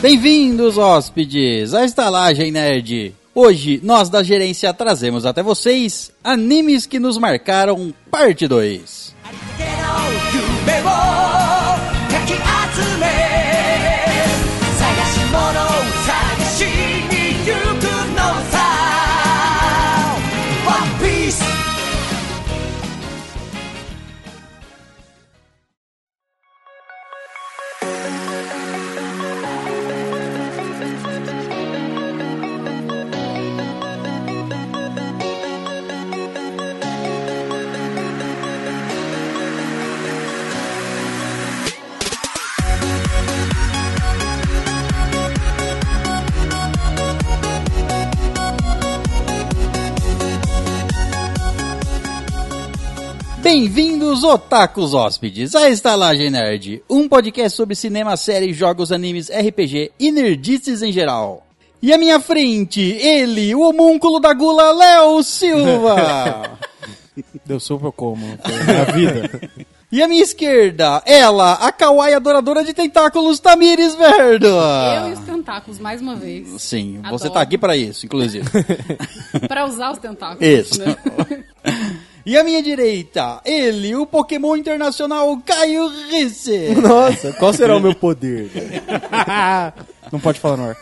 Bem-vindos, hóspedes, à Estalagem Nerd. Hoje, nós da gerência trazemos até vocês animes que nos marcaram, parte 2. Bem-vindos, otakus hóspedes, à Estalagem Nerd, um podcast sobre cinema, séries, jogos, animes, RPG e nerdices em geral. E à minha frente, ele, o homúnculo da gula, Léo Silva. Deu sopa como. Na vida. e à minha esquerda, ela, a kawaii adoradora de tentáculos, Tamires Verdo. Eu e os tentáculos, mais uma vez. Sim, você Adoro. tá aqui pra isso, inclusive. Pra usar os tentáculos. Isso. né? E à minha direita, ele, o Pokémon internacional Caio Risse. Nossa, qual será o meu poder? Não pode falar no ar.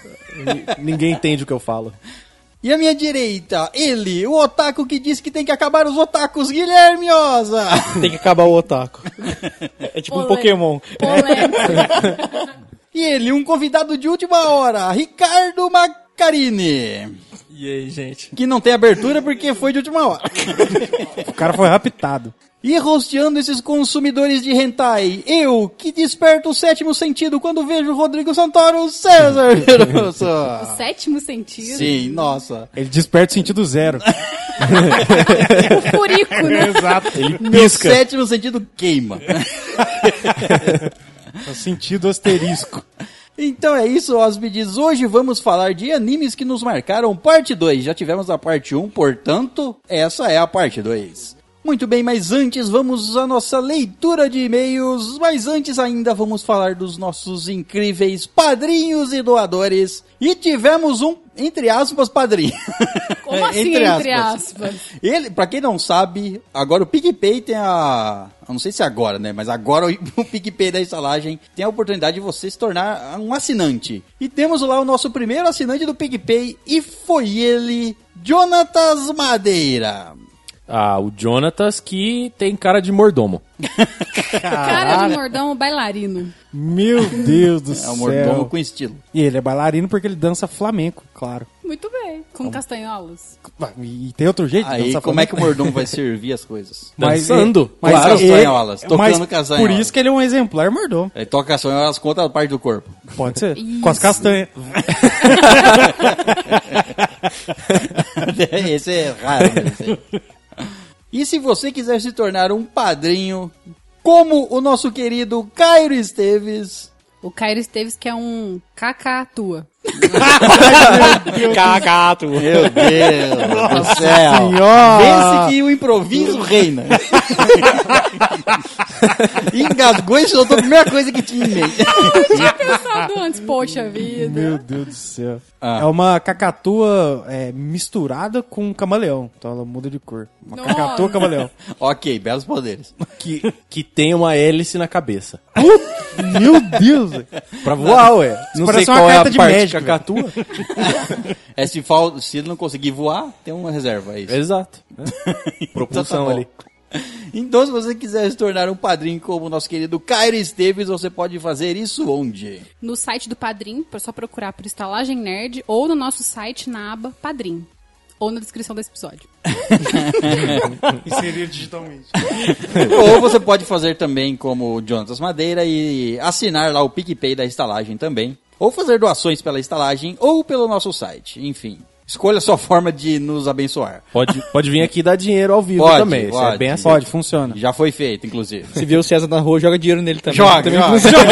Ninguém entende o que eu falo. E à minha direita, ele, o otaku que disse que tem que acabar os otakus, Guilherme Oza. Tem que acabar o otaku. É tipo um Pokémon. E ele, um convidado de última hora, Ricardo Macarini. E aí, gente? Que não tem abertura porque foi de última hora. O cara foi raptado. E rosteando esses consumidores de hentai, eu, que desperto o sétimo sentido quando vejo o Rodrigo Santoro, César Veroso. O sétimo sentido. Sim, nossa. Ele desperta o sentido zero. O furico, né? Exato. Ele Meu pisca. sétimo sentido queima. O sentido asterisco. Então é isso, hóspedes. Hoje vamos falar de animes que nos marcaram parte 2. Já tivemos a parte 1, portanto, essa é a parte 2. Muito bem, mas antes vamos à nossa leitura de e-mails. Mas antes ainda vamos falar dos nossos incríveis padrinhos e doadores. E tivemos um, entre aspas, padrinho. Como assim, entre aspas? Ele, pra quem não sabe, agora o PicPay tem a. Eu não sei se agora, né? Mas agora o, o PicPay da estalagem tem a oportunidade de você se tornar um assinante. E temos lá o nosso primeiro assinante do PicPay e foi ele, Jonatas Madeira. Ah, o Jonatas que tem cara de mordomo. Cara de mordão bailarino. Meu Deus do É céu. um mordomo com estilo. E ele é bailarino porque ele dança flamenco, claro. Muito bem. Com castanholas. E tem outro jeito de Aí, dançar como é que o flamenco? mordomo vai servir as coisas? Dançando? Mas, ele- castanholas, tocando mas castanholas. Por isso que ele é um exemplar mordomo. Ele toca a elas com outra parte do corpo. Pode ser. Isso. Com as castanhas. Esse é raro. né? Esse aí. E se você quiser se tornar um padrinho, como o nosso querido Cairo Esteves, O Cairo Esteves, que é um cacatua. Cagato. Meu Deus do céu. Senhora! Pense que o improviso reina. Engasgou e soltou a primeira coisa que tinha em mente. Tinha pensado antes, poxa vida. Meu Deus do céu. Ah. É uma cacatua é, misturada com um camaleão. Então ela muda de cor. Uma Nossa. cacatua camaleão. ok, belos poderes. Que, que tem uma hélice na cabeça. Meu Deus! Pra voar, ué. Não sei parece uma qual é a parte cacatua. É, se, fal- se ele não conseguir voar, tem uma reserva, é isso. Exato. Então Propulsão tá ali. Então, se você quiser se tornar um padrinho como o nosso querido Cairo Esteves, você pode fazer isso onde? No site do Padrim, é só procurar por Estalagem Nerd, ou no nosso site na aba Padrim. Ou na descrição desse episódio. Inserir digitalmente. Ou você pode fazer também como o Jonatas Madeira e assinar lá o PicPay da estalagem também. Ou fazer doações pela estalagem ou pelo nosso site. Enfim, escolha a sua forma de nos abençoar. Pode, pode vir aqui dar dinheiro ao vivo Pode, também. Isso pode. é bem assim. Pode, funciona. Já foi feito, inclusive. Se vê o César na rua, joga dinheiro nele também. Joga, Também joga. funciona.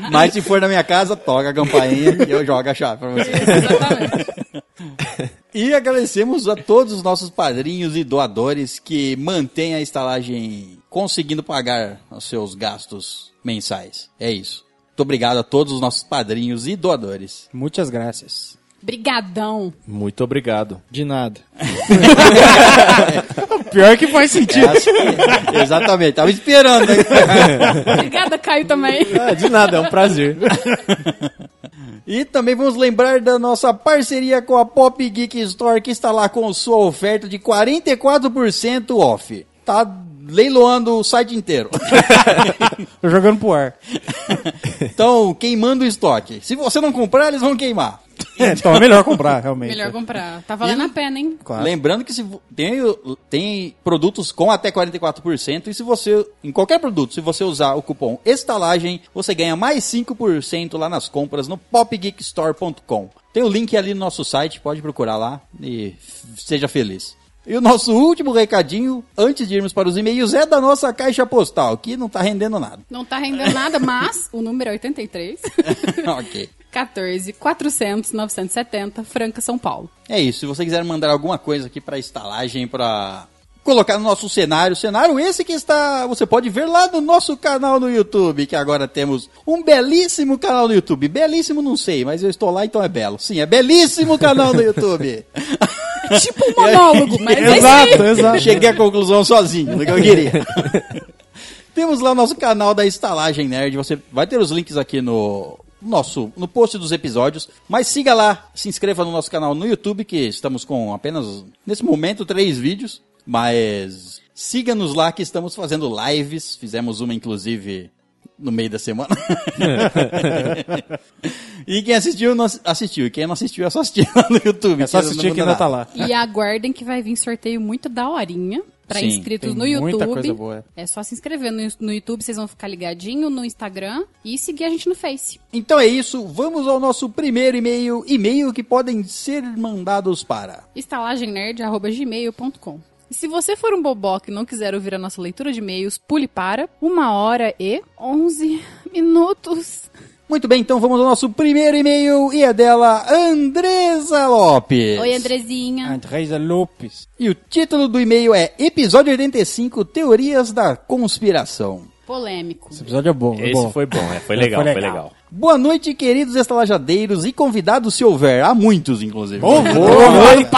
Mas se for na minha casa, toca a campainha e eu jogo a chave pra você. Exatamente. E agradecemos a todos os nossos padrinhos e doadores que mantêm a estalagem conseguindo pagar os seus gastos mensais. É isso. Muito obrigado a todos os nossos padrinhos e doadores. Muitas graças. Brigadão. Muito obrigado. De nada. Pior que faz sentido. Exatamente, tava esperando. Obrigada, Caio, também. Ah, de nada, é um prazer. E também vamos lembrar da nossa parceria com a Pop Geek Store, que está lá com sua oferta de 44% off. Tá leiloando o site inteiro. Tô jogando pro ar. então, queimando o estoque. Se você não comprar, eles vão queimar. É, então é melhor comprar, realmente. Melhor comprar. Tá valendo a pena, hein? Claro. Lembrando que se tem, tem produtos com até 44% e se você, em qualquer produto, se você usar o cupom estalagem, você ganha mais 5% lá nas compras no popgeekstore.com. Tem o link ali no nosso site, pode procurar lá e seja feliz. E o nosso último recadinho, antes de irmos para os e-mails, é da nossa caixa postal, que não tá rendendo nada. Não tá rendendo nada, mas o número é 83. ok. 14 400 970, Franca, São Paulo. É isso. Se você quiser mandar alguma coisa aqui para estalagem, para colocar no nosso cenário, cenário esse que está, você pode ver lá no nosso canal no YouTube, que agora temos um belíssimo canal no YouTube. Belíssimo não sei, mas eu estou lá então é belo. Sim, é belíssimo canal no YouTube. Tipo um monólogo, mas é. Exato, exato. Cheguei à conclusão sozinho do que eu queria. Temos lá o nosso canal da Estalagem Nerd. Você vai ter os links aqui no nosso no post dos episódios. Mas siga lá, se inscreva no nosso canal no YouTube, que estamos com apenas, nesse momento, três vídeos. Mas siga-nos lá que estamos fazendo lives. Fizemos uma, inclusive, no meio da semana. e quem assistiu, não ass- assistiu. E quem não assistiu, é só assistir lá no YouTube. É só assistir que ainda tá lá. E aguardem que vai vir sorteio muito daorinha pra Sim, inscritos no YouTube. É só se inscrever no, no YouTube, vocês vão ficar ligadinho no Instagram e seguir a gente no Face. Então é isso, vamos ao nosso primeiro e-mail, e-mail que podem ser mandados para. estalagemnerd.gmail.com E se você for um boboca e não quiser ouvir a nossa leitura de e-mails, pule para uma hora e 11 minutos. Muito bem, então vamos ao nosso primeiro e-mail e é dela Andresa Lopes. Oi, Andrezinha. Andresa Lopes. E o título do e-mail é Episódio 85 Teorias da Conspiração. Polêmico. Esse episódio é bom. é Esse bom. foi bom, é, foi legal, Foi foi legal. Boa noite, queridos estalajadeiros e convidados se houver. Há muitos, inclusive. Boa noite!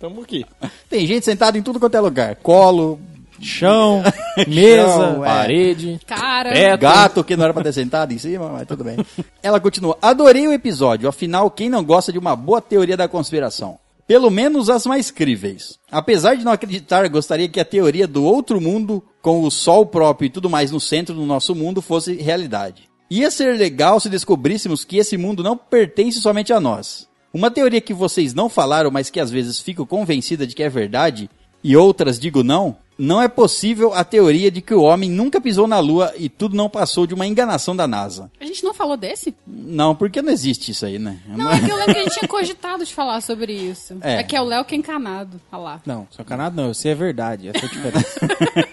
Tamo aqui. Tem gente sentada em tudo quanto é lugar. Colo, Chão, mesa. Chão, é. Parede, Cara, teto. Gato que não era pra ter sentado em cima, mas tudo bem. Ela continua. Adorei o episódio, afinal, quem não gosta de uma boa teoria da conspiração? Pelo menos as mais críveis. Apesar de não acreditar, gostaria que a teoria do outro mundo, com o sol próprio e tudo mais no centro do nosso mundo, fosse realidade. Ia ser legal se descobríssemos que esse mundo não pertence somente a nós. Uma teoria que vocês não falaram, mas que às vezes fico convencida de que é verdade, e outras digo não, não é possível a teoria de que o homem nunca pisou na Lua e tudo não passou de uma enganação da NASA. a gente não falou desse? Não, porque não existe isso aí, né? Não, é que eu lembro que a gente tinha cogitado de falar sobre isso. É. É, que é o Léo que é encanado. Olha lá. Não, sacanagem não, eu sei a verdade. Essa é a diferença.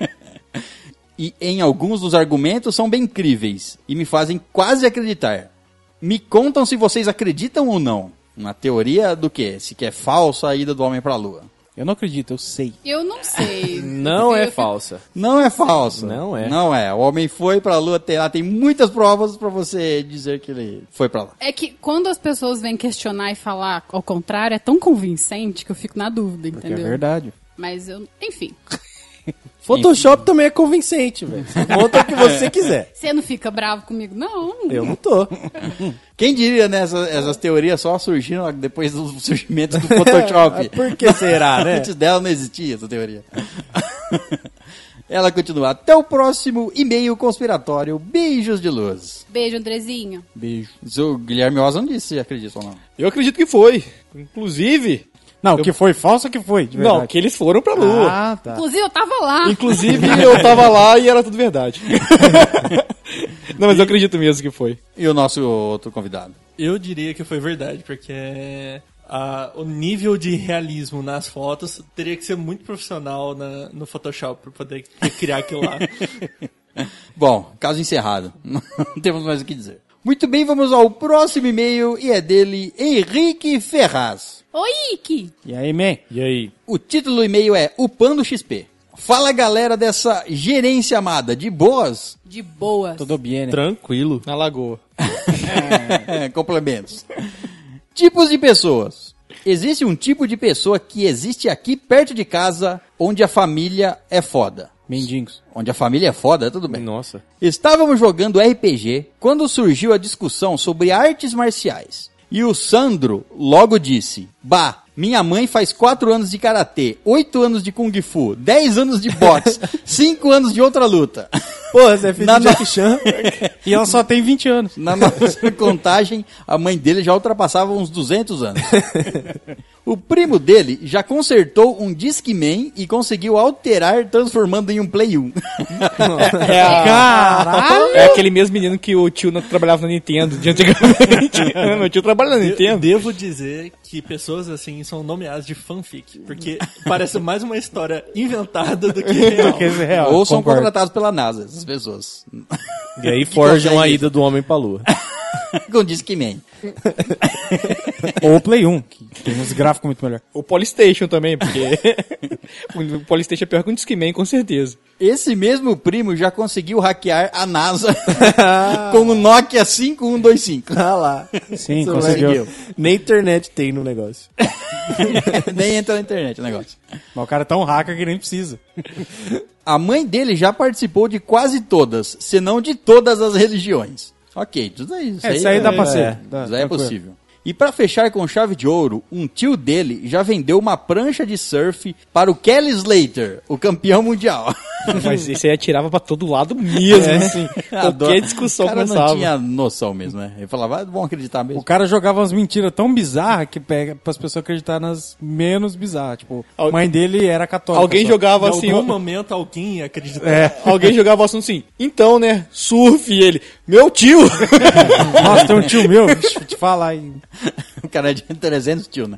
E em alguns dos argumentos são bem críveis e me fazem quase acreditar. Me contam se vocês acreditam ou não. Na teoria do quê? Se que é falsa a ida do homem pra Lua. Eu não acredito, eu sei. Eu não sei. Não é falsa. Não é falsa. Não é. Não é. O homem foi pra Lua, tem, lá tem muitas provas pra você dizer que ele foi pra lá. É que quando as pessoas vêm questionar e falar ao contrário, é tão convincente que eu fico na dúvida, Porque entendeu? é verdade. Mas eu, enfim. Photoshop também é convincente, velho. Você Conta o que você quiser. Você não fica bravo comigo? Não. Eu não tô. Quem diria, né? Essas, essas teorias só surgiram depois do surgimento do Photoshop. Por que será, né? Antes dela não existia essa teoria. Ela continua. Até o próximo e-mail conspiratório. Beijos de luz. Beijo, Andrezinha. Beijo. O Guilherme Osa não disse se acredita ou não. Eu acredito que foi. Inclusive. Não, que foi falso que foi, de Não, que eles foram pra lua. Ah, tá. Inclusive, eu tava lá. Inclusive, eu tava lá e era tudo verdade. não, mas eu acredito mesmo que foi. E o nosso outro convidado. Eu diria que foi verdade, porque ah, o nível de realismo nas fotos teria que ser muito profissional na- no Photoshop para poder criar aquilo lá. Bom, caso encerrado. Não temos mais o que dizer. Muito bem, vamos ao próximo e-mail e é dele Henrique Ferraz. Oi, Ike. E aí, man? E aí? O título do e-mail é Upando XP. Fala galera dessa gerência amada, de boas? De boas. Todo bem, né? Tranquilo. Na lagoa. É, complementos. Tipos de pessoas. Existe um tipo de pessoa que existe aqui perto de casa, onde a família é foda. Mendigos. Onde a família é foda, tudo bem. Nossa. Estávamos jogando RPG quando surgiu a discussão sobre artes marciais. E o Sandro logo disse: Bah, minha mãe faz 4 anos de karatê, 8 anos de kung fu, 10 anos de boxe, 5 anos de outra luta. Pô, você é filho Na de Jack Chan e ela só tem 20 anos. Na nossa contagem, a mãe dele já ultrapassava uns 200 anos. O primo dele já consertou um Discman e conseguiu alterar transformando em um Play 1. É, a- é aquele mesmo menino que o tio não trabalhava na Nintendo de antigamente. Meu tio trabalha na Eu Nintendo. devo dizer que pessoas assim são nomeadas de fanfic, porque parece mais uma história inventada do que real. É real. Ou são concordo. contratados pela NASA, essas pessoas. E aí forjam a ida do homem pra lua. Com Discman. Ou o Play 1, que tem uns gráficos muito melhor. O Polystation também, porque o Polystation é pior que um Discman, com certeza. Esse mesmo primo já conseguiu hackear a NASA com o Nokia 5125. Ah lá. Sim, Você conseguiu. vai- Nem internet tem no negócio. Nem entra na internet o negócio. Mas o cara é tão hacker que nem precisa. A mãe dele já participou de quase todas, se não de todas as religiões. Ok, tudo aí. Isso É, isso aí dá pra ser. Dá, Isso aí é possível. E pra fechar com chave de ouro, um tio dele já vendeu uma prancha de surf para o Kelly Slater, o campeão mundial. Mas esse aí atirava pra todo lado mesmo, assim. Adoro. Qualquer discussão o cara começava. não tinha noção mesmo, né? Ele falava, ah, vão acreditar mesmo. O cara jogava umas mentiras tão bizarras que pega pras pessoas acreditar nas menos bizarras. Tipo, a Al- mãe dele era católica. Alguém só. jogava Em assim, algum ó, momento alguém ia acreditar. É. alguém jogava o assunto assim, então, né, surf, e ele, meu tio! Nossa, tem um tio meu, bicho, vou te falar aí. O cara é de 300 tio, né?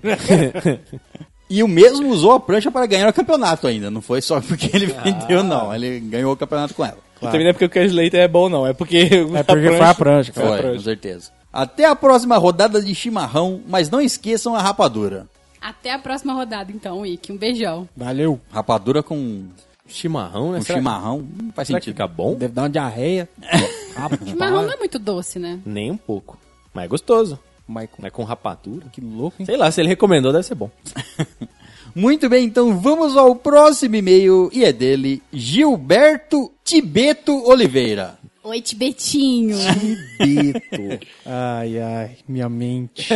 E o mesmo usou a prancha para ganhar o campeonato ainda. Não foi só porque ele vendeu, não. Ele ganhou o campeonato com ela. Também não é porque o Kelly Slater é bom, não, é porque... É porque foi a prancha, cara. Foi, prancha. com certeza. Até a próxima rodada de chimarrão, mas não esqueçam a rapadura. Até a próxima rodada, então, Ike. Um beijão. Valeu. Rapadura com, Chimarrão, né? com Será- chimarrão não faz Será que sentido. fica bom? Deve dar uma diarreia. Chimarrão não é muito doce, né? Nem um pouco. Mas é gostoso. Michael, Mas com rapadura. que louco, hein? Sei lá, se ele recomendou, deve ser bom. Muito bem, então vamos ao próximo e-mail e é dele, Gilberto Tibeto Oliveira. Oi, Tibetinho. Ai, ai, minha mente.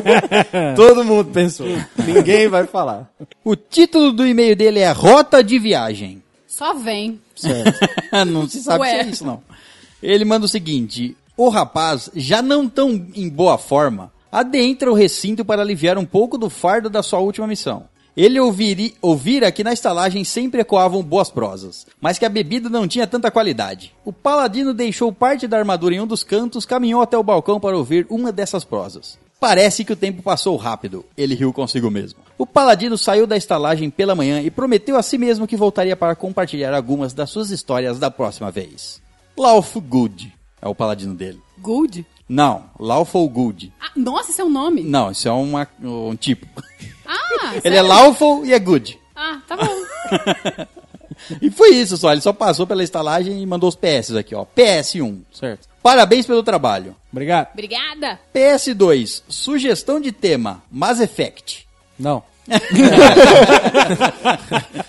Todo mundo pensou. Ninguém vai falar. O título do e-mail dele é Rota de Viagem. Só vem. não se sabe Ué. se é isso, não. Ele manda o seguinte: O rapaz, já não tão em boa forma, adentra o recinto para aliviar um pouco do fardo da sua última missão. Ele ouviri, ouvira que na estalagem sempre ecoavam boas prosas, mas que a bebida não tinha tanta qualidade. O paladino deixou parte da armadura em um dos cantos, caminhou até o balcão para ouvir uma dessas prosas. Parece que o tempo passou rápido, ele riu consigo mesmo. O paladino saiu da estalagem pela manhã e prometeu a si mesmo que voltaria para compartilhar algumas das suas histórias da próxima vez. Lawful Good é o paladino dele. Good? Não, Lawful Good. Ah, nossa, esse é um nome. Não, isso é uma, um tipo. Ah, Ele sério? é Lawful e é Good. Ah, tá bom. E foi isso só, ele só passou pela estalagem e mandou os PS aqui, ó. PS1, certo? Parabéns pelo trabalho. Obrigado. Obrigada. PS2, sugestão de tema, Mass Effect. Não.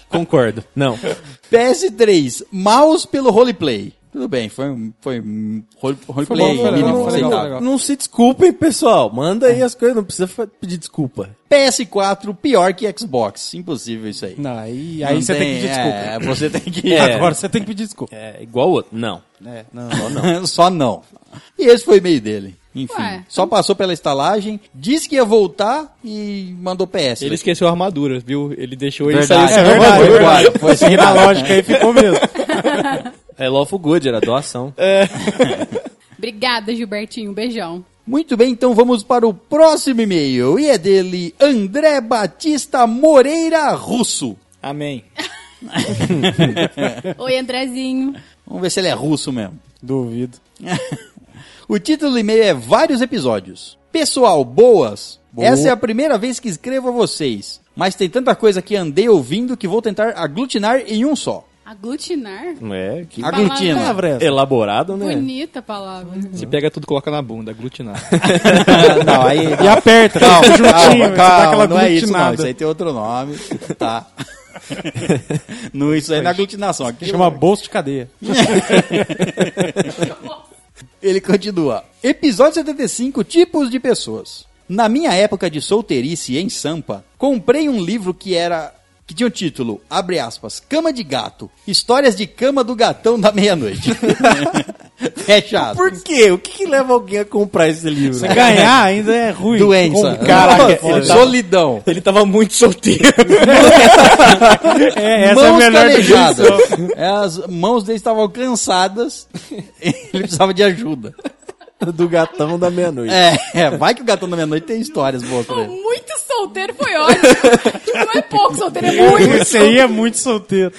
Concordo. Não. PS3, mouse pelo roleplay. Tudo bem, foi um, foi um role- roleplay bom, foi legal, mínimo foi legal, legal. Não se desculpem, pessoal. Manda aí as coisas, não precisa pedir desculpa. PS4, pior que Xbox. Impossível isso aí. Não, aí, Não aí você tem que pedir desculpa. É, você tem que... É. Agora você tem que pedir desculpa. É igual o outro. Não. É, não. Só não. Só não. E esse foi o e-mail dele. Enfim, Ué. só passou pela estalagem, disse que ia voltar e mandou PS. Ele esqueceu a armadura, viu? Ele deixou ele Verdade. sair É sem verdade, armadura. foi foi Seguindo a lógica aí ficou mesmo. É Lawful Good, era doação. Obrigada, Gilbertinho. Beijão. Muito bem, então vamos para o próximo e-mail. E é dele, André Batista Moreira Russo. Amém. Oi, Andrezinho. Vamos ver se ele é russo mesmo. Duvido. O título do e-mail é Vários Episódios. Pessoal, boas! Boa. Essa é a primeira vez que escrevo a vocês. Mas tem tanta coisa que andei ouvindo que vou tentar aglutinar em um só. Aglutinar? É, que Aglutina. Palavra essa. elaborado, né? Bonita palavra. Você pega tudo e coloca na bunda, aglutinar. não, aí. E aperta, Calma, juntinho, calma, calma, não é isso não, isso aí tem outro nome, tá. não, isso aí não é aglutinação, aqui Chama bolso de cadeia. Ele continua. Episódio 75, tipos de pessoas. Na minha época de solteirice em Sampa, comprei um livro que era que tinha o título, abre aspas, Cama de Gato, Histórias de Cama do Gatão da Meia-Noite. Fecha aspas. Por quê? O que, que leva alguém a comprar esse livro? Você ganhar ainda é ruim. Doença. Caraca, Nossa, ele solidão. Ele tava muito solteiro. É, essa é a mãos melhor definição. É, As mãos dele estavam cansadas. Ele precisava de ajuda. Do gatão da meia-noite. É, é, vai que o gatão da meia-noite tem histórias boas pra ele. Muito solteiro foi ótimo. Não é pouco solteiro, é muito. Esse aí é muito solteiro.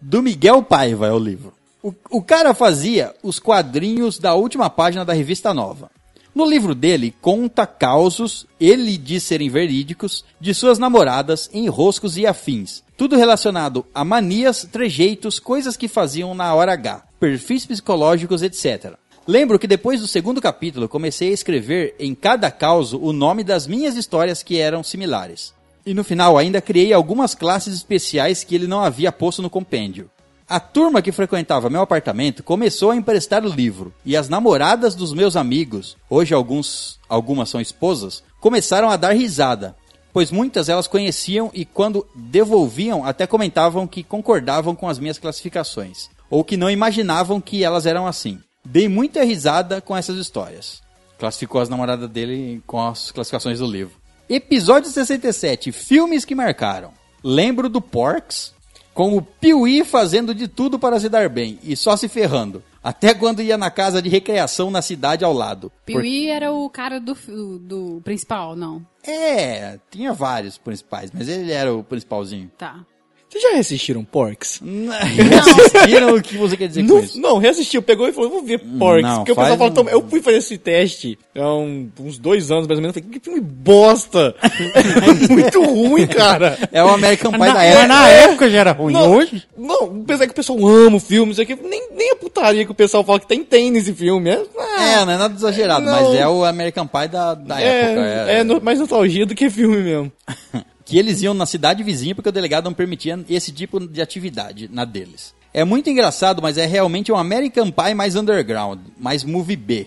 Do Miguel Paiva é o livro. O, o cara fazia os quadrinhos da última página da revista Nova. No livro dele, conta causos, ele diz serem verídicos, de suas namoradas, enroscos e afins. Tudo relacionado a manias, trejeitos, coisas que faziam na hora H, perfis psicológicos, etc. Lembro que depois do segundo capítulo comecei a escrever em cada causo o nome das minhas histórias que eram similares. E no final ainda criei algumas classes especiais que ele não havia posto no compêndio. A turma que frequentava meu apartamento começou a emprestar o livro, e as namoradas dos meus amigos, hoje alguns, algumas são esposas, começaram a dar risada, pois muitas elas conheciam e quando devolviam até comentavam que concordavam com as minhas classificações, ou que não imaginavam que elas eram assim. Dei muita risada com essas histórias. Classificou as namoradas dele com as classificações do livro. Episódio 67, filmes que marcaram. Lembro do Porks, com o Piuí fazendo de tudo para se dar bem e só se ferrando. Até quando ia na casa de recreação na cidade ao lado. Piuí era o cara do, do principal, não. É, tinha vários principais, mas ele era o principalzinho. Tá. Vocês já reassistiram Porks? Assistiram o que você quer dizer com Não, isso? não, reassistiu, pegou e falou, vou ver Porks. não, porque o pessoal fala, um- "Toma, eu fui fazer esse teste há um- uns dois anos mais ou menos, eu falei, que filme bosta! É muito ruim, cara! É o American Pie Na, da mas época. na época já era ruim. Não, Hoje? Não, apesar que o pessoal ama o filme, isso aqui, nem, nem a putaria que o pessoal fala que tem, tem nesse filme. É, É, não é nada exagerado, Não. mas é o American Pie da, da época. é, é no- mais nostalgia do que filme mesmo. que eles iam na cidade vizinha porque o delegado não permitia esse tipo de atividade na deles. É muito engraçado, mas é realmente um American Pie mais underground, mais movie B.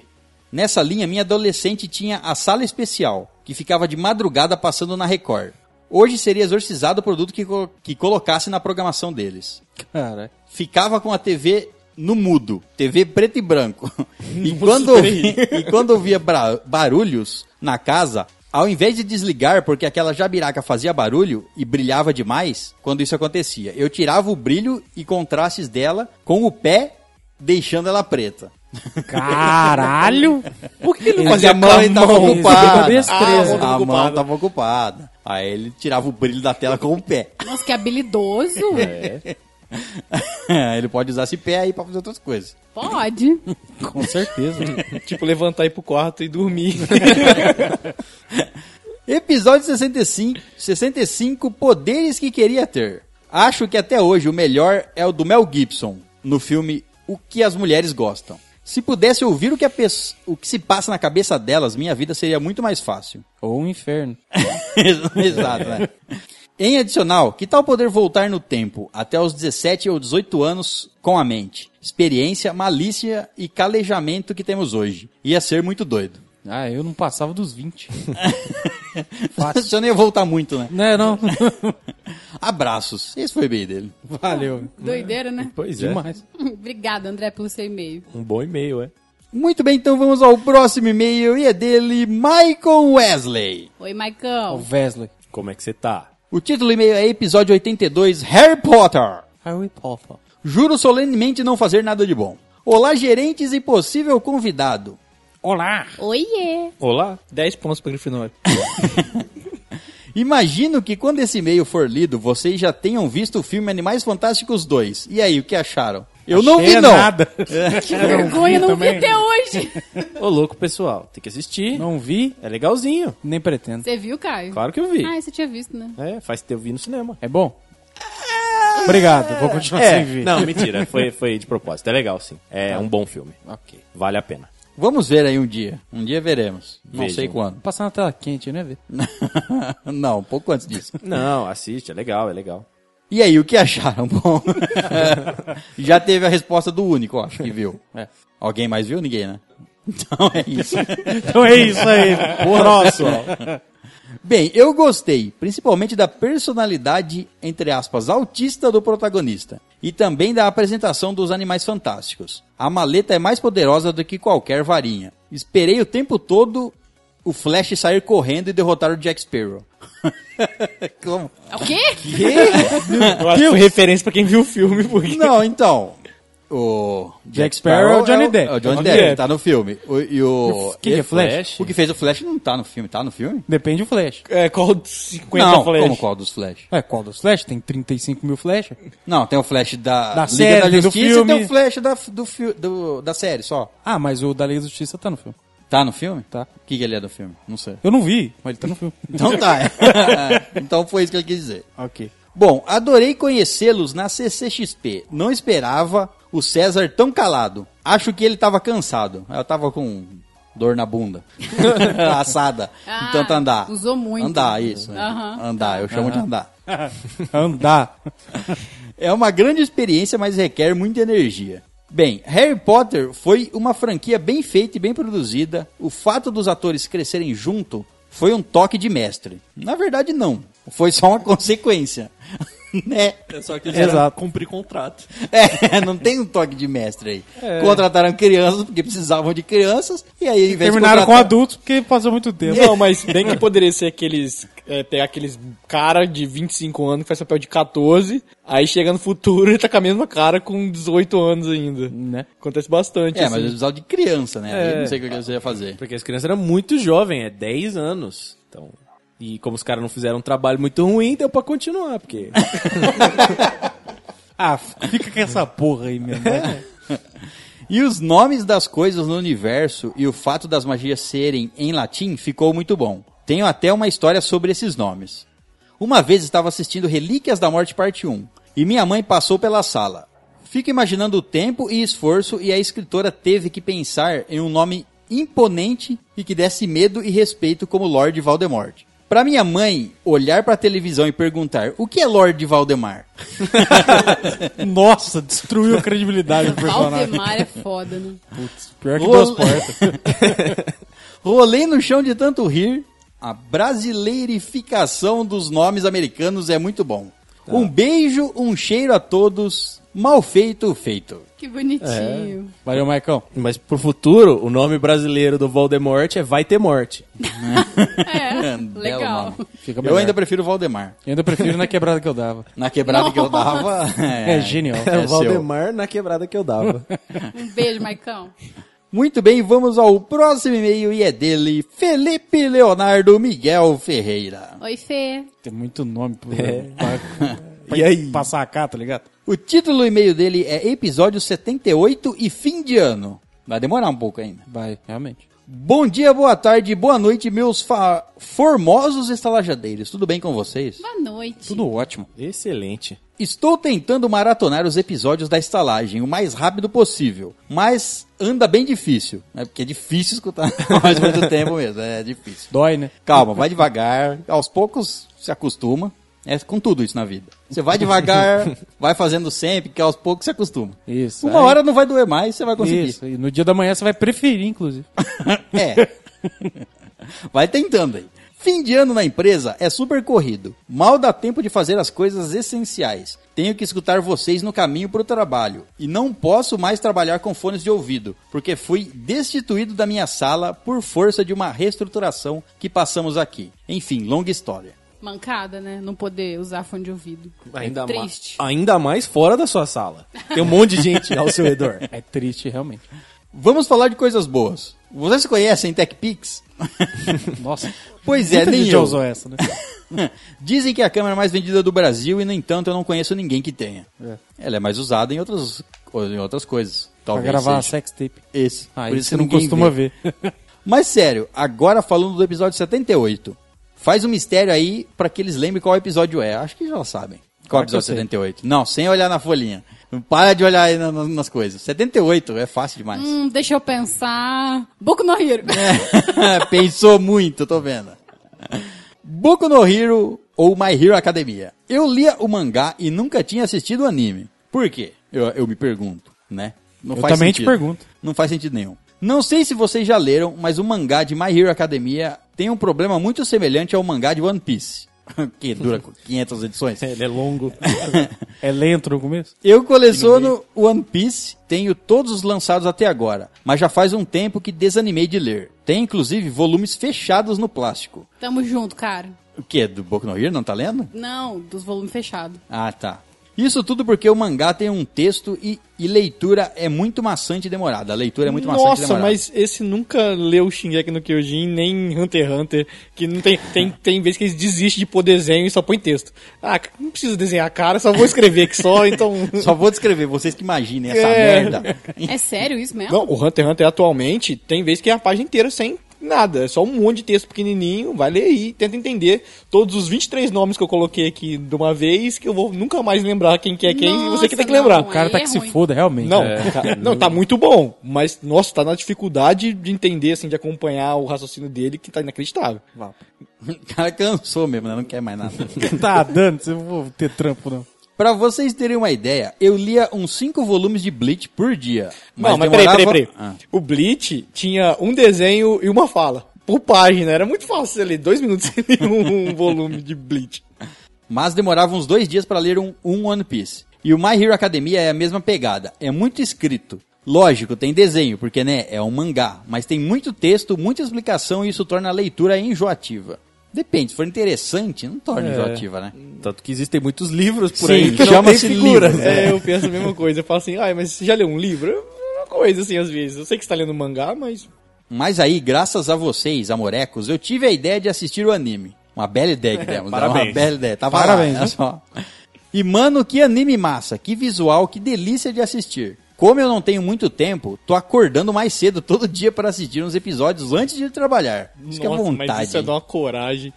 Nessa linha, minha adolescente tinha a sala especial, que ficava de madrugada passando na Record. Hoje seria exorcizado o produto que, co- que colocasse na programação deles. Cara, Ficava com a TV no mudo, TV preto e branco. E quando, ouvi- e quando ouvia barulhos na casa, ao invés de desligar porque aquela jabiraca fazia barulho e brilhava demais, quando isso acontecia, eu tirava o brilho e contrastes dela com o pé, deixando ela preta. caralho. Por que ele não Mas fazia a mão ele tava ocupada. Ah, a mão tava A mão ocupada. tava ocupada. Aí ele tirava o brilho da tela com o pé. Nossa, que habilidoso. ele pode usar esse pé aí pra fazer outras coisas. Pode. Com certeza. Tipo, levantar e ir pro quarto e dormir. Episódio 65, 65 Poderes que queria ter. Acho que até hoje o melhor é o do Mel Gibson, no filme O que as mulheres gostam. Se pudesse ouvir o que, o que se passa na cabeça delas, minha vida seria muito mais fácil. Ou um inferno. Exato, né? Em adicional, que tal poder voltar no tempo, até os 17 ou 18 anos, com a mente, experiência, malícia e calejamento que temos hoje? Ia ser muito doido. Ah, eu não passava dos 20. Você não ia voltar muito, né? Não, não. Abraços. Esse foi bem dele. Valeu. Doideira, né? Pois é. Demais. Obrigada, André, pelo seu e-mail. Um bom e-mail, é. Muito bem, então vamos ao próximo e-mail e é dele, Michael Wesley. Oi, O Maicão. Wesley. Como é que você tá? O título do e-mail é episódio 82, Harry Potter. Harry Potter. Juro solenemente não fazer nada de bom. Olá, gerentes e possível convidado. Olá. Oiê. Olá, 10 pontos pra Grifinória. Imagino que quando esse e-mail for lido, vocês já tenham visto o filme Animais Fantásticos 2. E aí, o que acharam? Eu não vi, não. nada. Que vergonha, não vi até hoje. Ô, louco, pessoal. Tem que assistir. Não vi, É legalzinho. nem pretendo. Você viu, Caio? Claro que eu vi. Ah, você tinha visto, né? É, faz tempo eu vi no cinema. É bom? Obrigado, vou continuar É, sem ver. não, mentira. Foi, foi de propósito. É legal, sim. É um bom filme. Ok. Vale a pena. Vamos ver aí um dia. Um dia veremos. Não Vejam. sei quando. Passar na tela quente, né, não, um pouco antes disso. Não, assiste. É legal, é legal. E aí, o que acharam? Bom, já teve a resposta do único, acho, que viu. É. Alguém mais viu? Ninguém, né? Então é isso. Então é isso aí. Próximo. Bem, eu gostei, principalmente da personalidade, entre aspas, autista do protagonista. E também da apresentação dos animais fantásticos. A maleta é mais poderosa do que qualquer varinha. Esperei o tempo todo o Flash sair correndo e derrotar o Jack Sparrow. Como? O quê? Eu acho que foi referência pra quem viu o filme, porque... Não, então. O Jack Sparrow é o Johnny Depp. É o Johnny Depp, Depp. tá no filme. O, e o. Quem que é Flash? O que fez o Flash não tá no filme, tá no filme? Depende do Flash. É, qual dos 50 não, Flash? como qual dos Flash? É, qual dos Flash? Tem 35 mil Flash? Não, tem o Flash da, Da Liga série, da do Justiça e filme. tem o Flash da, do, do- da série só. Ah, mas o da Liga da Justiça tá no filme. Tá no filme? Tá. O que, que ele é do filme? Não sei. Eu não vi, mas ele tá no filme. Então tá. então foi isso que ele quis dizer. ok. Bom, adorei conhecê-los na CCXP. Não esperava o César tão calado. Acho que ele tava cansado. Eu tava com dor na bunda. Assada. Ah, tanto andar. usou muito. Andar, isso. Andar, eu chamo de andar. Andar. É uma grande experiência, mas requer muita energia. Bem, Harry Potter foi uma franquia bem feita e bem produzida. O fato dos atores crescerem junto foi um toque de mestre. Na verdade, não. Foi só uma consequência. né? É só que eles Exato. Cumprir contrato. É, não tem um toque de mestre aí. Contrataram crianças porque precisavam de crianças e aí, ao invés de Terminaram com contratar- adultos porque passou muito tempo. Não, mas bem que poderia ser aqueles. É, pegar aqueles cara de 25 anos que faz papel de 14, aí chega no futuro e tá com a mesma cara com 18 anos ainda. Né? Acontece bastante. É, assim. mas eles precisavam de criança, né? É. não sei o que você ia fazer. Porque as crianças eram muito jovens, é 10 anos. Então. E como os caras não fizeram um trabalho muito ruim, deu pra continuar, porque. Ah, fica com essa porra aí mesmo. né? E os nomes das coisas no universo e o fato das magias serem em latim ficou muito bom. Tenho até uma história sobre esses nomes. Uma vez estava assistindo Relíquias da Morte Parte 1 e minha mãe passou pela sala. Fico imaginando o tempo e esforço e a escritora teve que pensar em um nome imponente e que desse medo e respeito como Lord Voldemort. Pra minha mãe olhar pra televisão e perguntar o que é Lord Valdemar? Nossa, destruiu a credibilidade do personagem. Valdemar é foda, né? Pior que Ô, duas portas. Rolei no chão de tanto rir. A brasileirificação dos nomes americanos é muito bom. Um beijo, um cheiro a todos. Mal feito, feito. Que bonitinho. Valeu, Maicão. Mas pro futuro, o nome brasileiro do Voldemort é Vai Ter Morte. É, legal. Eu ainda prefiro o Valdemar. Eu ainda prefiro na quebrada que eu dava. Na quebrada que eu dava. É, genial. É o seu. Valdemar na quebrada que eu dava. Um beijo, Maicão. Muito bem, vamos ao próximo e-mail e é dele, Felipe Leonardo Miguel Ferreira. Oi, Fê. Tem muito nome pro, pra, pra E aí? passar cá, tá ligado? O título do e-mail dele é Episódio 78 e Fim de Ano. Vai demorar um pouco ainda. Vai, realmente. Bom dia, boa tarde, boa noite, meus fa- formosos estalajadeiros. Tudo bem com vocês? Boa noite. Tudo ótimo. Excelente. Estou tentando maratonar os episódios da estalagem o mais rápido possível, mas anda bem difícil, né? Porque é difícil escutar mais muito tempo mesmo, é difícil. Dói, né? Calma, vai devagar, aos poucos se acostuma. É com tudo isso na vida. Você vai devagar, vai fazendo sempre, que aos poucos se acostuma. Isso. Uma aí- hora não vai doer mais, você vai conseguir. Isso. E no dia da manhã você vai preferir, inclusive. É. Vai tentando aí. Fim de ano na empresa é super corrido. Mal dá tempo de fazer as coisas essenciais. Tenho que escutar vocês no caminho para o trabalho. E não posso mais trabalhar com fones de ouvido, porque fui destituído da minha sala por força de uma reestruturação que passamos aqui. Enfim, longa história. Mancada, né? Não poder usar fone de ouvido. Ainda, é ma- triste. ainda mais fora da sua sala. Tem um monte de gente ao seu redor. É triste, realmente. Vamos falar de coisas boas. Vocês conhecem TechPix? Nossa. Pois é, nem eu. usou essa, né? Dizem que é a câmera mais vendida do Brasil e, no entanto, eu não conheço ninguém que tenha. Ela é mais usada em outras, em outras coisas. Pra Talvez gravar seja. sex tape. Esse. Ah, Por isso você não costuma vê. ver. Mas sério, agora falando do episódio 78. Faz um mistério aí pra que eles lembrem qual episódio é. Acho que já sabem. Qual é o Claro que eu episódio sei. 78? Não, sem olhar na folhinha. Para de olhar aí na- na- nas coisas. 78, é fácil demais. Hum, deixa eu pensar. Boku no Hero. Pensou muito, tô vendo. Boku no Hero ou My Hero Academia. Eu lia o mangá e nunca tinha assistido o anime. Por quê? Eu, eu me pergunto, né? Não Eu também te pergunto. Não faz sentido nenhum. Não sei se vocês já leram, mas o mangá de My Hero Academia tem um problema muito semelhante ao mangá de One Piece. que dura 500 edições. Ele é longo. É lento no começo? Eu coleciono One Piece, tenho todos os lançados até agora, mas já faz um tempo que desanimei de ler. Tem inclusive volumes fechados no plástico. Tamo junto, cara. O que? Do Boku no Hero? Não tá lendo? Não, dos volumes fechados. Ah, tá. Isso tudo porque o mangá tem um texto e, e leitura é muito maçante e demorada. A leitura é muito maçante e Nossa, demorada. mas esse nunca leu Shingeki no Kyojin, nem Hunter x Hunter, que não tem, tem, tem vezes que eles desistem de pôr desenho e só põe texto. Ah, não preciso desenhar a cara, só vou escrever aqui só, então... Só vou descrever, vocês que imaginem essa É. merda. É sério isso mesmo? Não, o Hunter x Hunter atualmente tem vezes que é a página inteira sem nada, é só um monte de texto pequenininho, vai ler aí, tenta entender todos os 23 nomes que eu coloquei aqui de uma vez, que eu vou nunca mais lembrar quem que é quem, e você que tem que Nossa, lembrar. não, O cara tá que é se foda, realmente. Não, É. cara, não, tá muito bom, mas, nossa, tá na dificuldade de entender, assim, de acompanhar o raciocínio dele, que tá inacreditável. O cara cansou mesmo, né? Não quer mais nada. tá dando, você não vou ter trampo, não. Pra vocês terem uma ideia, eu lia uns 5 volumes de Bleach por dia. não, mas peraí, demorava- peraí, peraí. Ah. O Bleach tinha um desenho e uma fala. Por página, era muito fácil você ler. Dois minutos lia um, um volume de Bleach. mas demorava uns dois dias pra ler um, um One Piece. E o My Hero Academia é a mesma pegada, é muito escrito. Lógico, tem desenho, porque né, é um mangá, mas tem muito texto, muita explicação e isso torna a leitura enjoativa. Depende, se for interessante, não torna enjoativa, né? Tanto que existem muitos livros por Sim, aí que chama-se tem figuras. livro. É, eu penso a mesma coisa. Eu falo assim, ai, mas você já leu um livro? É uma coisa, assim, às vezes. Eu sei que você tá lendo mangá, mas... Mas aí, graças a vocês, amorecos, eu tive a ideia de assistir o anime. Uma bela ideia que demos, né? uma Parabéns. bela ideia. Tava Parabéns, lá, só. E mano, que anime massa, que visual, que delícia de assistir. Como eu não tenho muito tempo, tô acordando mais cedo todo dia para assistir uns episódios antes de trabalhar. Isso que é Nossa, vontade. mas isso é uma coragem.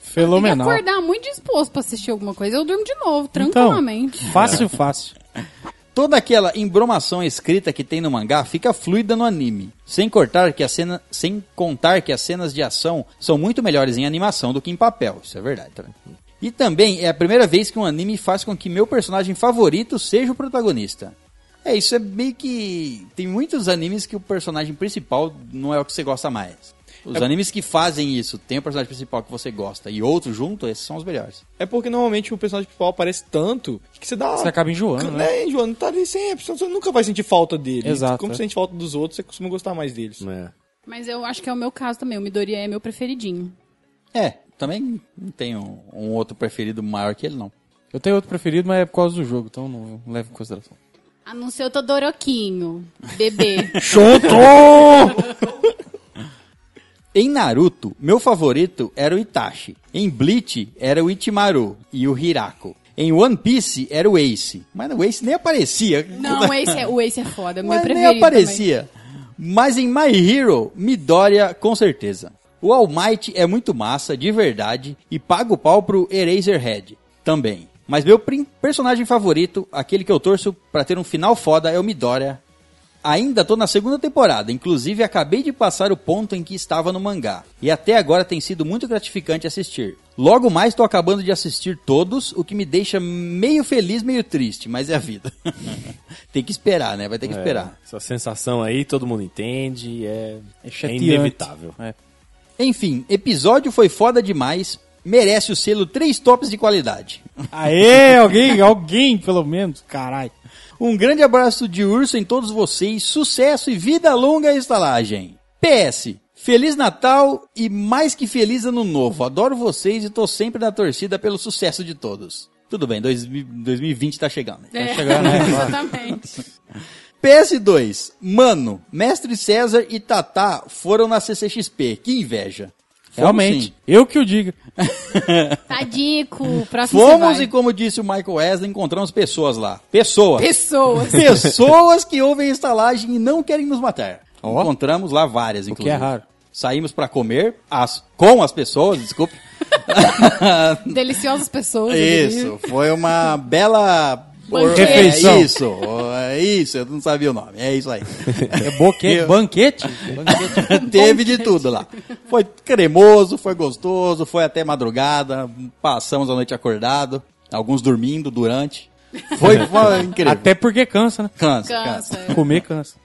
Fenomenal. acordar muito disposto pra assistir alguma coisa. Eu durmo de novo, Então, tranquilamente. fácil, fácil. Toda aquela embromação escrita que tem no mangá fica fluida no anime, sem cortar que a cena, sem contar que as cenas de ação são muito melhores em animação do que em papel. Isso é verdade também. E também é a primeira vez que um anime faz com que meu personagem favorito seja o protagonista. É, isso é meio que tem muitos animes que o personagem principal não é o que você gosta mais. Os animes que fazem isso, tem o personagem principal que você gosta e outro junto, esses são os melhores. É porque normalmente o personagem principal aparece tanto que você dá. Você acaba enjoando, né? né? Enjoando, tá ali sempre. Você nunca vai sentir falta dele. Exato, Como é. você sente falta dos outros, você costuma gostar mais deles. É. Mas eu acho que é o meu caso também. O Midori é meu preferidinho. É, também não tenho um outro preferido maior que ele não. Eu tenho outro preferido, mas é por causa do jogo, então não não levo em consideração. A não ser o Todoroquinho. Bebê. Em Naruto, meu favorito era o Itachi. Em Bleach, era o Ichimaru e o Hirako. Em One Piece, era o Ace. Mas o Ace nem aparecia. Não, esse é, o Ace é foda. Meu Mas nem preferido aparecia. Mas em My Hero, Midoriya, com certeza. O All Might é muito massa, de verdade, e paga o pau pro Eraserhead, também. Mas meu personagem favorito, aquele que eu torço pra ter um final foda, é o Midoriya. Ainda tô na segunda temporada, inclusive acabei de passar o ponto em que estava no mangá. E até agora tem sido muito gratificante assistir. Logo mais tô acabando de assistir todos, o que me deixa meio feliz, meio triste, mas é a vida. tem que esperar, né? Vai ter que esperar. Essa sensação aí todo mundo entende, é, é, chateante. inevitável. É. Enfim, episódio foi foda demais, merece o selo 3 tops de qualidade. Aê, alguém, alguém, pelo menos, caralho. Um grande abraço de urso em todos vocês, sucesso e vida longa à estalagem. PS, Feliz Natal e mais que feliz Ano Novo. Adoro vocês e tô sempre na torcida pelo sucesso de todos. Tudo bem, 2000 2020 tá chegando. É, chegando, né? exatamente. PS2. Mano, Mestre César e Tatá foram na CCXP. Que inveja. Realmente. sim. Eu que o diga. Tadico, próximo Fomos e, como disse o Michael Wesley, encontramos pessoas lá. Pessoas. Pessoas. Pessoas que ouvem a estalagem e não querem nos matar. Encontramos lá várias, O inclusive. que é raro. Saímos pra comer as, com as pessoas, desculpe. Deliciosas pessoas. Isso, foi uma bela Banquete. É Refeição. isso, é isso, eu não sabia o nome. É isso aí. É boquete, banquete? Teve de tudo lá. Foi cremoso, foi gostoso, foi até madrugada, passamos a noite acordado, alguns dormindo durante. Foi, foi incrível. Até porque cansa, né? cansa, cansa. Cansa. Comer cansa.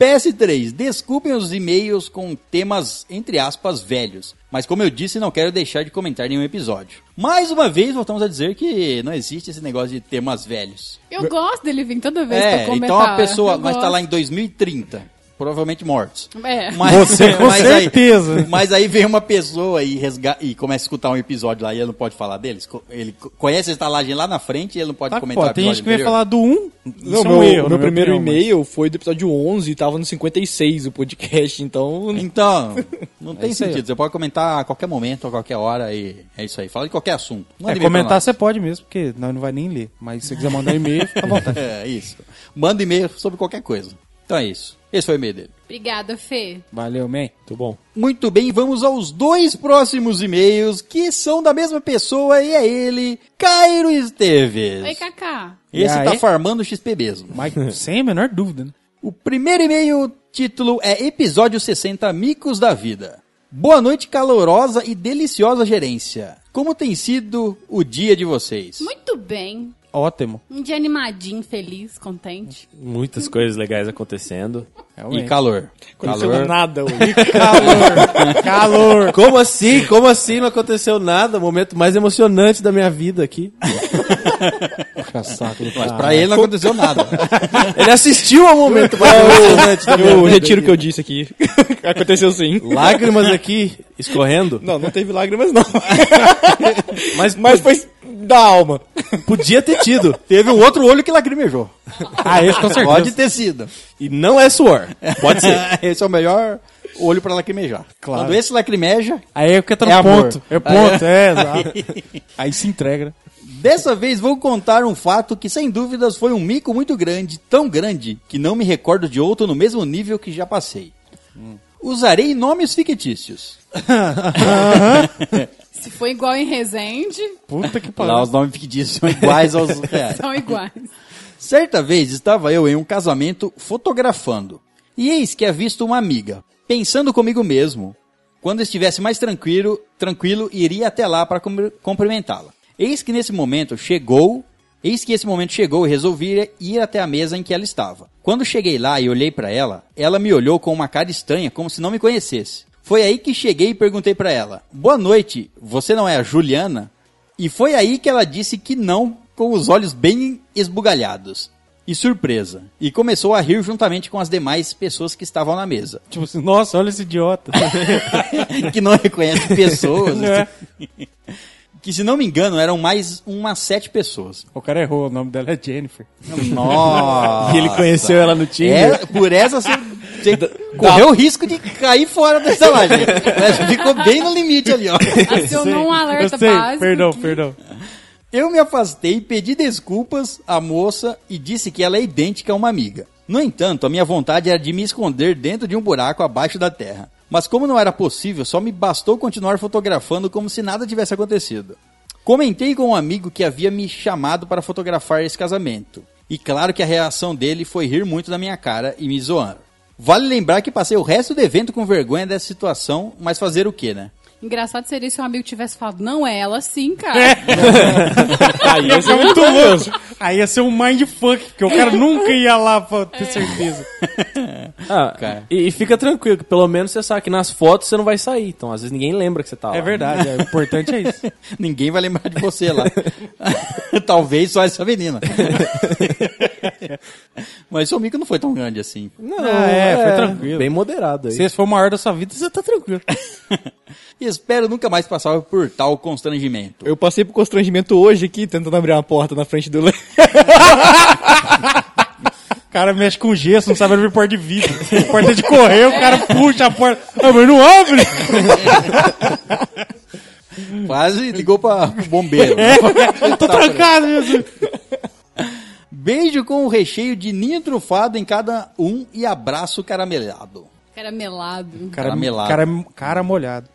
PS3, desculpem os e-mails com temas, entre aspas, velhos. Mas como eu disse, não quero deixar de comentar nenhum episódio. Mais uma vez, voltamos a dizer que não existe esse negócio de temas velhos. Eu gosto dele vir toda vez pra É, comentar. então a pessoa Eu vai estar lá em gosto. 2030. Provavelmente mortos. É. Mas, Você com mas certeza. Aí, mas aí vem uma pessoa e, resga- e começa a escutar um episódio lá e ele não pode falar deles. Ele co- conhece a estalagem lá na frente e ele não pode Tá comentar o Tem gente que vai falar do 1. Não, Isso é meu, um erro, meu na primeiro minha opinião, e-mail foi do episódio 11 e tava no 56 o podcast, então... Então, não tem isso aí, sentido. Você pode comentar a qualquer momento, a qualquer hora e é isso aí. Fala de qualquer assunto. mas- Manda É, comentar você pode mesmo, porque nós não vai nem ler. Mas se você quiser mandar e-mail, fica à vontade. É, isso. Manda e-mail sobre qualquer coisa. Então é isso. Esse foi o e-mail dele. Obrigada, Fê. Valeu, man. Muito bom. Muito bem, vamos aos dois próximos e-mails que são da mesma pessoa e é ele, Cairo Esteves. Oi, Kaká. Esse tá farmando XP mesmo. Mas sem a menor dúvida, né? O primeiro e-mail, título é Episódio 60 Micos da Vida. Boa noite, calorosa e deliciosa gerência. Como tem sido o dia de vocês? Muito bem. Ótimo. Um dia animadinho, feliz, contente. Muitas coisas legais acontecendo. E Realmente. calor. Aconteceu Calor. nada hoje. Calor. Calor. Como assim? Como assim não aconteceu nada? O momento mais emocionante da minha vida aqui. Do Mas pra ele não aconteceu nada. Ele assistiu ao momento mais emocionante da minha Eu vida. retiro o que eu disse aqui. Aconteceu sim. Lágrimas aqui escorrendo. Não, não teve lágrimas não. Mas, Mas foi da alma. podia ter tido. Teve um outro olho que lacrimejou. Ah, esse com certeza. Pode ter sido. E não é suor. Pode ser. Esse é o melhor olho pra lacrimejar. Claro. Quando esse lacrimeja, Aí é porque tá É no amor. ponto. É ponto, é, exato. Aí se entrega, né? Dessa vez vou contar um fato que sem dúvidas foi um mico muito grande, tão grande que não me recordo de outro no mesmo nível que já passei. Usarei nomes fictícios. Se for igual em Resende, Puta que Lá pariu. os nomes fictícios são iguais aos reais. são iguais. Certa vez estava eu em um casamento fotografando. E eis que avisto uma amiga, pensando comigo mesmo. Quando estivesse mais tranquilo, tranquilo, iria até lá para cum- cumprimentá-la. Eis que nesse momento chegou, eis que esse momento chegou e resolvi ir até a mesa em que ela estava. Quando cheguei lá e olhei para ela, ela me olhou com uma cara estranha, como se não me conhecesse. Foi aí que cheguei e perguntei para ela: "Boa noite, você não é a Juliana?" E foi aí que ela disse que não, com os olhos bem esbugalhados. E surpresa. E começou a rir juntamente com as demais pessoas que estavam na mesa. Tipo assim, nossa, olha esse idiota. que não reconhece pessoas. É. Que se não me engano eram mais umas sete pessoas. O cara errou, o nome dela é Jennifer. Nossa. E ele conheceu ela no Tinder. É, por essa você, você correu o risco de cair fora da estalagem. Essa Ficou bem no limite ali, ó. Acionou um alerta Eu sei, básico. perdão, que- perdão. Eu me afastei, pedi desculpas à moça e disse que ela é idêntica a uma amiga. No entanto, a minha vontade era de me esconder dentro de um buraco abaixo da terra. Mas como não era possível, só me bastou continuar fotografando como se nada tivesse acontecido. Comentei com um amigo que havia me chamado para fotografar esse casamento. E claro que a reação dele foi rir muito da minha cara e me zoando. Vale lembrar que passei o resto do evento com vergonha dessa situação, mas fazer o que, né? Engraçado seria se um amigo tivesse falado, não é ela sim, cara. Aí ia ser muito louco. Aí ia ser um mindfuck, porque o cara nunca ia lá pra ter certeza. Ah, Cara. e, e fica tranquilo, que pelo menos você sabe que nas fotos você não vai sair. Então, às vezes ninguém lembra que você tá lá. É verdade, é, o importante é isso. Ninguém vai lembrar de você lá. Talvez só essa menina. Mas seu mico não foi tão grande assim. Não, Ah, é, foi tranquilo. Bem moderado aí. Se esse for o maior da sua vida, você tá tranquilo. E espero nunca mais passar por tal constrangimento. Eu passei por constrangimento hoje aqui, tentando abrir uma porta na frente do... O cara mexe com gesso, não sabe abrir porta de vidro. porta de correr, o cara puxa a porta. Ah, mas não abre! Quase ligou para o bombeiro. Tô trancado, Jesus. Beijo com o recheio de ninho trufado em cada um e abraço caramelado. Caramelado. Cara, Caramelado. cara, cara molhado.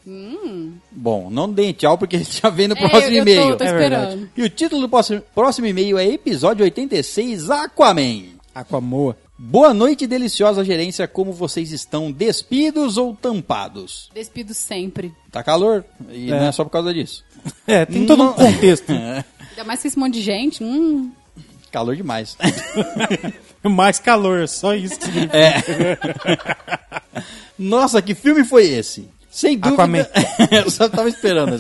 Bom, não deem tchau porque já vem no É, próximo e-mail. tô, tô É esperando. E o título do próximo, próximo e-mail é Episódio 86 Aquaman. Aquamoa. Boa noite, deliciosa gerência. Como vocês estão? Despidos ou tampados? Despido sempre. Tá calor? E É. não é só por causa disso. É, tem todo um contexto. Ainda mais que esse monte de gente. Hum, Calor demais. Mais calor, só isso. que significa. Nossa, que filme foi esse? Sem dúvida. Aquaman. Eu só tava esperando.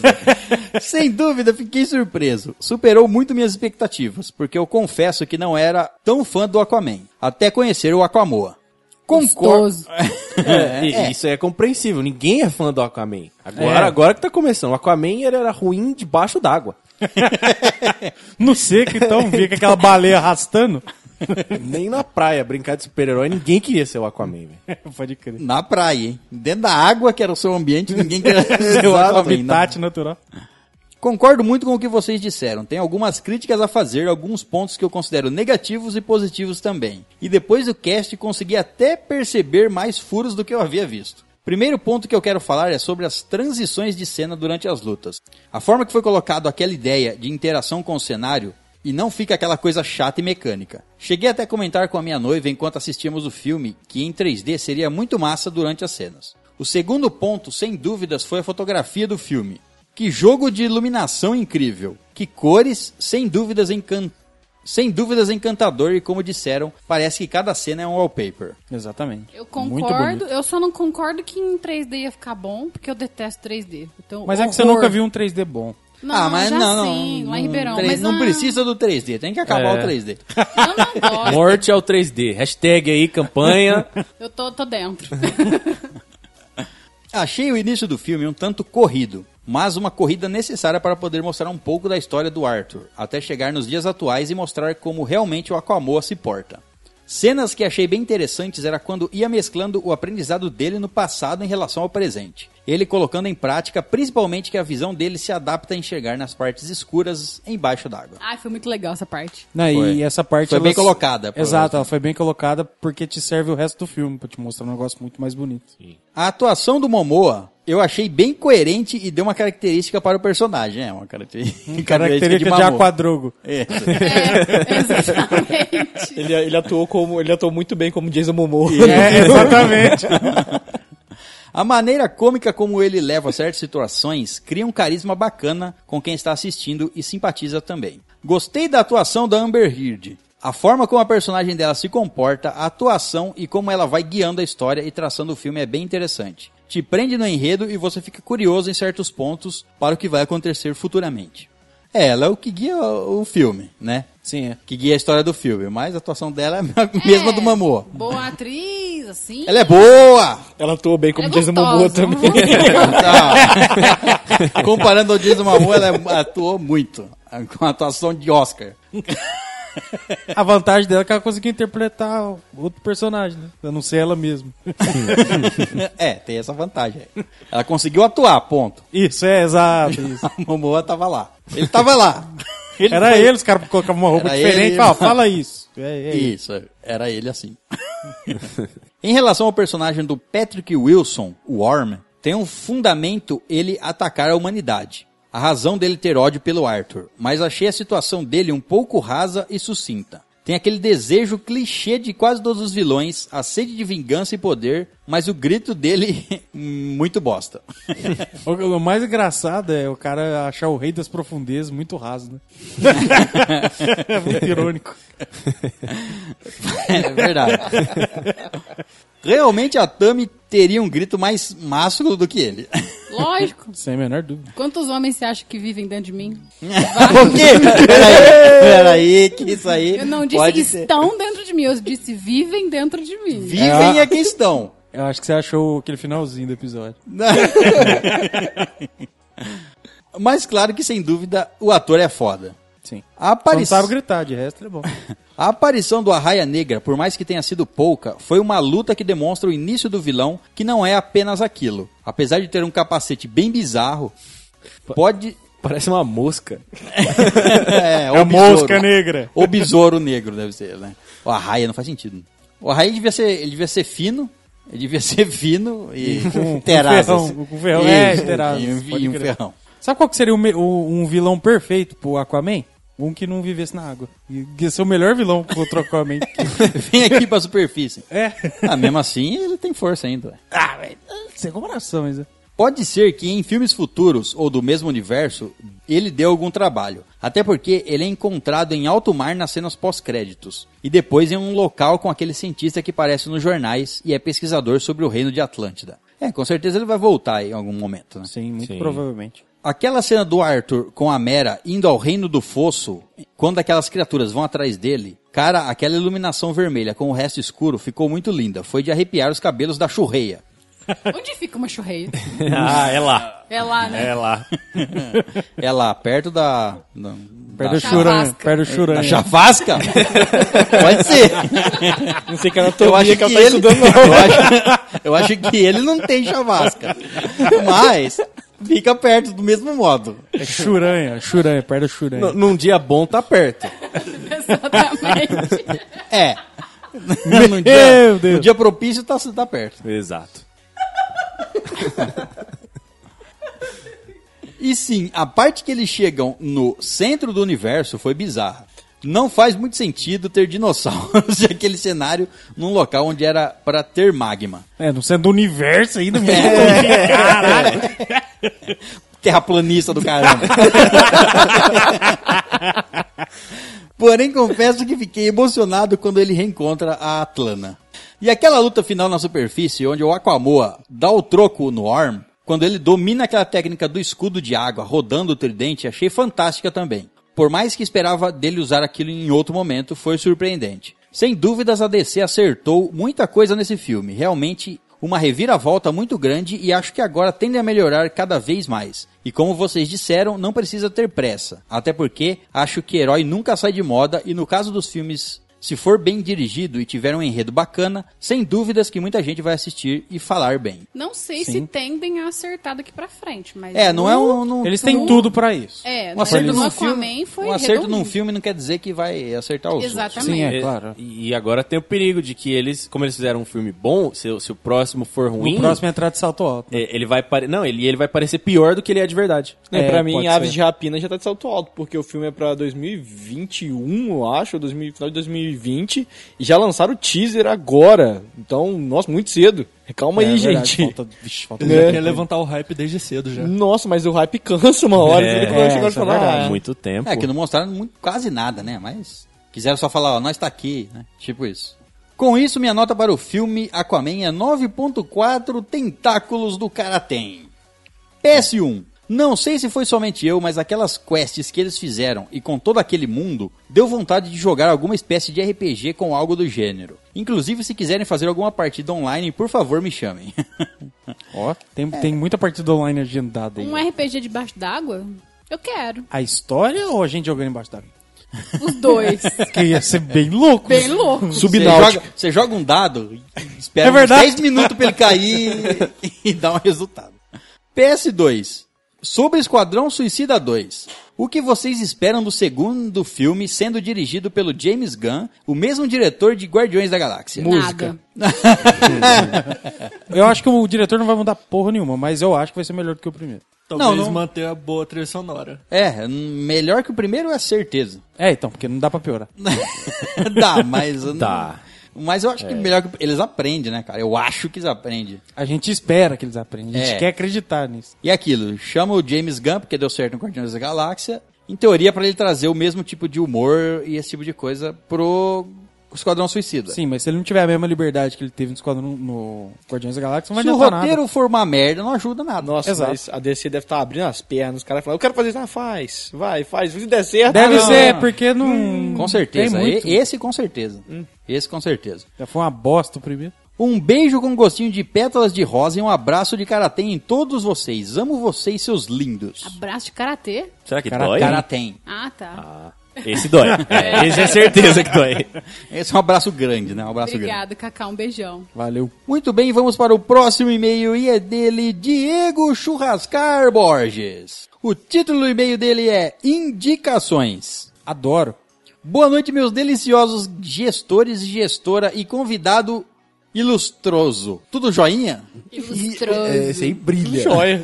Sem dúvida, fiquei surpreso. Superou muito minhas expectativas, porque eu confesso que não era tão fã do Aquaman, até conhecer o Aquamoa. Concordo. É, e Isso é compreensível. Ninguém é fã do Aquaman. Agora, É. agora que tá começando. O Aquaman ele era ruim debaixo d'água. No seco, então, ver com aquela baleia arrastando. Nem na praia brincar de super-herói, ninguém queria ser o Aquaman, velho. Pode crer. Na praia, hein? Dentro da água, que era o seu ambiente, ninguém queria ser o Aquaman. habitat natural. Concordo muito com o que vocês disseram. Tem algumas críticas a fazer, alguns pontos que eu considero negativos e positivos também. E depois do cast consegui até perceber mais furos do que eu havia visto. Primeiro ponto que eu quero falar é sobre as transições de cena durante as lutas. A forma que foi colocado aquela ideia de interação com o cenário e não fica aquela coisa chata e mecânica. Cheguei até a comentar com a minha noiva enquanto assistíamos o filme que em 3D seria muito massa durante as cenas. O segundo ponto, sem dúvidas, foi a fotografia do filme. Que jogo de iluminação incrível. Que cores, sem dúvidas, encan... sem dúvidas encantador e como disseram, parece que cada cena é um wallpaper. Exatamente. Eu concordo, eu só não concordo que em 3D ia ficar bom, porque eu detesto 3D. Então, Mas é que você horror. nunca viu um 3D bom. Não, ah, mas já não, não. sim, lá em não, Ribeirão. três- mas não ah, precisa do 3D, tem que acabar É. o 3D. Eu não gosto. Morte ao 3D. Hashtag aí, campanha. eu tô, tô dentro. Achei o início do filme um tanto corrido, mas uma corrida necessária para poder mostrar um pouco da história do Arthur, até chegar nos dias atuais e mostrar como realmente o Aquamoa se porta. Cenas que achei bem interessantes era quando ia mesclando o aprendizado dele no passado em relação ao presente. Ele colocando em prática principalmente que a visão dele se adapta a enxergar nas partes escuras embaixo d'água. Ai, foi muito legal essa parte. Não, Foi. e essa parte. Foi ela- bem colocada, Exato, ela foi bem colocada porque te serve o resto do filme, pra te mostrar um negócio muito mais bonito. A atuação do Momoa eu achei bem coerente e deu uma característica para o personagem. É, uma característica, Característica de, Momoa. Aquadrogo. É. É, exatamente. Ele, ele atuou como. Ele atuou muito bem como Jason Momoa. É, exatamente. A maneira cômica como ele leva certas situações cria um carisma bacana com quem está assistindo e simpatiza também. Gostei da atuação da Amber Heard. A forma como a personagem dela se comporta, a atuação e como ela vai guiando a história e traçando o filme é bem interessante. Te prende no enredo e você fica curioso em certos pontos para o que vai acontecer futuramente. É, ela é o que guia o filme, né? Sim, é. Que guia a história do filme, mas a atuação dela é a mesma do Mamoa. Boa atriz, assim. Ela é boa! Ela atuou bem como é Jason gostosa. Momoa também. Comparando ao Jason Momoa, ela atuou muito. Com a atuação de Oscar. A vantagem dela é que ela conseguiu interpretar outro personagem, né? Eu não sei ela mesma. É, tem essa vantagem. Ela conseguiu atuar, ponto. Isso, é, exato. Isso. A Momoa tava lá. Ele tava lá. Ele Era foi- ele, os caras colocavam uma roupa Era diferente. ele. Fala, fala isso. É, é ele. Isso, era ele assim. em relação ao personagem do Patrick Wilson, o Worm, tem um fundamento ele atacar a humanidade. A razão dele ter ódio pelo Arthur, mas achei a situação dele um pouco rasa e sucinta. Tem aquele desejo clichê de quase todos os vilões, a sede de vingança e poder, mas o grito dele muito bosta. O, mais engraçado é o cara achar o rei das profundezas muito raso, né? é muito irônico. É verdade. Realmente a Tami teria um grito mais másculo do que ele. Lógico. Sem a menor dúvida. Quantos homens você acha que vivem dentro de mim? o quê? Peraí, peraí, que isso aí Eu não disse pode que ser. estão dentro de mim, eu disse vivem dentro de mim. Vivem a questão. Eu acho que você achou aquele finalzinho do episódio. Mas claro que sem dúvida o ator é foda. Sim. A, Só não apari- sabe gritar, de resto é bom. a aparição do Arraia Negra, por mais que tenha sido pouca, foi uma luta que demonstra o início do vilão, que não é apenas aquilo. Apesar de ter um capacete bem bizarro, pode... Parece uma mosca. é, É o a besouro. mosca negra. O besouro negro deve ser, né? O Arraia não faz sentido. O Arraia devia ser, ele devia ser fino, ele devia ser fino e Com- com ferrão, com ferrão, é, Isso, terazas, E, um- e um crer. ferrão. Sabe qual que seria o o- um vilão perfeito pro Aquaman? Um que não vivesse na água. E Ia ser o melhor vilão contra o Aquaman. Vem aqui pra superfície. é. Ah, mesmo assim, ele tem força ainda. ué. Ah, velho. Sem comparação, mas... é. Pode ser que em filmes futuros ou do mesmo universo ele dê algum trabalho. Até porque ele é encontrado em alto mar nas cenas pós-créditos. E depois em um local com aquele cientista que aparece nos jornais e é pesquisador sobre o reino de Atlântida. É, com certeza ele vai voltar em algum momento, né? Sim, muito Sim. provavelmente. Aquela cena do Arthur com a Mera indo ao reino do fosso, quando aquelas criaturas vão atrás dele, cara, aquela iluminação vermelha com o resto escuro ficou muito linda. Foi de arrepiar os cabelos da churreia. Onde fica uma churreia? ah, é lá. É lá, né? É lá. É lá, perto da. da Perto da, do churanha. Chavasca. Perto do da churanha. chavasca? Pode ser. Não sei que Eu anatomia acho que que, ela tá ele, estudando, eu, acho, eu acho que ele não tem chavasca. Mas fica perto do mesmo modo. É churanha, churanha, perto do churanha. N- Num dia bom tá perto. Exatamente. É. No dia, Meu Deus. no dia propício tá, tá perto. Exato. E sim, a parte que eles chegam no centro do universo foi bizarra. Não faz muito sentido ter dinossauros e aquele cenário num local onde era para ter magma. É, no centro do universo ainda. É. Caralho. Terraplanista do caramba. Porém, confesso que fiquei emocionado quando ele reencontra a Atlana. E aquela luta final na superfície, onde o Aquamoa dá o troco no Orm, quando ele domina aquela técnica do escudo de água, rodando o tridente, achei fantástica também. Por mais que esperava dele usar aquilo em outro momento, foi surpreendente. Sem dúvidas, a DC acertou muita coisa nesse filme. Realmente, uma reviravolta muito grande e acho que agora tende a melhorar cada vez mais. E como vocês disseram, não precisa ter pressa. Até porque acho que herói nunca sai de moda e no caso dos filmes, se for bem dirigido e tiver um enredo bacana, sem dúvidas que muita gente vai assistir e falar bem. Não sei se tendem a acertar daqui pra frente, mas. É, não é um... não- Eles têm tudo pra isso. É, um acerto no num filme, foi um acerto num redondinho. filme não quer dizer que vai acertar os outros. Exatamente. Sim, é, E- claro. E, e agora tem o perigo de que eles, como eles fizeram um filme bom, se, o- se o próximo for ruim, O próximo é entrar de salto alto. é, ele vai pare... não, ele, ele vai parecer pior do que ele é de verdade. É, É, pra mim, Aves ser. de Rapina já tá de salto alto, porque o filme é pra 2021, eu acho, ou 2000, final de 2020, e já lançaram o teaser agora. Então, nossa, muito cedo. Calma É aí, verdade, gente. Falta, vixe, falta Ele É. já quer levantar o hype desde cedo já. Nossa, mas o hype cansa uma hora. É, É, quando chega isso é fala, verdade. ah, Muito tempo. É, que não mostraram muito- quase nada, né? Mas quiseram só falar, ó, nós tá aqui, né? Tipo isso. Com isso, minha nota para o filme Aquaman é 9.4 Tentáculos do Karatem. PS1. Não sei se foi somente eu, mas aquelas quests que eles fizeram e com todo aquele mundo, deu vontade de jogar alguma espécie de RPG com algo do gênero. Inclusive, se quiserem fazer alguma partida online, por favor, me chamem. Ó, tem, tem muita partida online agendada aí. Um RPG debaixo d'água? Eu quero. A história ou a gente jogando embaixo d'água? Os dois. Que ia ser bem louco. Bem louco. Você subnáutico. joga, você joga um dado, e espera É verdade. uns 10 minutos pra ele cair e dá um resultado. PS2. Sobre Esquadrão Suicida 2. O que vocês esperam do segundo filme sendo dirigido pelo James Gunn, o mesmo diretor de Guardiões da Galáxia? Nada. Eu acho que o diretor não vai mudar porra nenhuma, mas eu acho que vai ser melhor do que o primeiro. Talvez Não, não. manter a boa trilha sonora. É, melhor que o primeiro é certeza. É, então, porque não dá pra piorar. Dá, mas... Dá. Mas eu acho que melhor que... Eles aprendem, né, cara? Eu acho que eles aprendem. A gente espera que eles aprendam. A gente É. quer acreditar nisso. E aquilo, chama o James Gunn, porque deu certo no Guardiões da Galáxia, em teoria para ele trazer o mesmo tipo de humor e esse tipo de coisa pro Esquadrão Suicida. Sim, mas se ele não tiver a mesma liberdade que ele teve no Esquadrão no Guardiões da Galáxia, não vai Se o adiantar roteiro nada. for uma merda, não ajuda nada. Nossa, Exato. mas a DC deve estar abrindo as pernas. Os caras falam, eu quero fazer isso. Ah, faz. Vai, faz. Se der certo. Deve ah, não. ser, porque não... Com certeza. Tem muito. Esse com certeza. Esse com certeza. Já foi uma bosta o primeiro. Um beijo com gostinho de pétalas de rosa e um abraço de karatê em todos vocês. Amo vocês, seus lindos. Abraço de karatê. Será que Cara- dói? Karatê. Ah, tá. Esse dói. É, esse é certeza que dói. Esse é um abraço grande, né? Um abraço grande. Obrigada, Cacá. Um beijão. Valeu. Muito bem, vamos para o próximo e-mail e é dele, Diego Churrascar Borges. O título do e-mail dele é Indicações. Adoro. Boa noite, meus deliciosos gestores e gestora e convidado ilustroso. Tudo joinha? Ilustroso. É, esse aí brilha. Joia.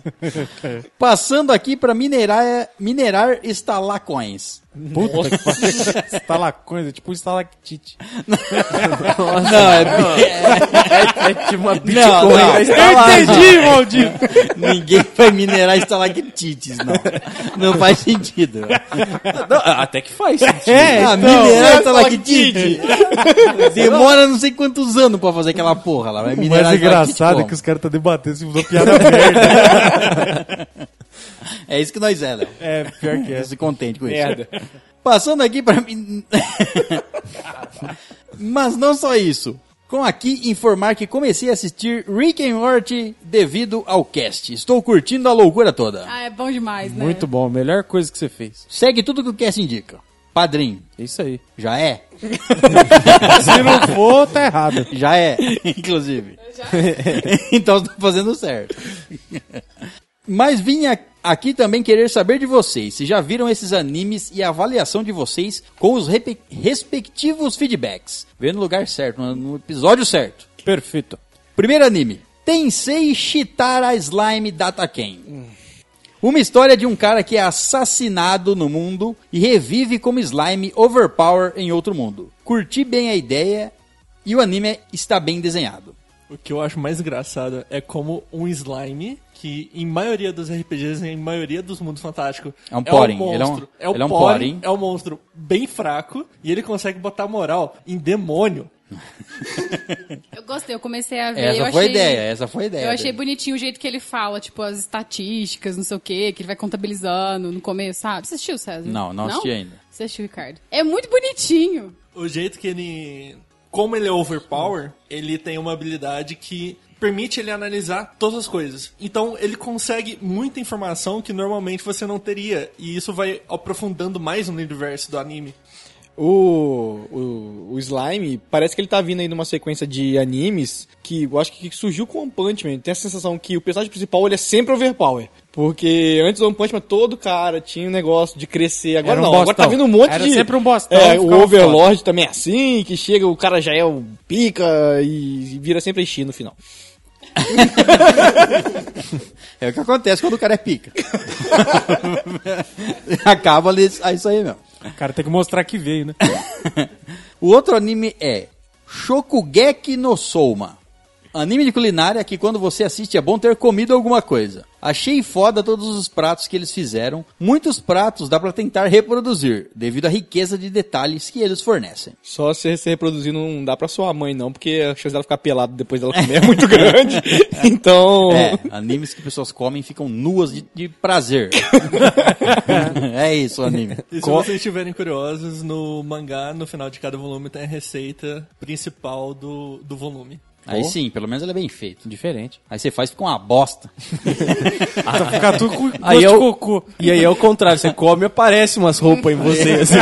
Passando aqui para minerar, minerar estalacões. Puta que pariu. Estalacões, é tipo um estalactite. Não, é, É tipo uma não, Bitcoin não. da estalagem. Entendi, maldito. Ninguém vai minerar estalactites, não. Não faz sentido. Não, até que faz sentido. É, ah, então, minerar é estalactite. Demora não sei quantos anos pra fazer aquela porra lá. Vai O minerar mais engraçado é que os caras estão debatendo se usou piada merda. É isso que nós é, Léo. É, pior que é. Se contente com isso. Merda. Passando aqui pra mim. Mas não só isso. Com aqui informar que comecei a assistir Rick and Morty devido ao cast. Estou curtindo a loucura toda. Ah, é bom demais, né? Muito bom, melhor coisa que você fez. Segue tudo que o cast indica. Padrinho, É isso aí. já é? Se não for, tá errado. Já é, inclusive. então estou fazendo certo. Mas vim aqui também querer saber de vocês, se já viram esses animes e a avaliação de vocês com os respectivos feedbacks. Vê no lugar certo, no, episódio certo. Perfeito. Primeiro anime. Tensei Shitara Slime Dataken. Uma história de um cara que é assassinado no mundo e revive como slime overpower em outro mundo. Curti bem a ideia e o anime está bem desenhado. O que eu acho mais engraçado é como um slime, que em maioria dos RPGs, em maioria dos mundos fantásticos, É um porin, monstro. ele é um- é, o ele é um porin. é um monstro bem fraco, e ele consegue botar moral em demônio. Eu gostei, eu comecei a ver. Essa eu foi a achei, ideia, essa foi a ideia. Eu achei dele. bonitinho o jeito que ele fala, tipo, as estatísticas, não sei o quê, que ele vai contabilizando no começo, sabe? Você assistiu, César? Não, não assisti ainda. Você assistiu, Ricardo? É muito bonitinho. O jeito que ele. Como ele é overpower, ele tem uma habilidade que permite ele analisar todas as coisas. Então ele consegue muita informação que normalmente você não teria. E isso vai aprofundando mais no universo do anime. O, o, o Slime, parece que ele tá vindo aí numa sequência de animes que eu acho que surgiu com o One Punch Man. Tem a sensação que o personagem principal ele é sempre overpower. Porque antes do One Punch Man, todo cara tinha um negócio de crescer. Agora um não, agora bostão. tá vindo um monte Era de. sempre um bostão, É, o Overlord também é assim, que chega, o cara já é o pica e vira sempre Enchi no final. É o que acontece quando o cara é pica. Acaba ali, é isso aí mesmo. Cara tem que mostrar que veio, né? O outro anime é Shokugeki no Souma. Anime de culinária que quando você assiste é bom ter comido alguma coisa. Achei foda todos os pratos que eles fizeram. Muitos pratos dá pra tentar reproduzir, devido à riqueza de detalhes que eles fornecem. Só se se reproduzir não dá pra sua mãe, não, porque a chance dela ficar pelada depois dela comer é muito grande. Então. É, animes que pessoas comem ficam nuas de, de prazer. é isso o anime. E se vocês estiverem curiosos, no mangá, no final de cada volume, tem a receita principal do, do volume. Aí sim, pelo menos ele é bem feito. Diferente. Aí você faz e fica uma bosta. Pra ficar tudo com Aí é o- cocô. E aí é o contrário, você come e aparece umas roupas em você. assim.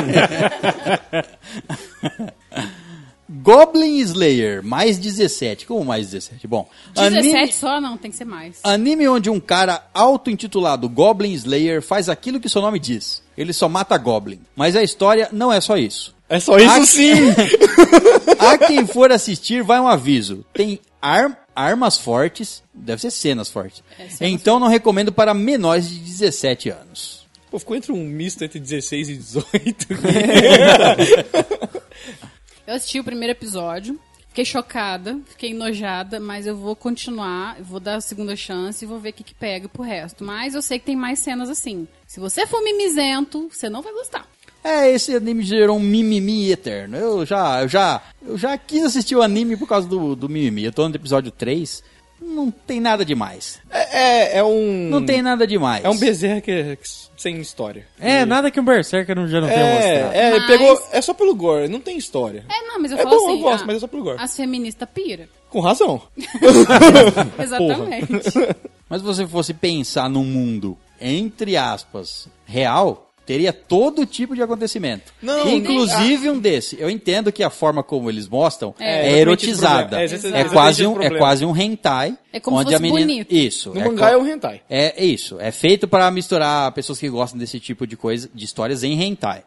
Goblin Slayer, mais 17. Como mais 17? Bom, 17 anime, só? Não, tem que ser mais. anime onde um cara auto-intitulado Goblin Slayer faz aquilo que seu nome diz. Ele só mata Goblin. Mas a história não é só isso. É só isso Ah, sim! A quem for assistir, vai um aviso. Tem ar- armas fortes, deve ser cenas fortes. então não recomendo para menores de 17 anos. Pô, ficou entre um misto entre 16 e 18. Eu assisti o primeiro episódio, fiquei chocada, fiquei enojada, mas eu vou continuar, eu vou dar a segunda chance e vou ver o que, que pega pro resto. Mas eu sei que tem mais cenas assim. Se você for mimizento, você não vai gostar. É, esse anime gerou um mimimi eterno. Eu já, eu já, eu já quis assistir o anime por causa do, do mimimi. Eu tô no episódio 3. não tem nada demais. É, é, é um. Não tem nada demais. É um berserker sem história. É, nada que um Berserker não- já não tenha mostrado. É, é, Mas- pegou. É só pelo gore, não tem história. É, não, mas eu É falo bom, assim. eu gosto, ah, mas é só pelo gore. As feministas pira. Com razão. Exatamente. Mas se você fosse pensar num mundo, entre aspas, real, teria todo tipo de acontecimento. Não, Inclusive um desse. Eu entendo que a forma como eles mostram É. é, esse erotizada. É, É, exatamente quase um, é quase um hentai. É como se onde a fosse menina... bonito. Isso. No é mangá co- é um hentai. É isso, é feito pra misturar pessoas que gostam desse tipo de coisa, de histórias em hentai.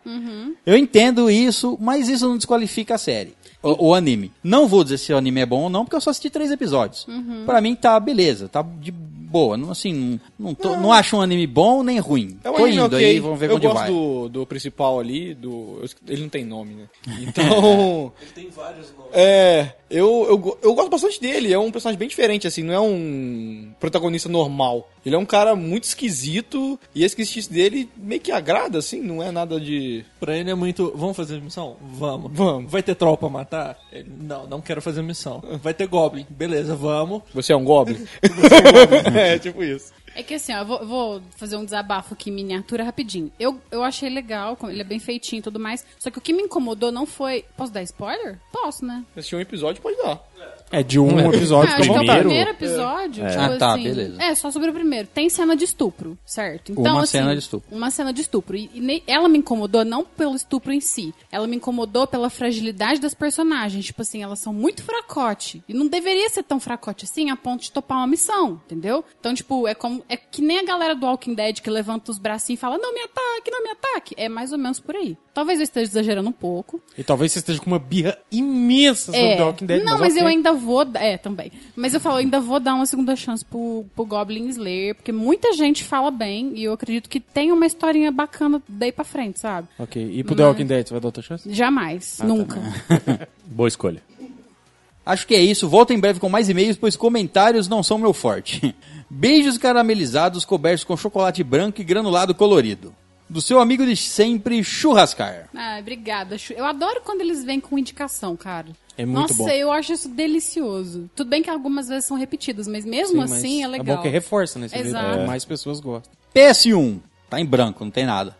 Eu entendo isso, mas isso não desqualifica a série. O, o anime. Não vou dizer se o anime é bom ou não, porque eu só assisti três episódios. Pra mim tá beleza, tá de boa. Não, assim, não, não, tô- não acho um anime bom nem ruim. É um Tô anime indo ok. aí, vamos ver eu onde gosto vai. Do, do principal ali, do. eu Ele não tem nome, né? Então. ele tem vários nomes. É. Eu, eu, eu gosto bastante dele. É um personagem bem diferente, assim. Não é um protagonista normal. Ele é um cara muito esquisito. E a esquisitice dele meio que agrada, assim. Não é nada de. Pra ele é muito. Vamos fazer missão? Vamos. Vamos. Vai ter troll pra matar? Ele, não, não quero fazer missão. Vai ter Goblin. Beleza, vamos. Você é um goblin? é, tipo isso. É que assim, ó, eu vou, eu vou fazer um desabafo aqui em miniatura rapidinho. Eu, eu achei legal, ele é bem feitinho e tudo mais. Só que o que me incomodou não foi. Posso dar spoiler? Posso, né? Assistir um episódio pode dar. É de um episódio Ah, acho que é o primeiro. primeiro episódio. tipo Ah, tá, assim, beleza. É, só sobre o primeiro. Tem cena de estupro, certo? Então, Uma assim, cena de estupro. Uma cena de estupro. E, e ela me incomodou não pelo estupro em si. Ela me incomodou pela fragilidade das personagens. Tipo assim, elas são muito fracote. E não deveria ser tão fracote assim a ponto de topar uma missão, entendeu? Então, tipo, é como. É que nem a galera do Walking Dead que levanta os bracinhos e fala: não me ataque, não me ataque. É mais ou menos por aí. Talvez eu esteja exagerando um pouco. E talvez você esteja com uma birra imensa sobre É. The Walking Dead. Não, mas, ok. eu ainda vou. dar- É, também. Mas eu falo, eu ainda vou dar uma segunda chance pro, pro Goblin Slayer, porque muita gente fala bem e eu acredito que tem uma historinha bacana daí pra frente, sabe? Ok, e pro The Walking Dead, você vai dar outra chance? Jamais. nunca. Boa escolha. Acho que é isso. Volto em breve com mais e-mails, pois comentários não são meu forte. Beijos caramelizados cobertos com chocolate branco e granulado colorido. Do seu amigo de sempre, Churrascar. Ah, obrigada. Eu adoro quando eles vêm com indicação, cara. É muito Nossa, bom. eu acho isso delicioso. Tudo bem que algumas vezes são repetidas, mas mesmo Sim, mas assim é legal. É bom que reforça, vê Exato. que mais pessoas gostam. PS1. Tá em branco, não tem nada.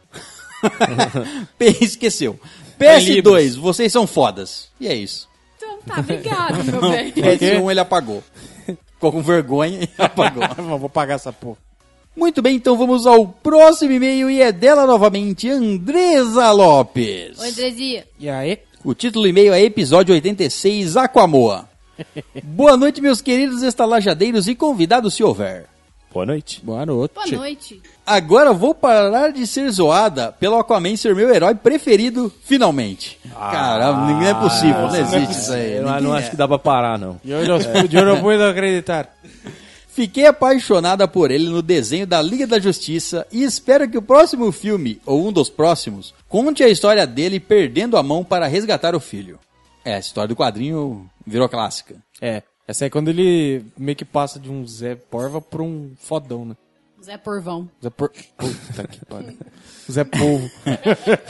Esqueceu. Tá PS2, vocês são fodas. E é isso. Então tá, obrigada, meu bem. PS1 ele apagou. Ficou com vergonha e apagou. Vou pagar essa porra. Muito bem, então vamos ao próximo e-mail e é dela novamente, Andresa Lopes. Oi, Andrezinha. E aí? O título do e-mail é Episódio 86, Aquamoa. Boa noite, meus queridos estalajadeiros e convidados se houver. Boa noite. Boa noite. Boa noite. Agora vou parar de ser zoada pelo Aquaman ser meu herói preferido, finalmente. Caramba, não é possível, não existe isso aí. Eu Ninguém não é. acho que dá pra parar, não. Eu não, eu não puedo acreditar. Fiquei apaixonada por ele no desenho da Liga da Justiça e espero que o próximo filme, ou um dos próximos, conte a história dele perdendo a mão para resgatar o filho. É, a história do quadrinho virou clássica. É, essa é quando ele meio que passa de um Zé Porva pra um fodão, né? Zé Porvão. Zé Por... Puta que pariu. Zé Polvo.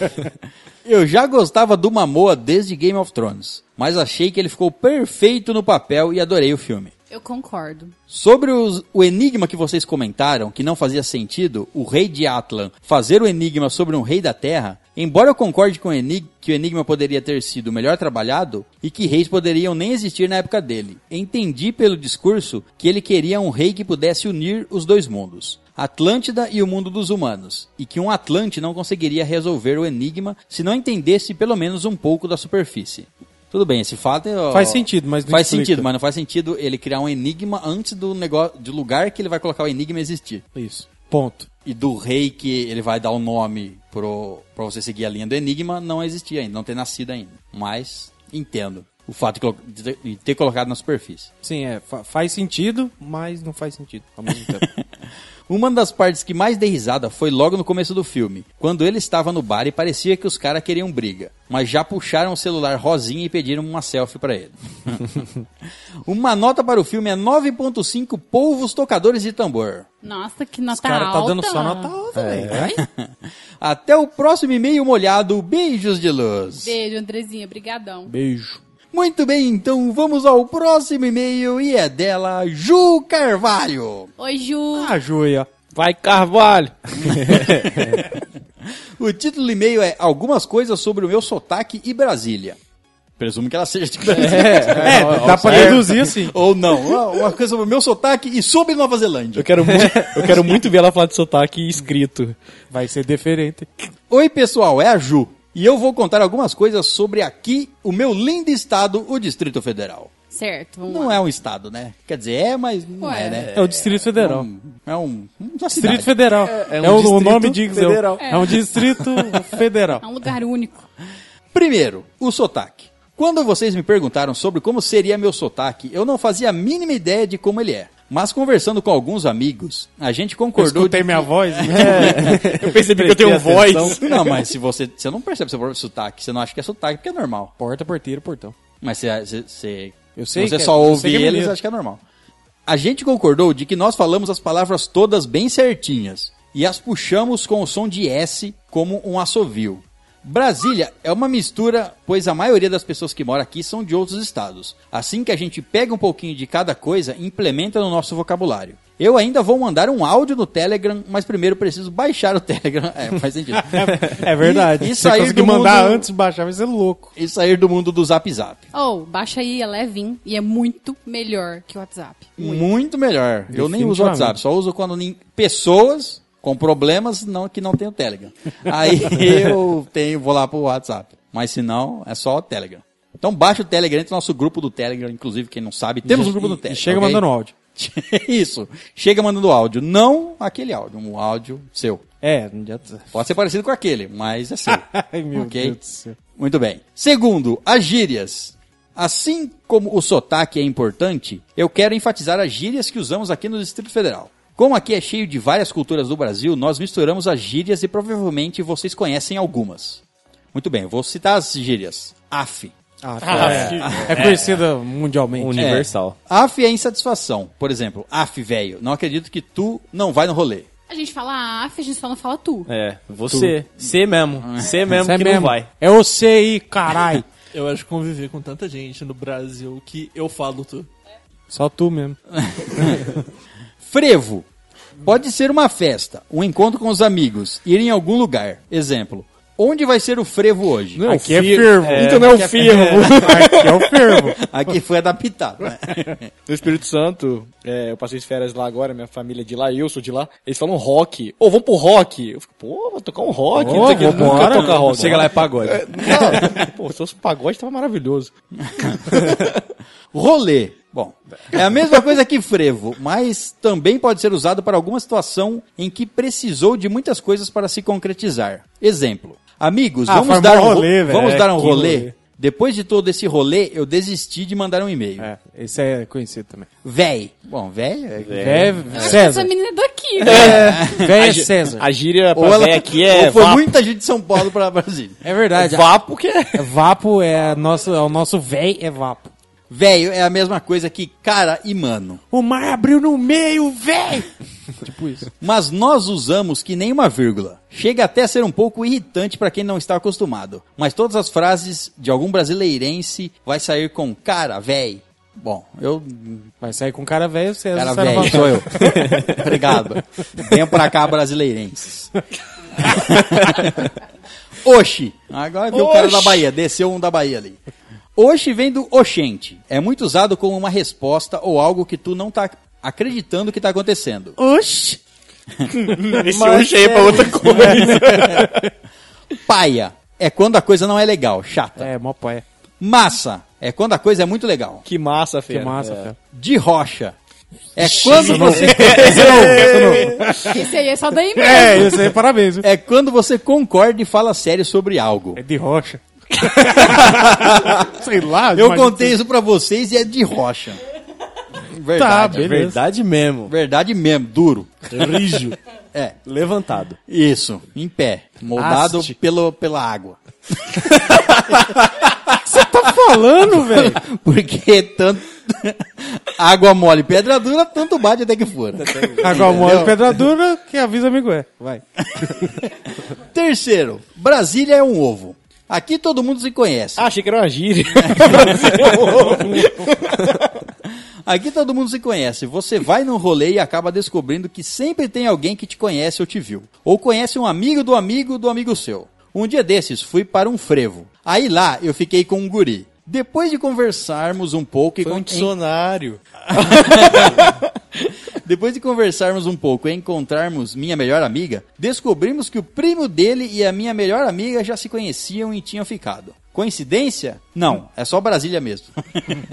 Eu já gostava do Mamoa desde Game of Thrones, mas achei que ele ficou perfeito no papel e adorei o filme. Eu concordo. Sobre os- o enigma que vocês comentaram, que não fazia sentido, o rei de Atlan fazer o enigma sobre um rei da Terra, embora eu concorde com o enig- que o enigma poderia ter sido melhor trabalhado e que reis poderiam nem existir na época dele, entendi pelo discurso que ele queria um rei que pudesse unir os dois mundos. Atlântida e o mundo dos humanos, e que um Atlante não conseguiria resolver o enigma se não entendesse pelo menos um pouco da superfície. Tudo bem, esse fato é, ó, Faz sentido, mas não faz explica. sentido, mas não faz sentido ele criar um enigma antes do negócio, de lugar que ele vai colocar o enigma existir. Isso. Ponto. E do rei que ele vai dar o nome pro, pra você seguir a linha do enigma não existia ainda, não ter nascido ainda. Mas entendo o fato de ter, colocado na superfície. Sim, é. fa- faz sentido, mas não faz sentido ao mesmo tempo. Uma das partes que mais dei risada foi logo no começo do filme, quando ele estava no bar e parecia que os caras queriam briga, mas já puxaram o celular rosinha e pediram uma selfie pra ele. uma nota para o filme é 9.5 polvos tocadores de tambor. Nossa, que nota Os caras alta. tá dando só nota alta, velho. Vai. Até o próximo e-mail molhado. Beijos de luz. Beijo, Andrezinha. Brigadão. Beijo. Muito bem, então vamos ao próximo e-mail e é dela Ju Carvalho. Oi, Ju. Ah, Juia. Vai, Carvalho. O título do e-mail é Algumas coisas sobre o meu sotaque e Brasília. Presumo que ela seja de Brasília. É, dá pra deduzir assim. Ou não, uma- uma coisa sobre o meu sotaque e sobre Nova Zelândia. Eu quero muito, eu quero muito ver ela falar de sotaque escrito. Vai ser diferente. Oi, pessoal, é a Ju. E eu vou contar algumas coisas sobre aqui, o meu lindo estado, o Distrito Federal. Certo, vamos Não lá. é um estado, né? Quer dizer, é, mas não Ué. é, né? É o Distrito Federal. um, é um, Distrito. Federal. É, um o, o nome diz. é. É. um distrito federal. É um lugar único. Primeiro, o sotaque. Quando vocês me perguntaram sobre como seria meu sotaque, eu não fazia a mínima ideia de como ele é. Mas conversando com alguns amigos, a gente Eu concordou escutei de minha que... voz. Eu percebi que eu tenho voz. Não, mas se você, você não percebe seu próprio sotaque, você não acha que é sotaque, porque é normal. Porta, porteiro, portão. Mas você, você, você, Eu se sei você que é- só eu ouve sei é eles, acha que é normal. A gente concordou de que nós falamos as palavras todas bem certinhas e as puxamos com o som de S como um assovio. Brasília é uma mistura, pois a maioria das pessoas que moram aqui são de outros estados. Assim que a gente pega um pouquinho de cada coisa e implementa no nosso vocabulário. Eu ainda vou mandar um áudio no Telegram, mas primeiro preciso baixar o Telegram. É, faz sentido. É verdade. E- e sair conseguir do mandar mundo- antes de baixar, vai ser louco. e sair do mundo do Zap Zap. Oh, baixa aí, é levinho e é muito melhor que o WhatsApp. Muito melhor. Eu nem uso Definitivamente. WhatsApp, só uso quando nem pessoas com problemas não que não tem o Telegram. Aí eu tenho, vou lá pro WhatsApp. Mas se não, é só o Telegram. Então baixa o Telegram, entra no nosso grupo do Telegram, inclusive quem não sabe, temos um grupo do Telegram. Chega ok? mandando áudio. Isso. Chega mandando áudio, não aquele áudio, um áudio seu. É, não adianta. Pode ser parecido com aquele, mas é seu. Ai, meu Ok? Deus do céu. Muito bem. Segundo, as gírias. Assim como o sotaque é importante, eu quero enfatizar as gírias que usamos aqui no Distrito Federal. Como aqui é cheio de várias culturas do Brasil, nós misturamos as gírias e provavelmente vocês conhecem algumas. Muito bem, eu vou citar as gírias. AF. Ah, é, é conhecida mundialmente. Universal. É. AF é insatisfação. Por exemplo, AF, velho, não acredito que tu não vai no rolê. A gente fala AF, a gente só não fala tu. É, você. Você mesmo. Você mesmo Isso é que mesmo. não vai. É você aí, carai. Eu acho que conviver com tanta gente no Brasil que eu falo tu. Só tu mesmo. Frevo. Pode ser uma festa, um encontro com os amigos, ir em algum lugar. Exemplo. Onde vai ser o frevo hoje? Não, aqui é fervo. Então não é o firmo. Aqui é o fervo. Aqui foi adaptado. né? No Espírito Santo, é, eu passei as férias lá agora, minha família é de lá, eu sou de lá. Eles falam rock. Ô, vamos pro rock. Eu fico, pô, vou tocar um rock. Ô, não sei vambora. nunca tocar rock. Chega lá é pagode. Não, pô, se fosse pagode, tava maravilhoso. Rolê. Bom, é a mesma coisa que frevo, mas também pode ser usado para alguma situação em que precisou de muitas coisas para se concretizar. Exemplo. Amigos, Ah, vamos dar um ro- rolê, velho. vamos É, dar um rolê. rolê. Depois de todo esse rolê, eu desisti de mandar um e-mail. É, esse é conhecido também. Véi. Bom, véi é... É, Eu acho que César. essa menina é daqui, né? Véi é A gí- César. A gíria Ou, pra ela, véia aqui é ou foi vapo. muita gente de São Paulo para Brasília. É verdade. Vapo que é. Vapo é, a nossa, é o nosso véi é vapo. Velho é a mesma coisa que cara e mano. O mar abriu no meio, véi! tipo isso. Mas nós usamos que nem uma vírgula. Chega até a ser um pouco irritante para quem não está acostumado. Mas todas as frases de algum brasileirense vai sair com cara, véi. Bom, eu. Vai sair com cara velho. Cara, sai na véi, vantagem. sou eu. Obrigado. Venha pra cá, brasileirenses. Oxi. Agora viu o cara da Bahia. Desceu um da Bahia ali. Oxi vem do oxente. É muito usado como uma resposta ou algo que tu não tá acreditando que tá acontecendo. Oxi! Esse hoje aí é pra outra coisa. Paia é quando a coisa não é legal, chata. É, mó pai. Massa é quando a coisa é muito legal. Que massa, Que fera. massa, É. De rocha é quando você Esse aí é só daí mesmo. É, isso aí, parabéns. viu? é quando você concorda e fala sério sobre algo. É de rocha. Sei lá. Eu mas- contei isso pra vocês e é de rocha. Tá, Verdade. beleza. Verdade mesmo. Verdade mesmo, duro. Rijo. É, Levantado. isso, em pé, moldado Haste. pelo, pela água. Tá falando, velho? Porque tanto água mole e pedra dura, tanto bate até que fura. Água mole, pedra dura, que avisa amigo é. Vai. Terceiro, Brasília é um ovo. Aqui todo mundo se conhece. Ah, achei que era uma gíria. Aqui todo mundo se conhece. Você vai num rolê e acaba descobrindo que sempre tem alguém que te conhece ou te viu. Ou conhece um amigo do amigo do amigo seu. Um dia desses, fui para um frevo. Aí lá, eu fiquei com um guri. Depois de conversarmos um pouco e Foi um dicionário. Depois de conversarmos um pouco e encontrarmos minha melhor amiga, descobrimos que o primo dele e a minha melhor amiga já se conheciam e tinham ficado. Coincidência? Não, é só Brasília mesmo.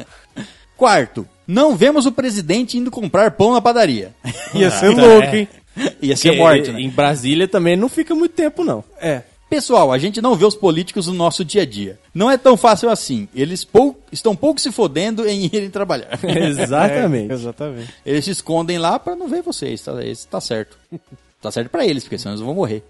Quarto, não vemos o presidente indo comprar pão na padaria. Ia ser tá, louco, é. hein? Ia ser morte, né? Em Brasília também não fica muito tempo, não. É. Pessoal, a gente não vê os políticos no nosso dia a dia. Não é tão fácil assim. Eles pou- estão pouco se fodendo em irem trabalhar. Exatamente. É, exatamente. Eles se escondem lá pra não ver vocês, tá? Isso tá certo. Tá certo pra eles, porque senão eles vão morrer.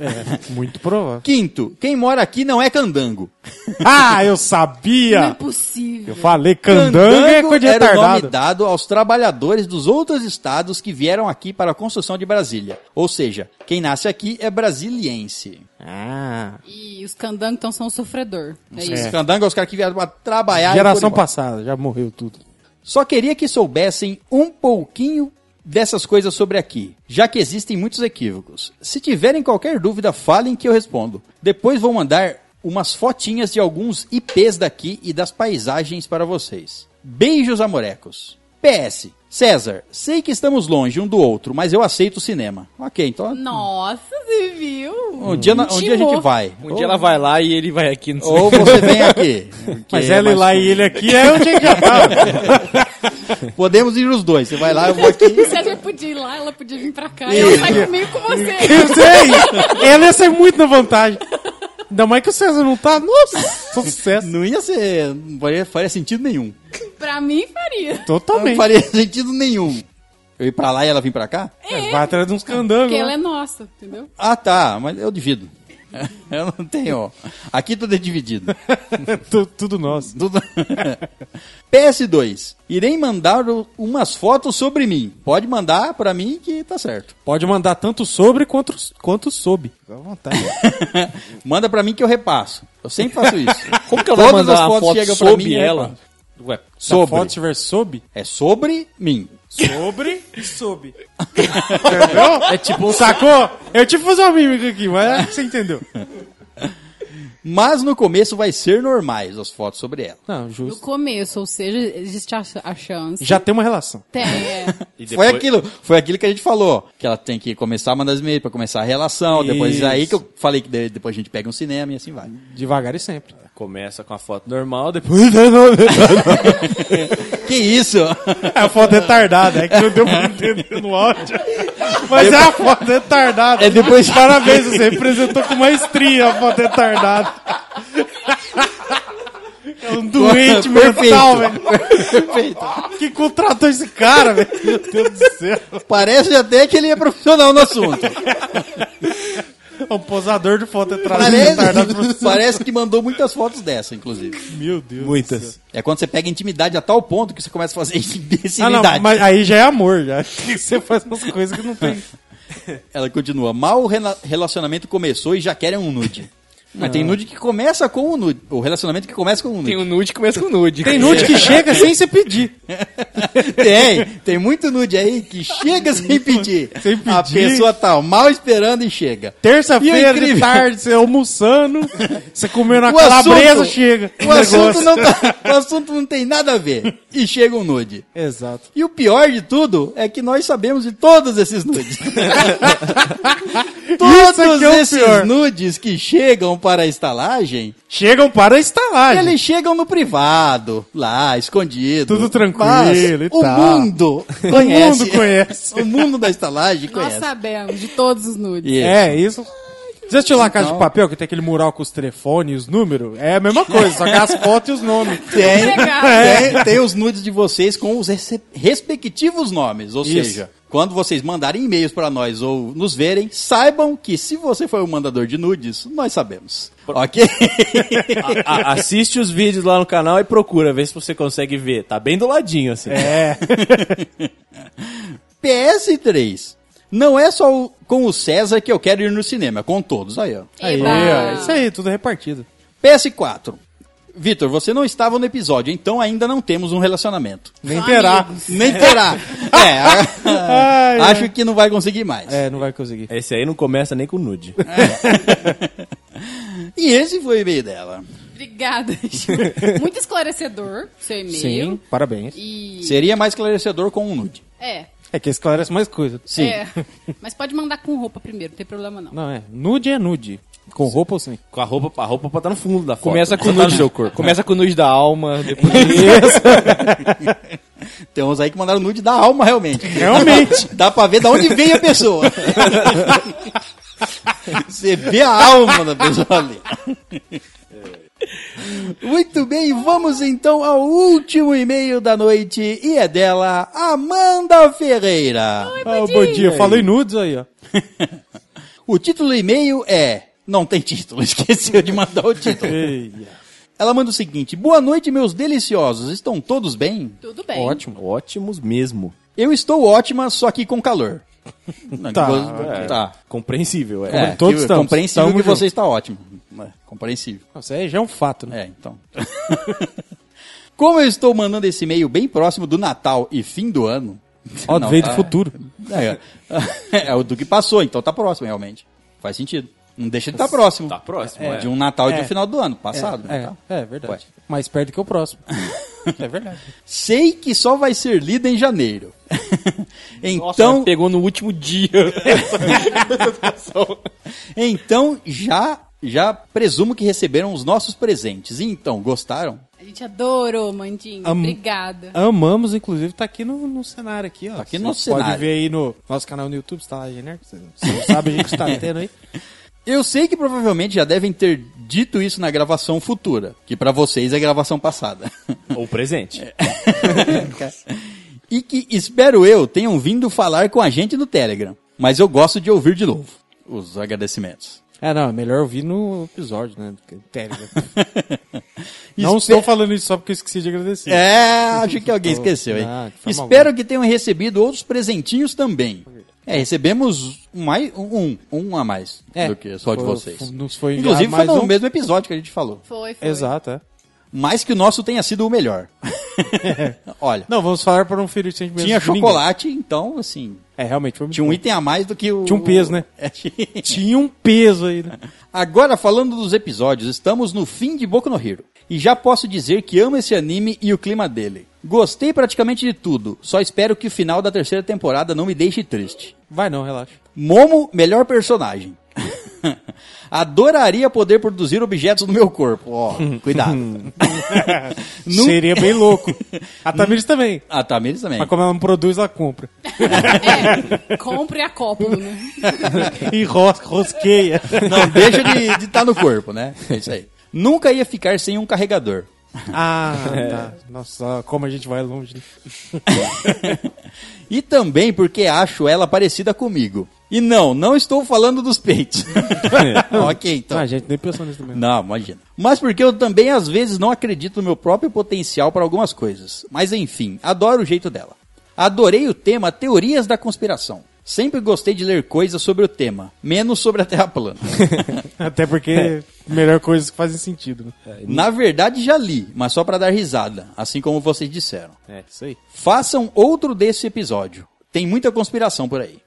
É, muito provável. Quinto, quem mora aqui não é candango. Ah, eu Não é sabia! possível. Eu falei, candango é coisa de era o nome retardado. dado aos trabalhadores dos outros estados que vieram aqui para a construção de Brasília. Ou seja, quem nasce aqui é brasiliense. Ah. E os candangos então são o sofredor. É isso. Os candango é os caras que vieram trabalhar. Geração passada, já morreu tudo. Só queria que soubessem um pouquinho dessas coisas sobre aqui, já que existem muitos equívocos. Se tiverem qualquer dúvida, falem que eu respondo. Depois vou mandar umas fotinhas de alguns IPs daqui e das paisagens para vocês. Beijos amorecos. PS. César, sei que estamos longe um do outro, mas eu aceito o cinema. Ok, então Nossa, você viu? um dia, na- um dia a gente vai. Um dia ela vai lá e ele vai aqui. Não sei. Ou você vem aqui. Mas Porque ela é ir lá e ele aqui é onde a gente já tava. Podemos ir os dois. Você vai lá, eu vou aqui. O César podia ir lá, ela podia vir pra cá. E ela sai comigo com você. Eu sei! Ela ia ser muito na vantagem. Ainda mais que o César não tá. Nossa, sucesso. Não ia ser. Não faria, faria sentido nenhum. Pra mim, faria. Não Totalmente. faria sentido nenhum. Eu ir pra lá e ela vir pra cá? É, Vai atrás de uns candangos. Porque ela né? é nossa, entendeu? Ah, tá, mas eu divido. Eu não tenho. Aqui tudo é dividido. Tu- Tudo nosso. Tudo... PS2. Irei mandar umas fotos sobre mim. Pode mandar pra mim que tá certo. Pode mandar tanto sobre quanto, quanto sob. À vontade. Manda pra mim que eu repasso. Eu sempre faço isso. Como que ela vai Todas mandar as fotos foto chegam pra sobre mim eu ela? Ué, Sobre. Se a foto estiver sob, É sobre mim. Sobre e sob. entendeu? É tipo um sacou? Eu tive que fazer uma mímica aqui, mas é que você entendeu. Mas no começo vai ser normais as fotos sobre ela. Não, No justo. começo, ou seja, existe a, a chance. Já tem uma relação. Tem, é. E Foi depois- aquilo, foi aquilo que a gente falou, que ela tem que começar a mandar os e-mails pra começar a relação, depois Isso. aí que eu falei que de- depois a gente pega um cinema e assim vai. Devagar e sempre. Começa com a foto normal, depois. Que isso? É a foto retardada, é que não deu pra entender no áudio. Mas é a foto retardada. É depois- Parabéns, você representou com maestria a foto retardada. É um doente mental, velho. Perfeito. Que contratou esse cara, velho? Meu Deus do céu. Parece até que ele é profissional no assunto. Um posador de foto retardada Parece, parece que mandou muitas fotos dessa, inclusive. Meu Deus. Muitas. É quando você pega intimidade a tal ponto que você começa a fazer Ah, não, imbecilidade. mas aí já é amor, já. Você faz umas coisas que não tem. Ela continua. Mal o rela- relacionamento começou e já querem um nude. Mas tem nude que começa com o nude. O relacionamento que começa com o nude. Tem o nude que começa com nude. Tem nude que chega sem você pedir. Tem, tem muito nude aí que chega sem pedir. Sem pedir. A pessoa tá mal esperando e chega. O Terça-feira de tarde, você almoçando, você comendo a O calabresa, chega. O assunto, não tá- o assunto não tem nada a ver. E chega um nude. Exato. E o pior de tudo é que nós sabemos de todos esses nudes. Todos é o esses pior. nudes que chegam para a estalagem, Chegam para a estalagem. eles chegam no privado, lá, escondido. Tudo tranquilo Mas e o tal. mundo conhece. mundo conhece. o mundo da estalagem Nós conhece. sabemos de todos os nudes. Isso. É, isso. Já assistiu lá a Casa Então- de Papel, que tem aquele mural com os telefones e os números? É a mesma coisa, só que as fotos e os nomes. Tem, Obrigado. tem, tem os nudes de vocês com os respectivos nomes. Ou Isso. seja, quando vocês mandarem e-mails para nós ou nos verem, saibam que se você foi o mandador de nudes, nós sabemos. Ok? A- assiste os vídeos lá no canal e procura, vê se você consegue ver. Tá bem do ladinho, assim. É. PS3. Não é só o- com o César que eu quero ir no cinema, é com todos. Aí, ó. Aí, ó, isso aí, tudo repartido. PS4. Vitor, você não estava no episódio, então ainda não temos um relacionamento. Nem terá. Nem terá. é, Ai, acho que não vai conseguir mais. É, não vai conseguir. Esse aí não começa nem com nude. E esse foi o e-mail dela. Obrigada. Muito esclarecedor, seu e-mail. Sim, parabéns. E. Seria mais esclarecedor com um nude. É. É que esclarece mais coisa. Sim. É. Mas pode mandar com roupa primeiro, não tem problema não. Não, é. Nude é nude. Com roupa ou sem? Com a roupa, a roupa pra estar no fundo da foto. Começa com Não o tá nude seu corpo. Começa com o nude da alma, depois Tem uns aí que mandaram nude da alma, realmente. Realmente. Dá pra ver de onde vem a pessoa. Você vê a alma da pessoa ali. Muito bem, vamos então ao último e-mail da noite e é dela, Amanda Ferreira. Ah, bom dia. Falei nudes aí, ó. O título do e-mail é. Não tem título, esqueceu de mandar o título. Ela manda o seguinte: Boa noite, meus deliciosos. Estão todos bem? Tudo bem. Ótimo. Ótimos mesmo. Eu estou ótima, só que com calor. Tá, É, tá. Compreensível, é. É, todos que- estamos. compreensível Tamo que junto. você está ótimo. É, compreensível. Isso aí já é um fato, né? É, então. Como eu estou mandando esse e-mail bem próximo do Natal e fim do ano. Ó, veio tá- do futuro. É, é o do que passou, então tá próximo, realmente. Faz sentido. Não deixa de estar próximo. Tá próximo, É, é. De um Natal e de É. um final do ano, passado. É, Natal. é, é verdade. Ué. Mais perto que o próximo. é verdade. Sei que só vai ser lida em janeiro. Nossa, então, pegou no último dia. então já já presumo que receberam os nossos presentes. E então, gostaram? A gente adorou, Mandinho. Am- Obrigada. Amamos, inclusive, tá aqui no, no cenário aqui, ó. Tá aqui Você no nosso Pode cenário. ver aí no nosso canal no YouTube, está lá, genérico. Você você não sabe, a gente tá tendo aí. Eu sei que provavelmente já devem ter dito isso na gravação futura, que pra vocês é gravação passada. Ou presente. e que, espero eu, tenham vindo falar com a gente no Telegram. Mas eu gosto de ouvir de novo os agradecimentos. É, não, é melhor ouvir no episódio, né? do que Telegram. Não Espe- estou falando isso só porque eu esqueci de agradecer. É, acho que alguém esqueceu, hein? Ah, Espero que tenham recebido outros presentinhos também. É, recebemos mais, um, um a mais É, do que só de foi- vocês. nos foi Inclusive foi no um. mesmo episódio que a gente falou. Foi, foi. Exato, é. Mais que o nosso tenha sido o melhor. Olha, Não, vamos falar para não ferir sentimentos tinha de ninguém. chocolate, então, assim, É, realmente foi muito tinha um bom. item a mais do que o... Tinha um peso, né? É, Tinha um peso aí, né? Agora, falando dos episódios, estamos no fim de Boku no Hero. E já posso dizer que amo esse anime e o clima dele. Gostei praticamente de tudo, só espero que o final da terceira temporada não me deixe triste. Vai não, relaxa. Momo, melhor personagem. Adoraria poder produzir objetos no meu corpo. Ó, cuidado. Nu- Seria bem louco. A Tamiris também. A Tamires também. Mas como ela não produz, ela compra. É, compre a cópula, né? E ros rosqueia. Não deixa de estar no corpo, né? É isso aí. Nunca ia ficar sem um carregador. Ah, tá. Nossa, como a gente vai longe. né? E também porque acho ela parecida comigo. E não, não estou falando dos peitos. ok, então. Ah, a gente nem pensou nisso também. Não, imagina. Mas porque eu também às vezes não acredito no meu próprio potencial para algumas coisas. Mas enfim, adoro o jeito dela. Adorei o tema Teorias da Conspiração. Sempre gostei de ler coisas sobre o tema, menos sobre a Terra plana. Até porque melhor coisas que fazem sentido, né? Na verdade já li, mas só para dar risada, assim como vocês disseram. É, isso aí. Façam outro desse episódio. Tem muita conspiração por aí.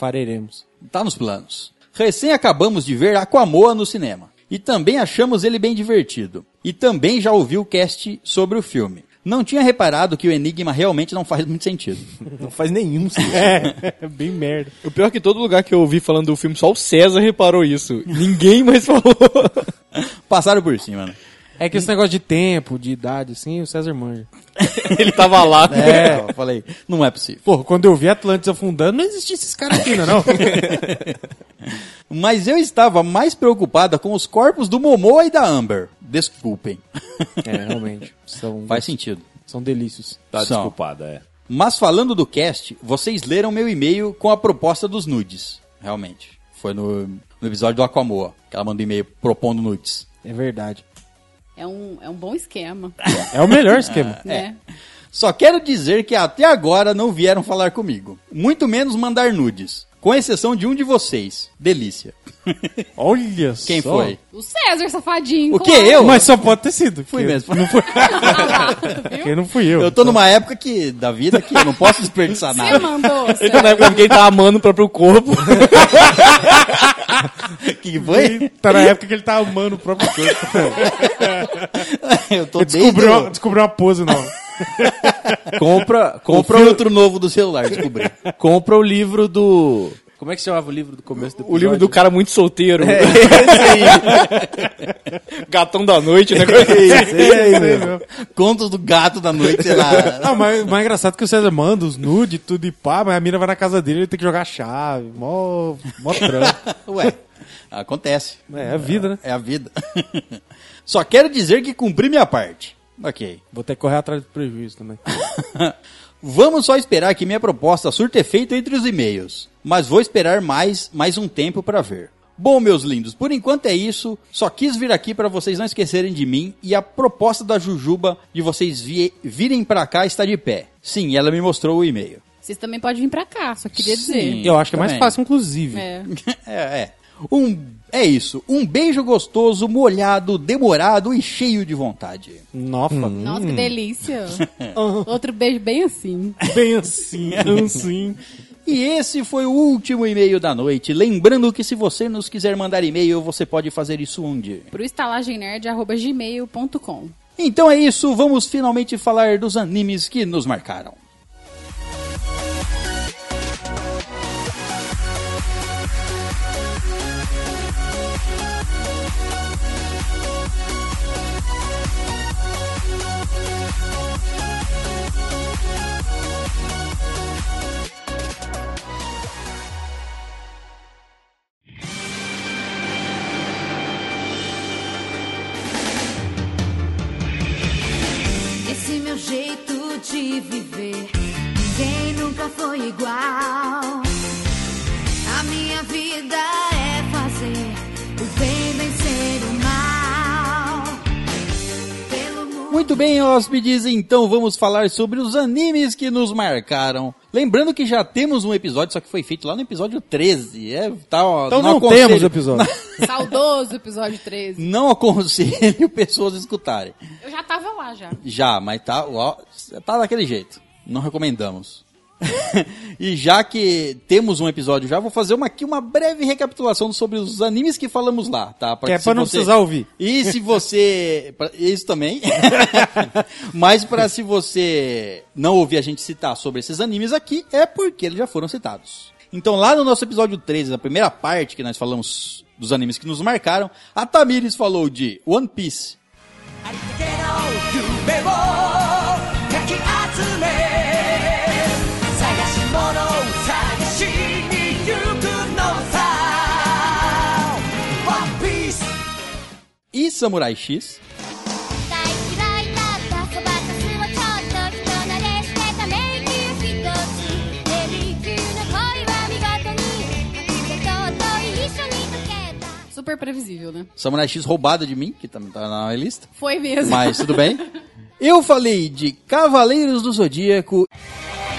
Faremos. Tá nos planos. Recém acabamos de ver Aquamoa no cinema. E também achamos ele bem divertido. E também já ouvi o cast sobre o filme. Não tinha reparado que o Enigma realmente não faz muito sentido. Não faz nenhum sentido. É, bem merda. O pior é que todo lugar que eu ouvi falando do filme, só o César reparou isso. Ninguém mais falou. Passaram por cima, né? É que esse negócio de tempo, de idade, assim, o César manja. Ele tava lá. É, eu falei, não é possível. Pô, quando eu vi Atlantis afundando, não existia esses caras aqui, não, é não. Mas eu estava mais preocupada com os corpos do Momoa e da Amber. Desculpem. É, realmente. São, Faz sentido. são delícios. Tá São. desculpada, é. Mas falando do cast, vocês leram meu e-mail com a proposta dos nudes. Realmente. Foi no, no episódio do Aquamoa, que ela mandou e-mail propondo nudes. É verdade. É um, é um bom esquema, É o melhor esquema. né? Só quero dizer que até agora não vieram falar comigo. Muito menos mandar nudes. Com exceção de um de vocês. Delícia. Olha só. Quem foi? O César, safadinho. O que? claro. Eu? Mas só pode ter sido. Fui mesmo. Não foi, porque não fui eu. Eu tô numa época que, da vida que eu não posso desperdiçar Você nada. mandou. Ele tá César. na época que ele tá amando o próprio corpo. que foi? Tá na época que ele tá amando o próprio corpo. eu tô desde descobriu, uma, descobriu uma pose nova. Compra, com o compra, filtro novo do celular, descobri. o, compra o livro do... Como é que se chamava o livro do começo do O livro do cara muito solteiro. É, Gatão da noite, né? É isso aí mesmo. Contos do gato da noite, sei lá. Não, mas o mais engraçado é que o César manda os nude, tudo e pá, mas a mina vai na casa dele ele tem que jogar chave. Mó, mó trampo. Ué, acontece. É, é a vida, né? É a vida. Só quero dizer que cumpri minha parte. Ok. Vou ter que correr atrás do prejuízo também. Vamos só esperar que minha proposta surta efeito entre os e-mails. Mas vou esperar mais, mais um tempo para ver. Bom, meus lindos, por enquanto é isso. Só quis vir aqui para vocês não esquecerem de mim e a proposta da Jujuba de vocês vi- virem para cá está de pé. Sim, ela me mostrou o e-mail. Vocês também podem vir pra cá, só queria dizer. Sim. Eu acho que é mais Também. fácil, inclusive. É. É, é. Um, é isso. Um beijo gostoso, molhado, demorado e cheio de vontade. Nossa, Nossa, que delícia. Outro beijo bem assim. bem assim, assim. E esse foi o último e-mail da noite. Lembrando que se você nos quiser mandar e-mail, você pode fazer isso onde? Pro estalagemnerd.gmail.com Então é isso, vamos finalmente falar dos animes que nos marcaram. Hóspedes, então vamos falar sobre os animes que nos marcaram. Lembrando que já temos um episódio, só que foi feito lá no episódio 13. É, tá, ó, Então não aconselho- temos episódio. Saudoso episódio 13. Não aconselho pessoas a escutarem. Eu já tava lá já. Já, mas tá, ó, tá daquele jeito. Não recomendamos. e já que temos um episódio já, vou fazer uma, aqui uma breve recapitulação sobre os animes que falamos lá, tá? Que é se pra não você- precisar ouvir. E se você... pra- Isso também. Mas para se você não ouvir a gente citar sobre esses animes aqui, é porque eles já foram citados. Então lá no nosso episódio 13, na primeira parte que nós falamos dos animes que nos marcaram, a Tamires falou de One Piece, e Samurai X. Super previsível, né? Samurai X roubada de mim, que também tá na lista. Foi mesmo. Mas tudo bem. Eu falei de Cavaleiros do Zodíaco.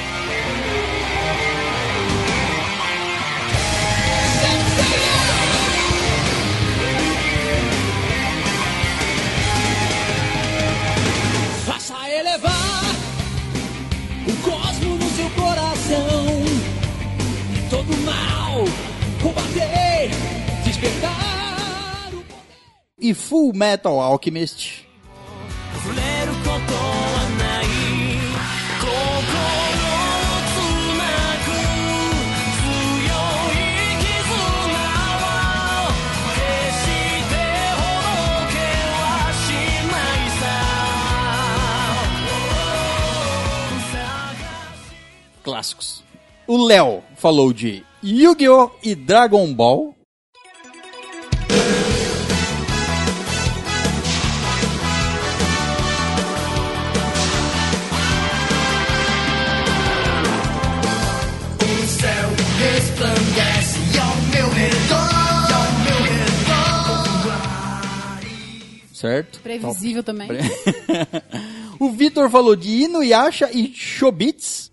e Full Metal Alchemist. Clássicos. O Léo falou de Yu-Gi-Oh! e Dragon Ball. Certo? Previsível também. o Vitor falou de Inuyasha e Shobits.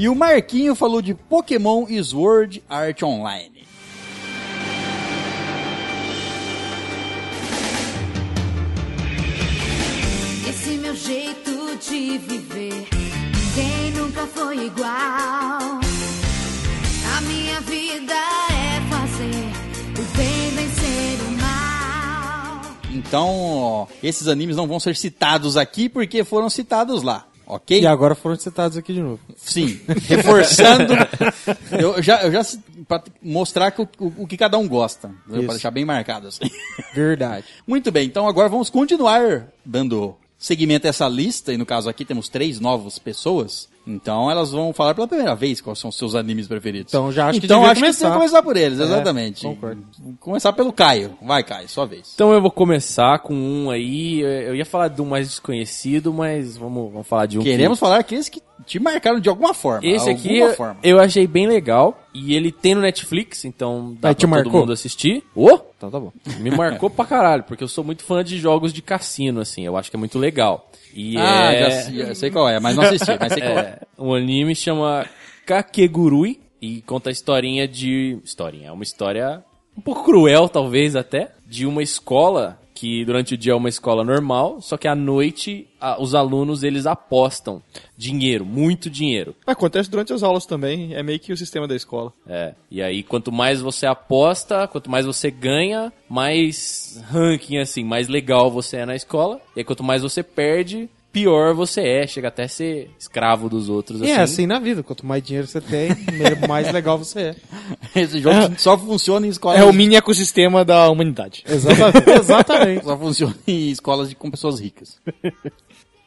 E o Marquinho falou de Pokémon Sword Art Online. Esse meu jeito de viver, ninguém nunca foi igual. A minha vida é fazer o bem vencer o mal. Então, ó, esses animes não vão ser citados aqui porque foram citados lá. Ok? E agora foram citados aqui de novo. Sim, reforçando. eu já, eu já para mostrar que o, o- o que cada um gosta, para deixar bem marcado assim. Verdade. Muito bem, então agora vamos continuar dando seguimento a essa lista, e no caso aqui temos três novas pessoas. Então elas vão falar pela primeira vez quais são os seus animes preferidos. Então, já acho que então, devia acho que começar. vai começar por eles, É, exatamente. concordo. Começar pelo Caio. Vai, Caio, sua vez. Então eu vou começar com um aí. Eu ia falar de um mais desconhecido, mas vamos, vamos falar de um. que- Queremos falar aqueles que te marcaram de alguma forma. Esse aqui alguma eu, forma. eu achei bem legal. E ele tem no Netflix, então dá Aí pra te todo marcou? mundo assistir. Ô, então tá bom. Me marcou pra caralho, porque eu sou muito fã de jogos de cassino, assim. Eu acho que é muito legal. E Ah, é... já, já sei qual é, mas não assisti, mas sei qual é. É, um anime chama Kakegurui e conta a historinha de. Historinha, é uma história um pouco cruel, talvez até, de uma escola que durante o dia é uma escola normal, só que à noite a- os alunos eles apostam dinheiro, muito dinheiro. Acontece durante as aulas também, é meio que o sistema da escola. É, e aí quanto mais você aposta, quanto mais você ganha, mais ranking assim, mais legal você é na escola. E aí quanto mais você perde, pior você é, chega até a ser escravo dos outros E é assim na vida. Quanto mais dinheiro você tem, mais legal você é. Esse jogo só funciona em escolas. É o mini ecossistema da humanidade. Exatamente. Exatamente. Só funciona em escolas de, com pessoas ricas.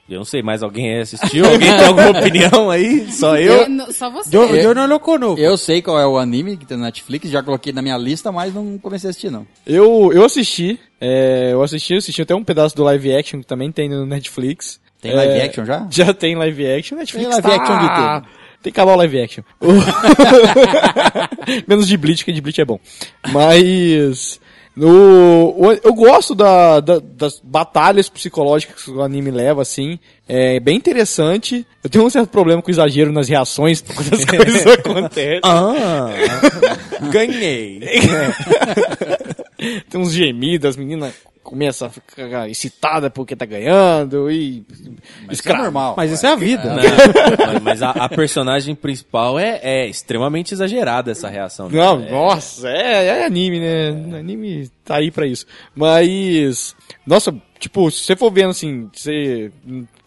Eu não sei, mais alguém assistiu? Alguém tem alguma opinião aí? Só eu? Não, Só você. Eu, eu não locono. Eu sei qual é o anime que tem na Netflix, já coloquei na minha lista, mas não comecei a assistir, não. Eu, eu assisti, é, eu assisti, assisti até um pedaço do live action que também tem no Netflix. Tem live É, action já? Já tem live action, Netflix Tem live tá- action de tudo. Tem que acabar o live action. Menos de Bleach, que de Bleach é bom. Mas... No, eu gosto da, da- das batalhas psicológicas que o anime leva, assim. É bem interessante. Eu tenho um certo problema com exagero nas reações quando as coisas acontecem. Ah, ganhei. Tem uns gemidos, as meninas começam a ficar excitadas porque tá ganhando e... Isso é normal. Mas isso é a vida. Não, mas- mas a, a personagem principal é, é extremamente exagerada essa reação. né? Não, É- nossa, é, é anime, né? Anime tá aí pra isso. Mas, nossa, tipo, se você for vendo assim, você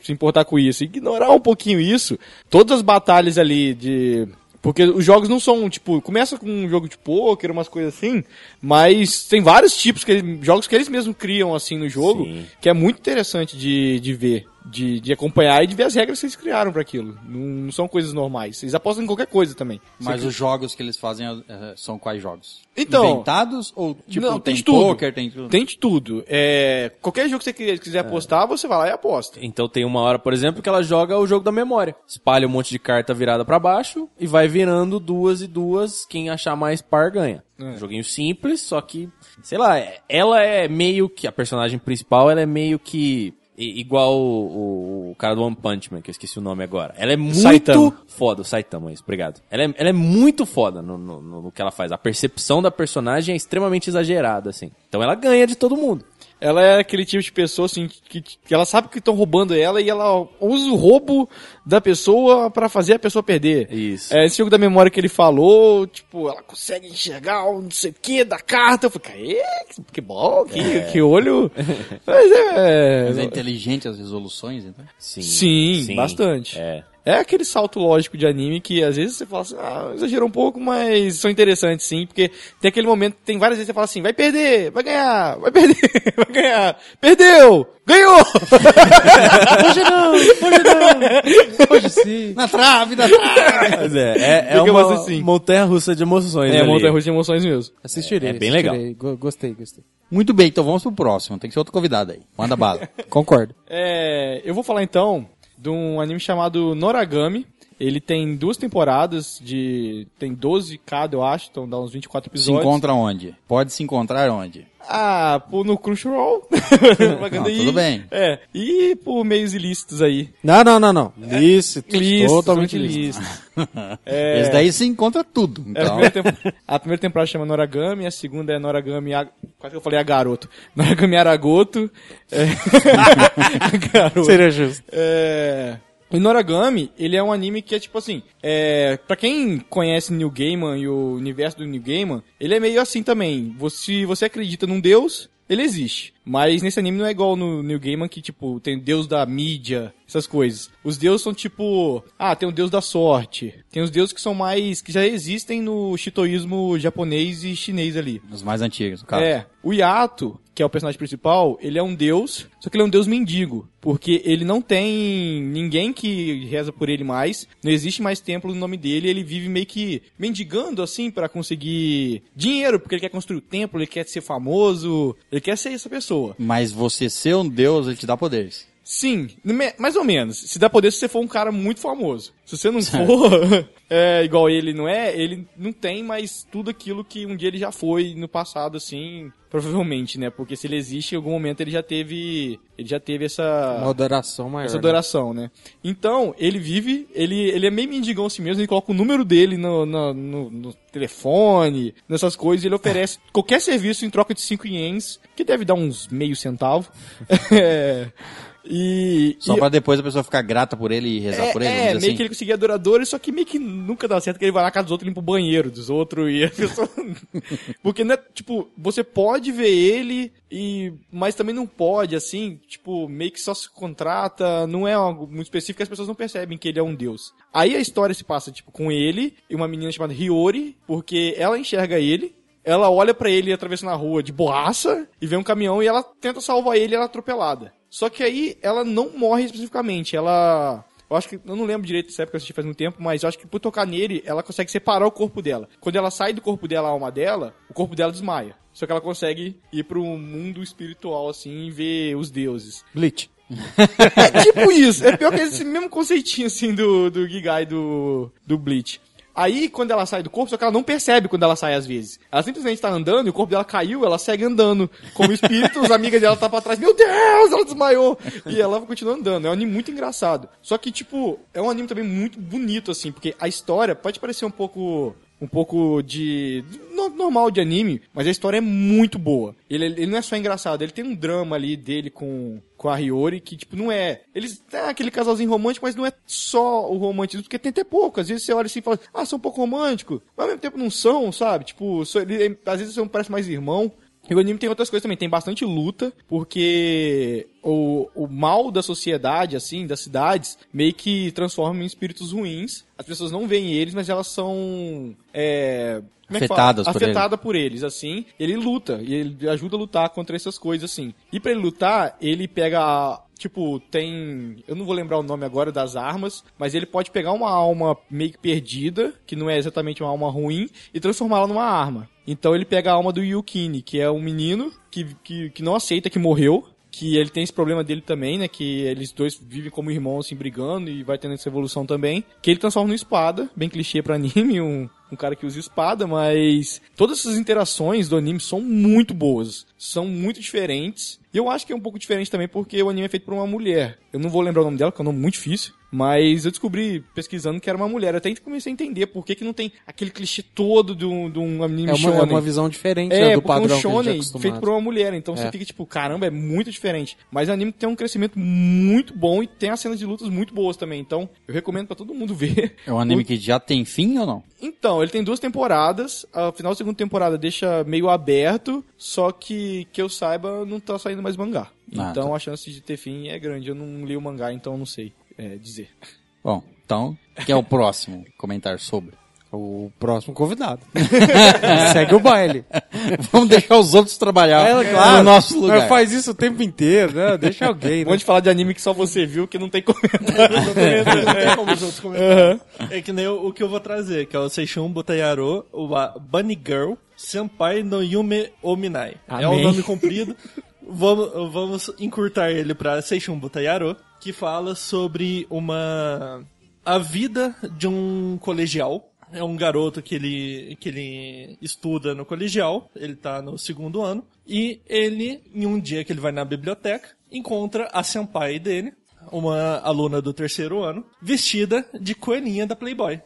se importar com isso, ignorar um pouquinho isso, todas as batalhas ali de. Porque os jogos não são, tipo, começa com um jogo de pôquer, umas coisas assim, mas tem vários tipos, que eles- jogos que eles mesmos criam, assim, no jogo, Sim. que é muito interessante de, de ver, de, de acompanhar e de ver as regras que eles criaram pra aquilo. Não, não são coisas normais. Eles apostam em qualquer coisa também. Mas os jogos que eles fazem eh, são quais jogos? Então- Inventados? Ou tipo, Não, tem, tem de tudo. poker, tem tudo? Tem de tudo. É, qualquer jogo que você quiser, quiser apostar, você vai lá e aposta. Então tem uma hora, por exemplo, que ela joga o jogo da memória. Espalha um monte de carta virada pra baixo e vai virando duas e duas. Quem achar mais par ganha. Um joguinho simples, só que, sei lá, é- ela é meio que, a personagem principal, ela é meio que igual o, o cara do One Punch Man, que eu esqueci o nome agora. Ela é muito Saitama. foda, o Saitama, isso, obrigado. Ela é, ela é muito foda no, no, no- no que ela faz. A percepção da personagem é extremamente exagerada, assim. Então ela ganha de todo mundo. Ela é aquele tipo de pessoa, assim, que, que ela sabe que estão roubando ela e ela usa o roubo da pessoa pra fazer a pessoa perder. Isso. É, esse jogo da memória que ele falou, tipo, ela consegue enxergar o não sei o que da carta. Eu falei, "Caê, que, bom, que, que olho. Mas é. Mas é inteligente as resoluções, então. Sim, Sim, bastante. É. É aquele salto lógico de anime que às vezes você fala assim, ah, exagerou um pouco, mas são interessantes sim, porque tem aquele momento, tem várias vezes que você fala assim, vai perder, vai ganhar, vai perder, vai ganhar, perdeu, ganhou! Hoje não, hoje não. Hoje sim. Na trave, na trave! Mas é, é, é uma assim. montanha russa de emoções. É, ali. montanha russa de emoções mesmo. Assistirei. É bem assistirei. Go- Gostei, gostei. Muito bem, então vamos pro próximo. Tem que ser outro convidado aí. Manda bala. Concordo. É, eu vou falar então de um anime chamado Noragami. Ele tem duas temporadas de. Tem 12 cada, eu acho, então dá uns 24 Se episódios. encontra onde? Pode se encontrar onde? Ah, pô, no Crunchyroll. Não, tudo bem. É. E por meios ilícitos aí. Não, não, não, não. Lícito. Lícito, totalmente totalmente lícito. É. Esse daí se encontra tudo. É, a, Então, primeira tempo- a primeira temporada chama Noragami, a segunda é Noragami. A... Quase que eu falei a garoto. Noragami Aragoto. É... garoto. Seria justo. É... O Noragami, ele é um anime que é tipo assim, é, para quem conhece New Gaiman e o universo do New Gaiman, ele é meio assim também. Você, se você acredita num deus, ele existe. Mas nesse anime não é igual no New Gaiman que, tipo, tem deus da mídia, essas coisas. Os deuses são tipo, ah, tem o deus da sorte. Tem os deuses que são mais, que já existem no shintoísmo japonês e chinês ali. os mais antigos, no caso. É, o Yato, que é o personagem principal, ele é um deus, só que ele é um deus mendigo, porque ele não tem ninguém que reza por ele mais, não existe mais templo no nome dele, ele vive meio que mendigando assim pra conseguir dinheiro, porque ele quer construir o templo, ele quer ser famoso, ele quer ser essa pessoa. Mas você ser um deus, ele te dá poderes. Sim, mais ou menos. Se dá poder se você for um cara muito famoso. Se você não for é, igual ele não é, ele não tem mais tudo aquilo que um dia ele já foi no passado, assim, provavelmente, né? Porque se ele existe, em algum momento ele já teve. Ele já teve essa. Uma adoração maior. Essa né? adoração, né? Então, ele vive, ele, ele é meio mendigão assim mesmo, ele coloca o número dele no, no, no- no telefone, nessas coisas, e ele oferece qualquer serviço em troca de 5 ienes, que deve dar uns meio centavo. É, e, Só e- pra depois a pessoa ficar grata por ele e rezar é, por ele. é, meio assim. que ele conseguia adoradores, só que meio que nunca dá certo, que ele vai na casa dos outros e limpa o banheiro dos outros e a pessoa... Porque, né, tipo, você pode ver ele, e mas também não pode, assim, tipo, meio que só se contrata, não é algo muito específico, as pessoas não percebem que ele é um deus. Aí a história se passa, tipo, com ele e uma menina chamada Hiyori, porque ela enxerga ele, ela olha pra ele atravessando a rua de borracha e vê um caminhão e ela tenta salvar ele e ela é atropelada. Só que aí ela não morre especificamente, ela. Eu acho que. Eu não lembro direito dessa época, eu assisti faz muito tempo, mas eu acho que por tocar nele, ela consegue separar o corpo dela. Quando ela sai do corpo dela, a alma dela, o corpo dela desmaia. Só que ela consegue ir pro mundo espiritual, assim, e ver os deuses. Bleach. É tipo isso. É pior que esse mesmo conceitinho, assim, do, do Gigai do, do Bleach. Aí, quando ela sai do corpo, só que ela não percebe quando ela sai às vezes. Ela simplesmente tá andando e o corpo dela caiu, ela segue andando. Como espírito, as amigas dela tá pra trás. Meu Deus, ela desmaiou! E ela continua andando. É um anime muito engraçado. Só que, tipo, é um anime também muito bonito, assim, porque a história pode parecer um pouco um pouco de. no- normal de anime, mas a história é muito boa. Ele, ele não é só engraçado, ele tem um drama ali dele com, com a Hiyori que, tipo, não é. Eles têm aquele casalzinho romântico, mas não é só o romantismo, porque tem até pouco. Às vezes você olha assim e fala, ah, são um pouco romântico, mas ao mesmo tempo não são, sabe? Tipo, só- ele- às vezes você parece mais irmão. E o anime tem outras coisas também, tem bastante luta, porque o, o mal da sociedade, assim, das cidades, meio que transforma em espíritos ruins. As pessoas não veem eles, mas elas são. É, como é que fala? Afetadas por Afetada por eles, assim. Ele luta, e ele ajuda a lutar contra essas coisas, assim. E pra ele lutar, ele pega. Tipo, tem. Eu não vou lembrar o nome agora das armas, mas ele pode pegar uma alma meio que perdida, que não é exatamente uma alma ruim, e transformá-la numa arma. Então ele pega a alma do Yukini, que é um menino que, que, que não aceita que morreu, que ele tem esse problema dele também, né? Que eles dois vivem como irmãos, assim, brigando e vai tendo essa evolução também. Que ele transforma numa espada, bem clichê pra anime, um, um cara que usa espada, mas todas essas interações do anime são muito boas, são muito diferentes. E eu acho que é um pouco diferente também porque o anime é feito por uma mulher. Eu não vou lembrar o nome dela, que é um nome muito difícil. Mas eu descobri, pesquisando, que era uma mulher. Eu até comecei a entender por que, que não tem aquele clichê todo de um, de um anime É uma, é shonen. uma visão diferente É, né, do porque é um padrão que a gente é shonen feito por uma mulher, então você É. fica tipo, caramba, é muito diferente. Mas o anime tem um crescimento muito bom e tem as cenas de lutas muito boas também, então eu recomendo pra todo mundo ver. É um anime O- que já tem fim ou não? Então, ele tem duas temporadas, a final da segunda temporada deixa meio aberto, só que, que eu saiba, não tá saindo mais mangá. Ah, então tá. a chance de ter fim é grande, eu não li o mangá, então eu não sei é, dizer. Bom, então, que é o próximo comentar sobre? O próximo convidado. Segue o baile. Vamos deixar os outros trabalhar É, claro. no nosso lugar. Faz isso o tempo inteiro, né? Deixa alguém, né? Vamos falar de anime que só você viu, que não tem comentário. Não tem como os outros comentarem. É que nem o, o que eu vou trazer, que é o Seishun Butayaro, o Bunny Girl, Senpai no Yume Ominai. É um Amém. nome comprido. Vamos, vamos encurtar ele pra Seishun Butayaro, que fala sobre uma a vida de um colegial. É um garoto que ele, que ele estuda no colegial, ele tá no segundo ano, e ele, em um dia que ele vai na biblioteca, encontra a senpai dele, uma aluna do terceiro ano, vestida de coelhinha da Playboy.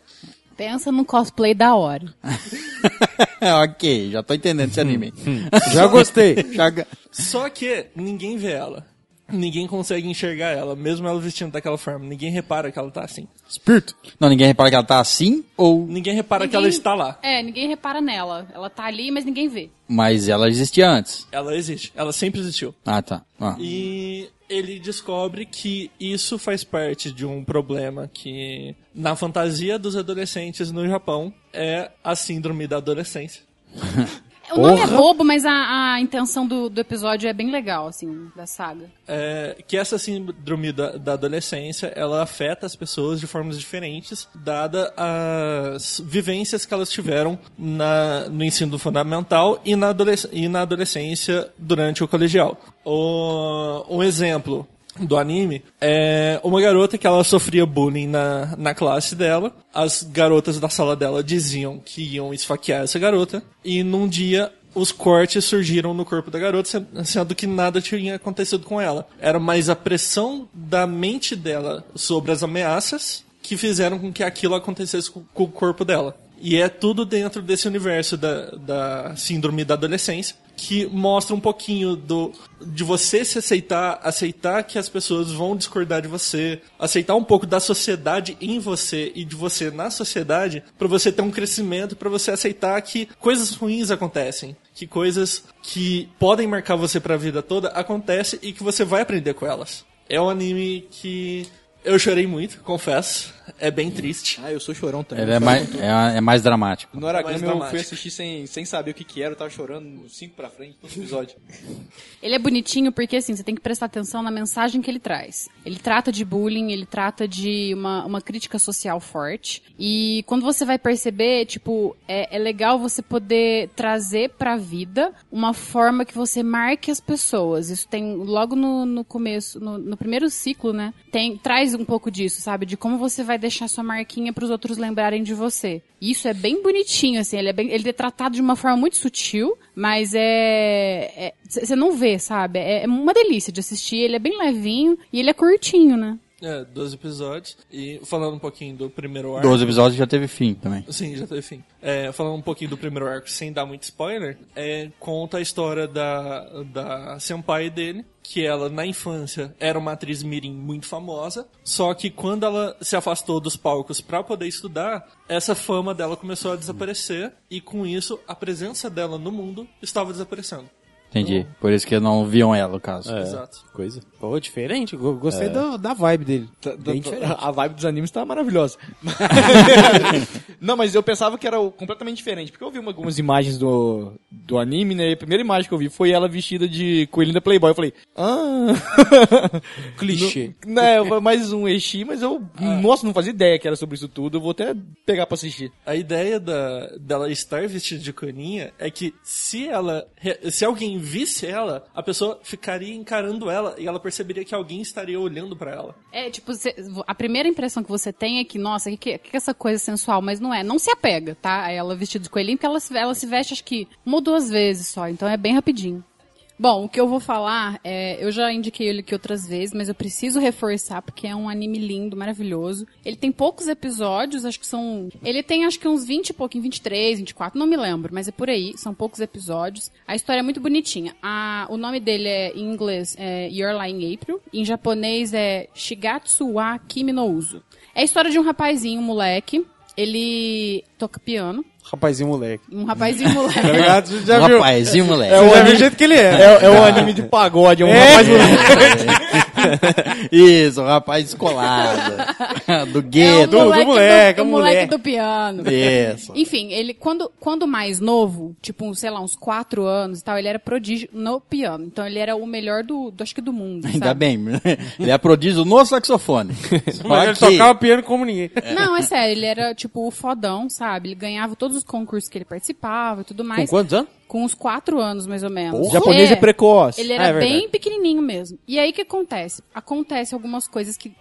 Pensa num cosplay da hora. ok, já tô entendendo esse anime. Já gostei. Já- Só que ninguém vê ela. Ninguém consegue enxergar ela, mesmo ela vestindo daquela forma. Ninguém repara que ela tá assim. Espírito. Não, ninguém repara que ela tá assim, ou... Ninguém repara que Ninguém- ela está lá. É, ninguém repara nela. Ela tá ali, mas ninguém vê. Mas ela existia antes. Ela existe. Ela sempre existiu. Ah, tá. Ah. E ele descobre que isso faz parte de um problema que, na fantasia dos adolescentes no Japão, é a síndrome da adolescência. O nome é bobo, mas a, a intenção do, do episódio é bem legal, assim, da saga. É, que essa síndrome da, da adolescência, ela afeta as pessoas de formas diferentes, dada as vivências que elas tiveram na, no ensino fundamental e na, adolesc e na adolescência durante o colegial. O, um exemplo do anime é uma garota que ela sofria bullying na, na classe dela. As garotas da sala dela diziam que iam esfaquear essa garota. E num dia os cortes surgiram no corpo da garota, sen- sendo que nada tinha acontecido com ela. Era mais a pressão da mente dela sobre as ameaças que fizeram com que aquilo acontecesse com, com o corpo dela. E é tudo dentro desse universo da, da síndrome da adolescência que mostra um pouquinho do de você se aceitar, aceitar que as pessoas vão discordar de você, aceitar um pouco da sociedade em você e de você na sociedade, para você ter um crescimento, para você aceitar que coisas ruins acontecem, que coisas que podem marcar você para a vida toda acontecem e que você vai aprender com elas. É um anime que eu chorei muito, confesso. É bem triste. Ah, eu sou chorão também. Ele é mais, é, é mais dramático. No Aragami eu dramático. fui assistir sem, sem saber o que que era, eu tava chorando cinco pra frente, todo episódio. Ele é bonitinho porque, assim, você tem que prestar atenção na mensagem que ele traz. Ele trata de bullying, ele trata de uma, uma crítica social forte. E quando você vai perceber, tipo, é, é legal você poder trazer pra vida uma forma que você marque as pessoas. Isso tem logo no, no começo, no, no primeiro ciclo, né? Tem, traz um pouco disso, sabe? De como você vai deixar sua marquinha pros outros lembrarem de você. Isso é bem bonitinho, assim. Ele é, bem, ele é tratado de uma forma muito sutil, mas é. Você não vê, sabe? É, é uma delícia de assistir. Ele é bem levinho e ele é curtinho, né? É, 12 episódios. E falando um pouquinho do primeiro arco. 12 episódios já teve fim também. Sim, já teve fim. É, falando um pouquinho do primeiro arco, sem dar muito spoiler, é, conta a história da, da senpai dele, que ela, na infância, era uma atriz mirim muito famosa, só que quando ela se afastou dos palcos para poder estudar, essa fama dela começou a desaparecer, e com isso, a presença dela no mundo estava desaparecendo. Entendi. Por isso que não viam ela, no caso. Exato. Coisa. Pô, diferente. Go- Gostei do- da vibe dele. Tá- Bem tá- diferente. A vibe dos animes tá maravilhosa. não, mas eu pensava que era o- completamente diferente, porque eu vi uma- algumas imagens do, do anime, né? E a primeira imagem que eu vi foi ela vestida de coelhinha da Playboy. Eu falei, ah... Clichê. Não, é, foi mais um Eshi, mas eu, nossa, não fazia ideia que era sobre isso tudo. Eu vou até pegar pra assistir. A ideia da, dela estar vestida de coelhinha é que se ela. Se alguém visse ela, a pessoa ficaria encarando ela e ela perceberia que alguém estaria olhando pra ela. É, tipo, a primeira impressão que você tem é que, nossa, o que, que, que é essa coisa sensual? Mas não é. Não se apega, tá? Ela vestida de coelhinho, porque ela, ela se veste, acho que, uma ou duas vezes só. Então é bem rapidinho. Bom, o que eu vou falar, é, eu já indiquei ele aqui outras vezes, mas eu preciso reforçar porque é um anime lindo, maravilhoso. Ele tem poucos episódios, acho que são. Ele tem acho que uns 20 e pouquinho, 23, 24, não me lembro, mas é por aí, são poucos episódios. A história é muito bonitinha. A, o nome dele é em inglês é Your Lying April, em japonês é Shigatsu wa Kimi no Uso. É a história de um rapazinho, um moleque. Ele toca piano. Rapazinho moleque. Um rapazinho moleque. Tá ligado? Já Um viu? rapazinho, moleque. Você já viu o jeito que ele é. É, é um anime de pagode, é um rapaz Isso, o rapaz descolado. do É o gueto. do moleque, do, o o moleque moleque. do piano. Isso. Enfim, ele, quando, quando mais novo, tipo, um, sei lá, uns quatro anos e tal, ele era prodígio no piano. Então ele era o melhor do, do acho que do mundo. Ainda sabe? bem. Ele é prodígio no saxofone. Mas ele tocava piano como ninguém. Não, é sério, ele era, tipo, o fodão, sabe? Ele ganhava todos os concursos que ele participava e tudo Com mais. quantos anos? Com uns quatro anos, mais ou menos. O japonês é, precoce. Ele Ah, era é bem pequenininho mesmo. E aí o que acontece? Acontece algumas coisas que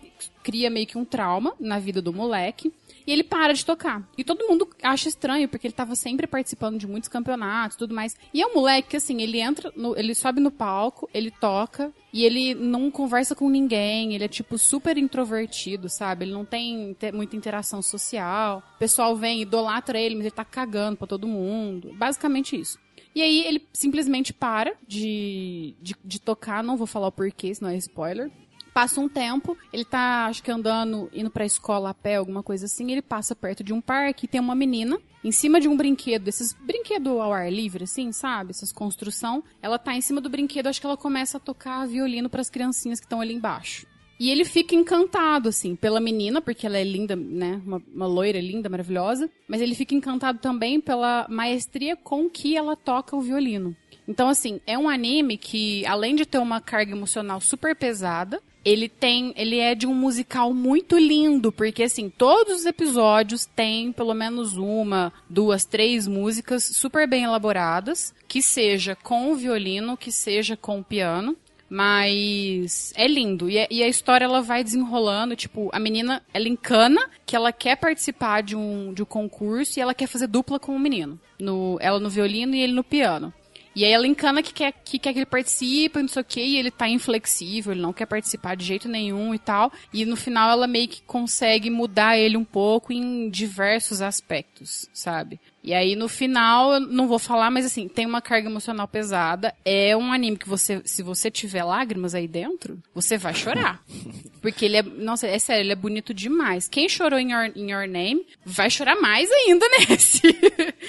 cria meio que um trauma na vida do moleque. E ele para de tocar. E todo mundo acha estranho, porque ele tava sempre participando de muitos campeonatos e tudo mais. E é um moleque que, assim, ele entra, no- ele sobe no palco, ele toca, e ele não conversa com ninguém, ele é, tipo, super introvertido, sabe? Ele não tem te- muita interação social. O pessoal vem, idolatra ele, mas ele tá cagando pra todo mundo. Basicamente isso. E aí ele simplesmente para de, de, de tocar, não vou falar o porquê, senão é spoiler. Passa um tempo, ele tá, acho que andando, indo pra escola a pé, alguma coisa assim, ele passa perto de um parque e tem uma menina em cima de um brinquedo, esses brinquedo ao ar livre, assim, sabe? Essas construção. Ela tá em cima do brinquedo, acho que ela começa a tocar violino pras criancinhas que estão ali embaixo. E ele fica encantado, assim, pela menina, porque ela é linda, né? Uma, uma loira linda, maravilhosa. Mas ele fica encantado também pela maestria com que ela toca o violino. Então, assim, é um anime que, além de ter uma carga emocional super pesada, ele tem. Ele é de um musical muito lindo, porque, assim, todos os episódios têm pelo menos uma, duas, três músicas super bem elaboradas, que seja com o violino, que seja com o piano. Mas é lindo. E, a- e a história ela vai desenrolando. Tipo, a menina, ela encana que ela quer participar de um, de um concurso e ela quer fazer dupla com o menino. No, ela no violino e ele no piano. E aí ela encana que quer que, quer que ele participe, não sei o que, e ele tá inflexível, ele não quer participar de jeito nenhum e tal. E no final ela meio que consegue mudar ele um pouco em diversos aspectos, sabe? E aí no final, eu não vou falar, mas assim, tem uma carga emocional pesada. É um anime que você, se você tiver lágrimas aí dentro, você vai chorar. Porque ele é, nossa, é sério, ele é bonito demais. Quem chorou em Your, in Your Name vai chorar mais ainda nesse.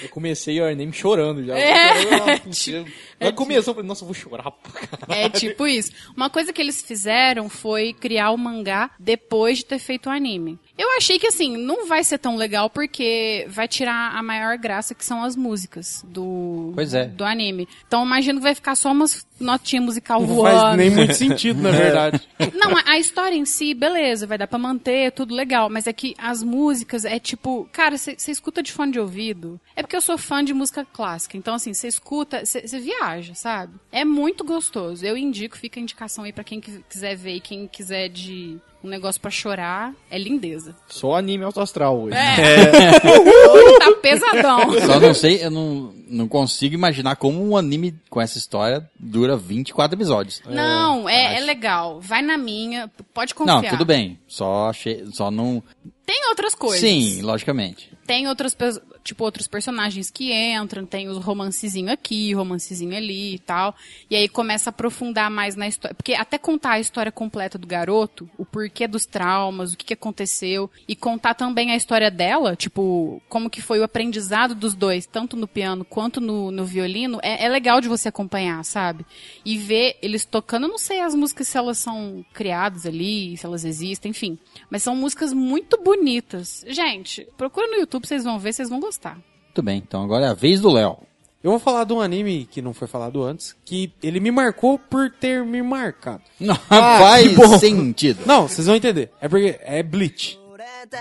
Eu comecei Your Name chorando já. É, Chorando, mentira. Mas começou, eu falei, nossa, eu vou chorar. pra caralho. É tipo isso. Uma coisa que eles fizeram foi criar o mangá depois de ter feito o anime. Eu achei que assim, não vai ser tão legal porque vai tirar a maior graça que são as músicas do, Pois é. do anime. Então imagino que vai ficar só umas notinhas musical Não voando. faz nem muito sentido, na verdade. Não, a, a história em si, beleza, vai dar pra manter, tudo legal. Mas é que as músicas é tipo, cara, você escuta de fone de ouvido. É porque eu sou fã de música clássica. Então, assim, você escuta, você viaja, sabe? É muito gostoso. Eu indico, fica a indicação aí pra quem qui- quiser ver e quem quiser de um negócio pra chorar. É lindeza. Só anime alto astral hoje. Hoje tá pesadão. Só não sei, eu não, não consigo imaginar como um anime com essa história dura 24 episódios. Não, é, é legal. Vai na minha, pode confiar. Não, tudo bem. Só achei, só não. Tem outras coisas. Sim, logicamente. tem outros, pe- tipo, outros personagens que entram, tem os romancezinho aqui, romancezinho ali e tal. E aí começa a aprofundar mais na história. Porque até contar a história completa do garoto, o porquê dos traumas, o que, que aconteceu, e contar também a história dela, tipo, como que foi o aprendizado dos dois, tanto no piano quanto no, no violino, é, é legal de você acompanhar, sabe? E ver eles tocando, eu não sei as músicas se elas são criadas ali, se elas existem, enfim. Mas são músicas muito bonitas. Gente, procura no YouTube, vocês vão ver, vocês vão gostar Muito bem, então agora é a vez do Léo. Eu vou falar de um anime que não foi falado antes, que ele me marcou por ter me marcado. Não, Ah, faz que bom. sentido. Não, vocês vão entender. É porque é Bleach. れた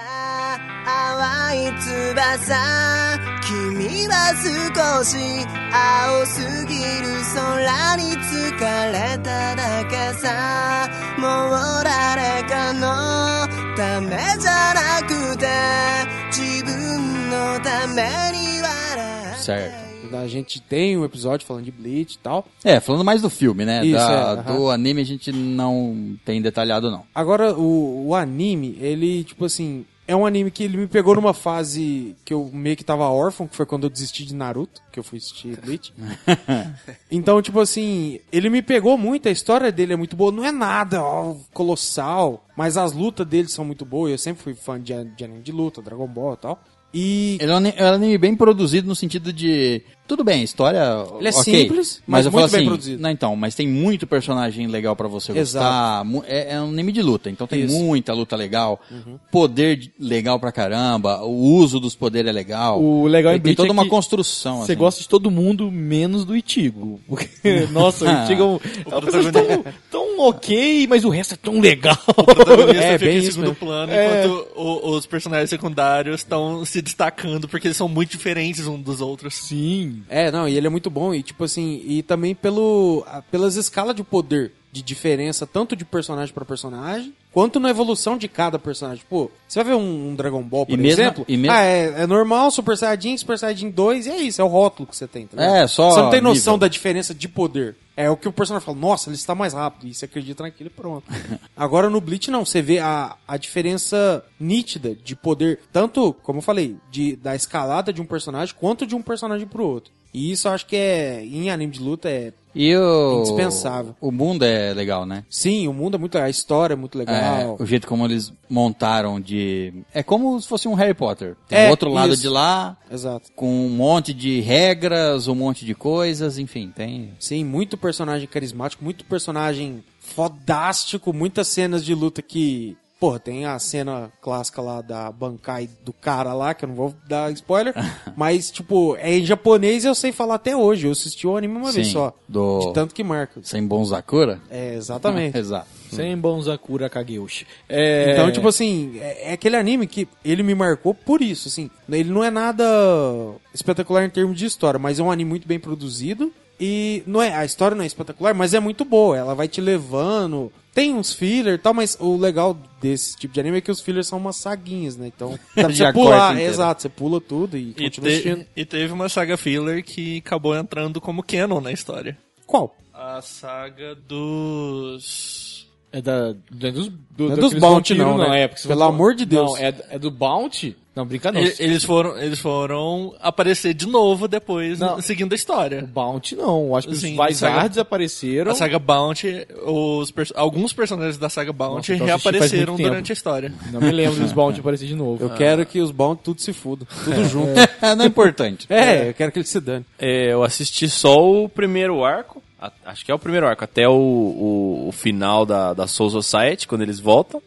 淡い翼君は少し青すぎる空に疲れただけさもう誰かのためじゃなくて自分のために笑う Certo. A gente tem um episódio falando de Bleach e tal. É, falando mais do filme, né? Isso, Da- é. Do anime a gente não tem detalhado, não. Agora, o, o anime, ele, tipo assim, é um anime que ele me pegou numa fase que eu meio que tava órfão, que foi quando eu desisti de Naruto, que eu fui assistir Bleach. então, tipo assim, ele me pegou muito, a história dele é muito boa, não é nada ó, colossal, mas as lutas dele são muito boas, eu sempre fui fã de, de anime de luta, Dragon Ball e tal. E Ele é um ani- é um anime bem produzido no sentido de. Tudo bem, história. Ele é ok, simples, mas eu muito falo bem assim, produzido. Não, então, mas tem muito personagem legal pra você Exato. gostar. É, é um anime de luta, então tem Isso. Uhum. muita luta legal. Poder de- legal pra caramba. O uso dos poderes é legal. O legal Ele tem toda é uma que construção. Você assim. gosta de todo mundo, menos do Itigo. Porque, nossa, o Itigo é um, é tão, tão ok, mas o resto é tão legal. O protagonista É, fica bem em isso segundo mesmo. plano, É. enquanto o- os personagens secundários estão se destacando, porque eles são muito diferentes uns dos outros. Sim. É, não, e ele é muito bom, e tipo assim, e também pelo, pelas escalas de poder de diferença, tanto de personagem pra personagem, quanto na evolução de cada personagem. Pô, você vai ver um, um Dragon Ball, por E mesmo- exemplo, e mesmo- ah, é, é normal, Super Saiyajin, Super Saiyajin 2, e é isso, é o rótulo que você tem. Tá? É, só Você não tem noção nível. da diferença de poder. É o que o personagem fala, nossa, ele está mais rápido, e você acredita naquilo e pronto. Agora no Bleach não, você vê a, a diferença nítida de poder, tanto, como eu falei, de, da escalada de um personagem, quanto de um personagem pro outro. E isso eu acho que é, em anime de luta, é... E o... Indispensável. O mundo é legal, né? Sim, o mundo é muito legal, a história é muito legal. É, o jeito como eles montaram de... É como se fosse um Harry Potter. Tem É, outro lado isso. de lá, Exato. com um monte de regras, um monte de coisas, enfim, tem... Sim, muito personagem carismático, muito personagem fodástico, muitas cenas de luta que. Porra, tem a cena clássica lá da Bankai do cara lá, que eu não vou dar spoiler, mas, tipo, é em japonês e eu sei falar até hoje. Eu assisti o anime uma vez Sim, só. do- De tanto que marca. Sem Bonzakura? É, exatamente. Exato. Sem Bonzakura Kageushi. É... Então, tipo assim, é, é aquele anime que ele me marcou por isso, assim. Ele não é nada espetacular em termos de história, mas é um anime muito bem produzido. E não é, a história não é espetacular, mas é muito boa. Ela vai te levando. Tem uns filler e tal, mas o legal desse tipo de anime é que os fillers são umas saguinhas, né? Então, dá pra você pular. Exato, você pula tudo e, E, continua te- assistindo. e teve uma saga filler que acabou entrando como canon na história. Qual? A saga dos. É da, do, é dos, do, Não é dos Bounty, não, né? É, porque se Pelo for- amor de Deus. Não, é, é do Bounty? Não, brinca não. E- Eles foram, eles foram aparecer de novo depois, Não. seguindo a O história. Bounty não. Eu Acho que Sim, os Vizards saga- apareceram. A saga Bounty, os alguns personagens da saga Bounty Nossa, então reapareceram durante a história. Não me lembro dos Bounty aparecer de novo. Eu quero que os Bounty tudo se fudam. Tudo junto. não é importante. É, eu quero que ele se dane. É, eu assisti só o primeiro arco. A- Acho que é o primeiro arco, até o, o, o final da, da Soul Society, quando eles voltam.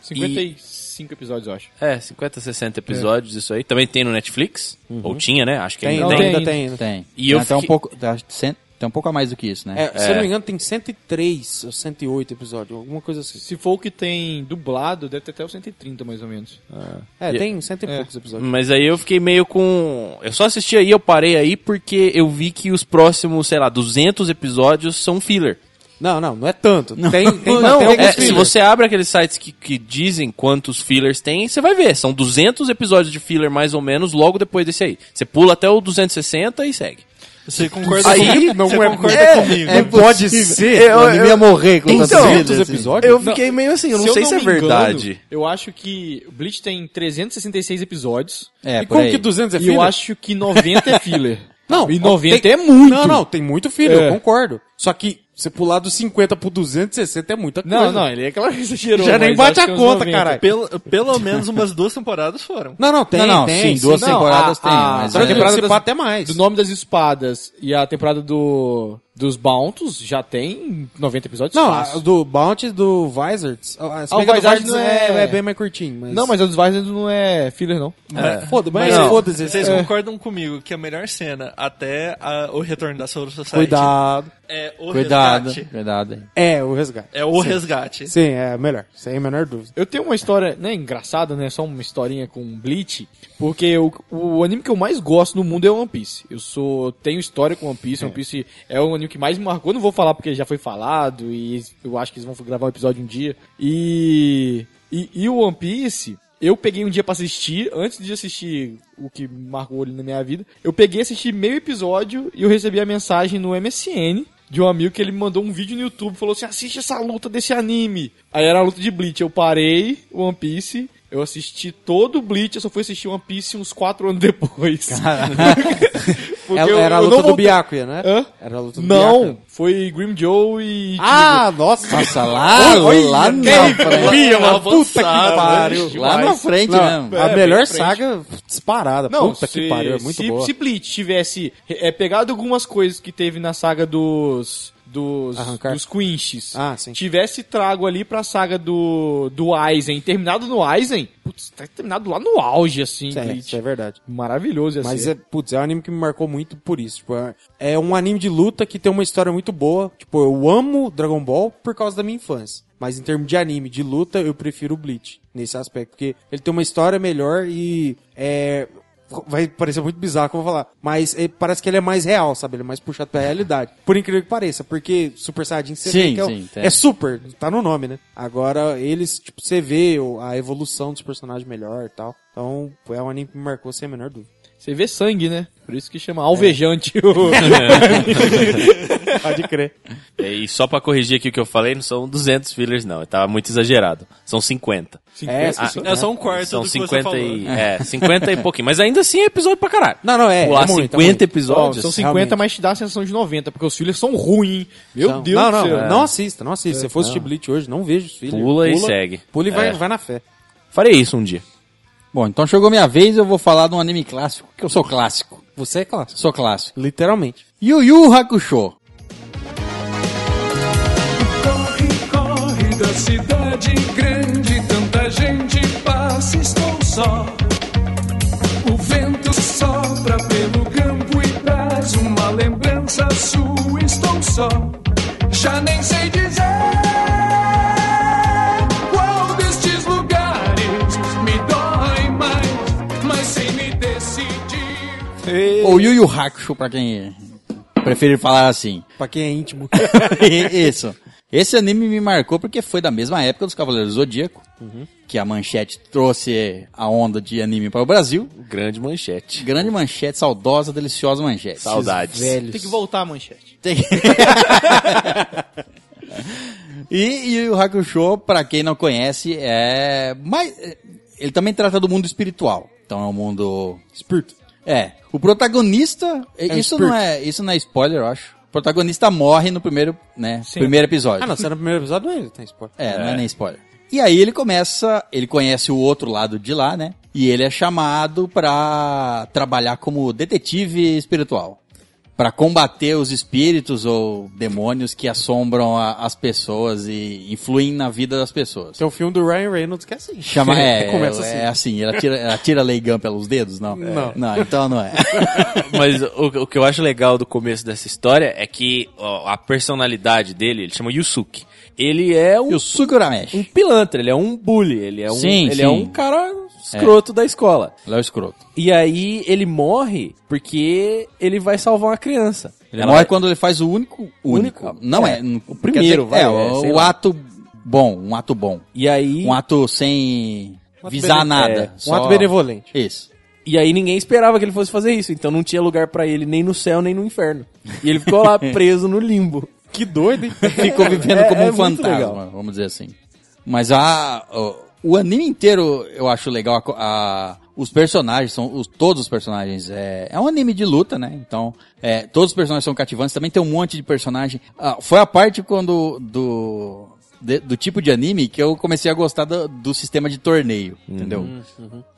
55 episódios, eu acho. É, 50, 60 episódios, isso aí. Também tem no Netflix. Ou tinha, né? Acho que Tem, ainda não, tem. ainda tem. tem. ainda. Tem. E tem eu até um fiquei- pouco, acho que cem- tem um pouco a mais do que isso, né? É, se eu não me engano, tem 103 ou 108 episódios, alguma coisa assim. Se for o que tem dublado, deve ter até os 130, mais ou menos. É, E- tem cento e poucos episódios. Mas aí eu fiquei meio com. Eu só assisti aí, eu parei aí porque eu vi que os próximos, sei lá, 200 episódios são filler. Não, não, não é tanto. Tem, tem, Não, tem alguns é, se você abre aqueles sites que, que dizem quantos fillers tem, você vai ver. São 200 episódios de filler mais ou menos logo depois desse aí. Você pula até o 260 e segue. Você concorda Aí, comigo? não Você é- concorda é- comigo? É pode possível. ser. Eu, o anime ia morrer com Então, tantos episódios? Eu fiquei meio assim, eu não sei se é me engano, verdade. eu acho que Bleach tem 366 episódios. É, e como aí. que 200 é e filler? eu acho que 90 é filler. Não, e ó, 90 tem- é muito. Não, não, tem muito filler, É. eu concordo. Só que você pular dos 50 pro 260 é muita coisa. Não, não, ele é aquela que exagerou. Já nem bate a é conta, 90. caralho. Pelo, pelo menos umas duas temporadas foram. Não, não, tem, Não, não, tem. sim, duas Não, temporadas a- tem, a- mas é- que temporada das- das... até mais. Do nome das espadas e a temporada do dos Bountos já tem 90 episódios Não, fácil. do Bounty do Wizards. Ah, Ah, o Wizards Wizards não é... é- é bem mais curtinho. Mas... Não, mas a dos Vizards não é filler, não. É. Foda, mas, Mas, foda-se. Vocês É. concordam comigo que a melhor cena até a- o retorno da Soul Society Cuidado. é o Cuidado, resgate? cuidado. É, o resgate. É o resgate. Sim, é melhor. Sem a menor dúvida. Eu tenho uma história, né, engraçada, né, só uma historinha com Bleach, porque o, o anime que eu mais gosto no mundo é One Piece. Eu sou tenho história com One Piece, One Piece é o anime que mais me marcou, não vou falar porque já foi falado e eu acho que eles vão gravar um episódio um dia. E e, e o One Piece eu peguei um dia pra assistir, antes de assistir o que marcou ali na minha vida, eu peguei assisti meio episódio e eu recebi a mensagem no MSN de um amigo que ele me mandou um vídeo no YouTube, falou assim, assiste essa luta desse anime. Aí era a luta de Bleach, eu parei o One Piece, eu assisti todo o Bleach, eu só fui assistir One Piece uns 4 anos depois. Porque eu- era a luta do Byakuya, né? Hã? Era a luta do Não, Byakuya. foi Grim Joe e... Ah, nossa. Nossa, lá, Olha, lá na frente. mano? Puta que pariu. Lá na frente Não, mesmo. a É, melhor bem frente. saga disparada. Não, Puta se, que pariu, é muito se, boa. se Bleach tivesse é, pegado algumas coisas que teve na saga dos dos, Arrancar. dos Quinches, Ah, sim. tivesse trago ali pra saga do do Aizen, terminado no Aizen, putz, tá terminado lá no auge, assim, Isso é, isso é verdade. Maravilhoso ia Mas é, putz, é um anime que me marcou muito por isso. Tipo, é, é um anime de luta que tem uma história muito boa. Tipo, eu amo Dragon Ball por causa da minha infância. Mas em termos de anime, de luta, eu prefiro o Bleach nesse aspecto. Porque ele tem uma história melhor e é, vai parecer muito bizarro que eu vou falar, mas eh, parece que ele é mais real, sabe? Ele é mais puxado pra realidade. Por incrível que pareça, porque Super Saiyajin você Sim, vê que é, sim, tem. é super, tá no nome, né? Agora eles, tipo, você vê a evolução dos personagens melhor e tal. Então, é um anime que me marcou sem a menor dúvida. Você vê sangue, né? Por isso que chama alvejante. Pode crer. E só pra corrigir aqui o que eu falei, não são 200 fillers, não. Tava muito exagerado. São 50. É, Ah, É só um quarto São do que você 50 falou. e... É, 50 e pouquinho. Mas ainda assim é episódio pra caralho. Não, não, é. Pular é muito, é 50 muito. Ó, episódios. são 50, realmente. mas te dá a sensação de 90, porque os filhos são ruins. Meu Não, Deus não, do não, céu. não assista, não assista. Se você fosse assistir Bleach hoje, não vejo os filhos. Pula e segue. Pula e vai, É. vai na fé. Farei isso um dia. Bom, então chegou minha vez, eu vou falar de um anime clássico, que eu sou clássico. Você é clássico. Sou clássico. Literalmente. Yu Yu Hakusho. Corre, corre da cidade grande, tanta gente passa, estou só. O vento sopra pelo campo e traz uma lembrança sua, estou só. Já nem sei dizer Ou Yu Yu Hakusho, pra quem preferir falar assim. Pra quem é íntimo. Isso. Esse anime me marcou porque foi da mesma época dos Cavaleiros do Zodíaco, que a Manchete trouxe a onda de anime para o Brasil. Grande manchete. Grande Manchete, saudosa, deliciosa Manchete. Saudades. Velhos. Tem que voltar a manchete. Tem- e, e o Hakusho, pra quem não conhece, é mais ele também trata do mundo espiritual. Então é um mundo Espírito. É, o protagonista, um isso não é, isso não é spoiler, eu acho. O protagonista morre no primeiro, né, primeiro episódio. Ah, não, você no primeiro episódio não é, tem spoiler. É, não é nem spoiler. E aí ele começa, ele conhece o outro lado de lá, né? E ele é chamado pra trabalhar como detetive espiritual. Pra combater os espíritos ou demônios que assombram a- as pessoas e influem na vida das pessoas. Tem um filme do Ryan Reynolds que é assim. Chama, é, Começa é assim. assim, ela tira, ela tira Leigan pelos dedos, não? Não. Não, então não é. Mas o, o que eu acho legal do começo dessa história é que ó, a personalidade dele, ele chama Yusuke. Ele é um, o um pilantra, ele é um bully, ele é um, Sim, ele sim. é um cara escroto da escola. Léo Escroto. E aí ele morre porque ele vai salvar uma criança. Ele Ela morre vai- quando ele faz o único. Único. Único. Não É, é. o primeiro, dizer, vai, É, é, o, ato bom, um ato bom. E aí, Um ato sem visar bene- nada. é, um só- ato benevolente. Isso. e aí ninguém esperava que ele fosse fazer isso, então não tinha lugar pra ele nem no céu nem no inferno. E ele ficou lá preso no limbo. Que doido, hein? Ficou vivendo É- como é um fantasma, legal. vamos dizer assim. Mas a, o, anime inteiro eu acho legal. A a- os personagens, são os, todos os personagens. É, é um anime de luta, né? Então, é, todos os personagens são cativantes. Também tem um monte de personagem. Ah, foi a parte quando do, de- do tipo de anime que eu comecei a gostar do, do sistema de torneio, entendeu?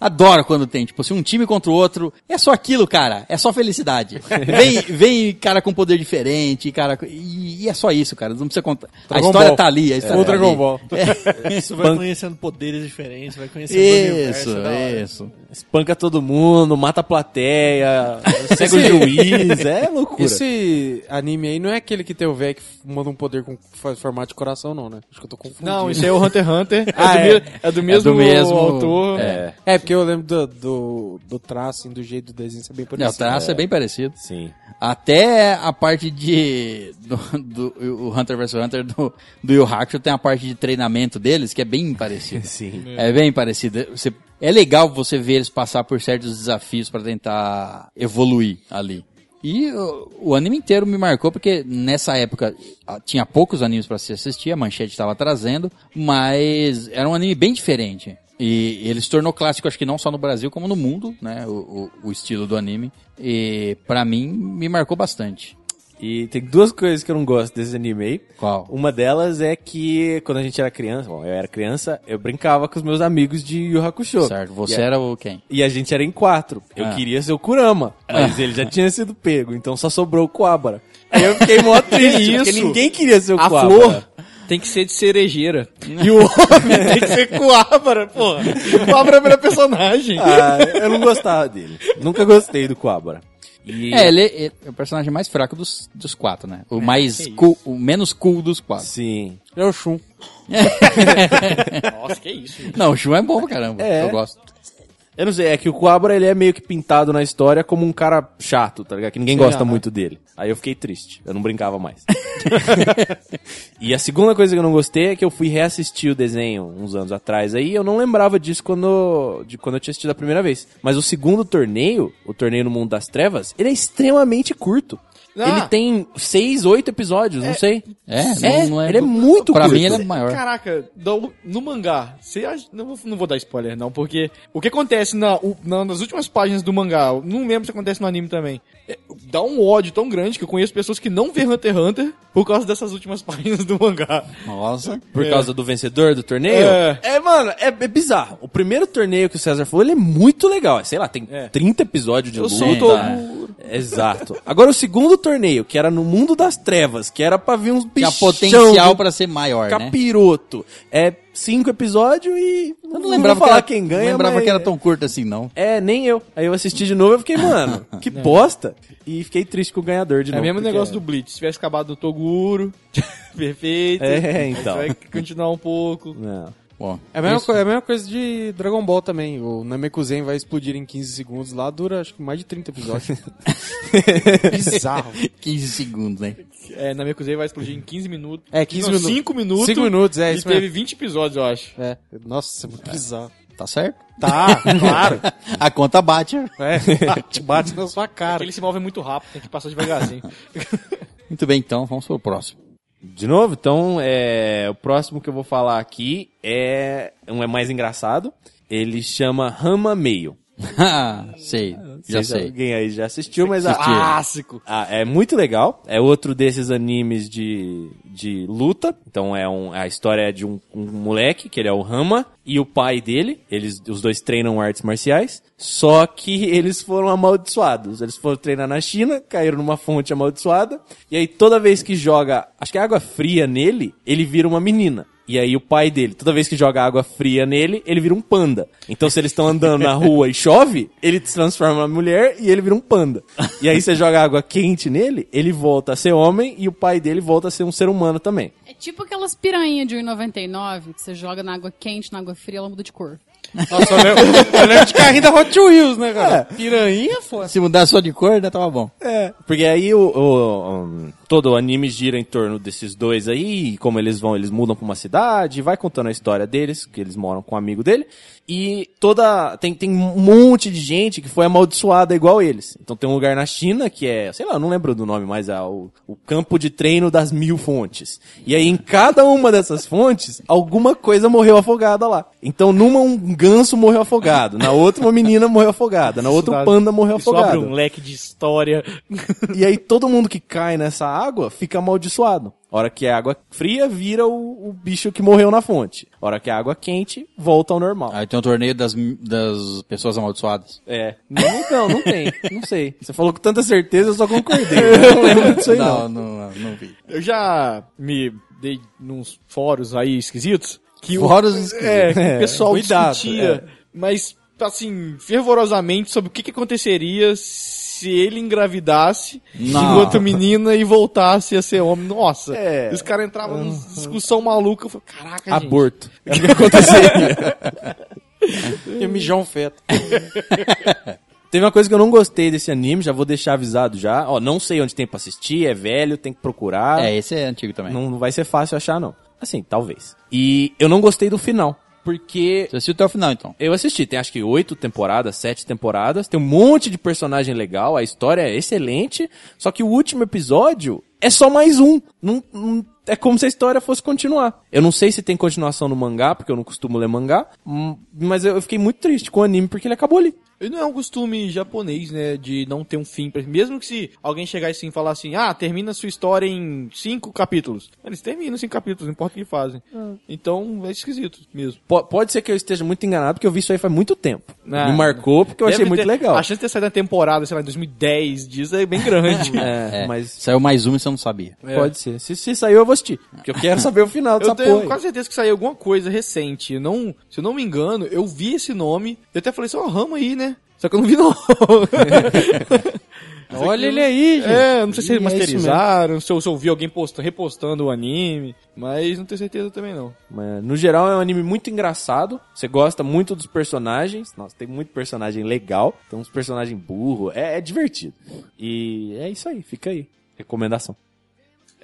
Adoro quando tem, tipo, se um time contra o outro, é só aquilo, cara, é só felicidade. Vem, vem cara com poder diferente, cara, com- e, e é só isso, cara, não precisa contar. a Dragon história Ball. tá ali, a história Ou tá Dragon ali. Ball. Você vai conhecendo poderes diferentes, vai conhecendo o universo. Isso, é. Espanca todo mundo, mata a plateia, cega o juiz, é loucura. Esse anime aí não é aquele que tem o velho que manda um poder com formato de coração, não, né? Acho que eu tô confundindo. Não, isso aí é o Hunter x Hunter. É, Ah, do, é. me- é do mesmo, do mesmo- autor. É, É, porque eu lembro do, do, do traço, assim, do jeito do desenho ser bem É, o parecido. traço é bem parecido. Sim. Até a parte de. Do, do- o Hunter vs Hunter do, do Yu Hakusho tem a parte de treinamento deles que é bem parecida. Sim. É bem parecida. Você, é legal você ver eles passar por certos desafios pra tentar evoluir ali. E o, o anime inteiro me marcou porque nessa época ah, tinha poucos animes pra se assistir, a Manchete estava trazendo, mas era um anime bem diferente. E ele se tornou clássico, acho que não só no Brasil, como no mundo, né? O, o, o estilo do anime. E pra mim, me marcou bastante. E tem duas coisas que eu não gosto desse anime aí. Qual? Uma delas é que quando a gente era criança, bom, eu era criança, eu brincava com os meus amigos de Yu Hakusho. Certo, você E a- era o quem? E a gente era em quatro. Eu Ah. queria ser o Kurama, mas ele já tinha sido pego, então só sobrou o Coabra. Aí eu fiquei mó triste, porque isso? ninguém queria ser o A Coabra. flor tem que ser de cerejeira. E o homem tem que ser coabra, porra. Coabra é o melhor personagem. Ah, eu não gostava dele. Nunca gostei do Coabra. E... É, ele é, é o personagem mais fraco dos, dos quatro, né? O mais cool, o menos cool dos quatro. Sim. É o Shun. Nossa, que isso. Não, o Shun é bom pra caramba. É. Eu gosto. Eu não sei, é que o Kuwabara ele é meio que pintado na história como um cara chato, tá ligado? Que ninguém gosta muito dele. Aí eu fiquei triste, eu não brincava mais. e a segunda coisa que eu não gostei é que eu fui reassistir o desenho uns anos atrás aí, eu não lembrava disso quando, de quando eu tinha assistido a primeira vez. Mas o segundo torneio, o torneio no Mundo das Trevas, ele é extremamente curto. Ah. Ele tem seis, oito episódios, não sei. É, É, não, não é ele é muito Pra curto. mim ele é maior. Caraca, do- no mangá, você acha, não, vou, não vou dar spoiler não, porque o que acontece na, o- na- nas últimas páginas do mangá, eu não lembro se acontece no anime também, é, dá um ódio tão grande que eu conheço pessoas que não vê Hunter x Hunter por causa dessas últimas páginas do mangá. Nossa. Por causa do vencedor do torneio? É. mano, é, é bizarro. O primeiro torneio que o César falou, ele é muito legal. Sei lá, tem 30 episódios de Eu luta. sou o Toguro. Exato. Agora o segundo torneio, que era no mundo das trevas, que era pra vir uns Tinha bichos. potencial pra ser maior, né? capiroto. É cinco episódios e. Eu não lembrava, vou falar que, era, quem ganha. não lembrava mas- que era tão curto assim, não. É, nem eu. Aí eu assisti de novo e fiquei, mano, que bosta. E fiquei triste com o ganhador de É novo. o mesmo porque- negócio do Blitz, se tivesse acabado no Toguro, perfeito, É, aí então. você vai continuar um pouco. Não. É a, mesma isso. co- é a mesma coisa de Dragon Ball também. O Namekuzen vai explodir em 15 segundos. Lá dura acho que mais de 30 episódios. Bizarro. 15 segundos, né? É, na vai explodir em 15 minutos. É, 15 Não, minutos. 5 minutos. 5 minutos, é e isso teve mesmo. 20 episódios, eu acho. É. Nossa, é muito bizarro. Tá certo? Tá, claro. A conta bate. É, bate, bate na sua cara. Porque ele se move muito rápido, tem que passar devagarzinho. Muito bem, então, vamos pro próximo. De novo, então, é, o próximo que eu vou falar aqui é um é mais engraçado. Ele chama Rama Meio. Ah, sei, já Sei se sei. Alguém aí já assistiu, mas Assisti. a, Clássico. Ah, é muito legal. É outro desses animes de, de luta. Então é um, a história é de um, um moleque, que ele é o Rama, e o pai dele. Eles, os dois treinam artes marciais. Só que eles foram amaldiçoados. Eles foram treinar na China, caíram numa fonte amaldiçoada. E aí toda vez que joga, acho que é água fria nele, ele vira uma menina. E aí o pai dele, toda vez que joga água fria nele, ele vira um panda. Então se eles estão andando na rua e chove, ele se transforma numa mulher e ele vira um panda. E aí você joga água quente nele, ele volta a ser homem e o pai dele volta a ser um ser humano também. É tipo aquelas piranhas de 1,99 que você joga na água quente, na água fria, ela muda de cor. Nossa, eu lembro, eu lembro de carrinho da Hot Wheels, né, cara? Piranha, foda. Se mudar só de cor, né, tava bom. É, porque aí o, o- um, todo o anime gira em torno desses dois aí, como eles vão, eles mudam pra uma cidade, vai contando a história deles, que eles moram com um amigo dele, e toda, tem, tem um monte de gente que foi amaldiçoada igual eles. Então tem um lugar na China que é, sei lá, não lembro do nome, mas é o, o campo de treino das mil fontes. E aí em cada uma dessas fontes, alguma coisa morreu afogada lá. Então numa um ganso morreu afogado, na outra uma menina morreu afogada, na outra um panda morreu Isso abre afogado. um leque de história. E aí todo mundo que cai nessa água fica amaldiçoado. A hora que é água fria, vira o, o bicho que morreu na fonte. A hora que é água quente, volta ao normal. Aí tem o torneio das, das pessoas amaldiçoadas. É. Não, não, não tem. Não sei. Você falou com tanta certeza, eu só concordei. Eu não lembro disso aí, não. não, não, não vi. Eu já me dei nos fóruns aí esquisitos. Que o- Fóruns esquisitos. É, que o pessoal cuidado, discutia, mas assim, fervorosamente sobre o que, que aconteceria se ele engravidasse Não. enquanto menina e voltasse a ser homem. Nossa, É. os caras entravam numa discussão maluca. Eu falei, caraca, gente. Aborto. O que aconteceria? Ia mijar um feto. Teve uma coisa que eu não gostei desse anime, já vou deixar avisado já. Ó, não sei onde tem pra assistir, é velho, tem que procurar. É, esse é antigo também. Não, não vai ser fácil achar, não. Assim, talvez. E eu não gostei do final. Porque Você assistiu até o final, então. Eu assisti, tem acho que oito temporadas, sete temporadas, tem um monte de personagem legal, a história é excelente, só que o último episódio é só mais um. Não, não- é como se a história fosse continuar. Eu não sei se tem continuação no mangá, porque eu não costumo ler mangá, hum, mas eu fiquei muito triste com o anime porque ele acabou ali. E não é um costume japonês, né, de não ter um fim. Mesmo que se alguém chegar assim e falar assim, ah, termina a sua história em cinco capítulos. Eles terminam em cinco capítulos, não importa o que fazem. Então, é esquisito mesmo. Po- pode ser que eu esteja muito enganado, porque eu vi isso aí faz muito tempo. Ah, Me marcou porque eu achei Deve muito ter- legal. A chance de ter saído na temporada, sei lá, em 2010 diz é bem grande. É, É, mas Saiu mais um e você não sabia. pode ser. Se, se saiu, eu vou assistir. Porque eu quero saber o final dessa Eu tenho porra. quase certeza que saiu alguma coisa recente. Não, se eu não me engano, eu vi esse nome. Eu até falei assim, ó, rama aí, né? Só que eu não vi não. Olha ele aí, gente. É, não sei se é eles isso masterizaram, se eu, se eu vi alguém posta, repostando o anime, mas não tenho certeza também não. Mas, no geral, é um anime muito engraçado. Você gosta muito dos personagens. Nossa, tem muito personagem legal. Tem uns personagens burro. É, é divertido. E é isso aí. Fica aí. Recomendação.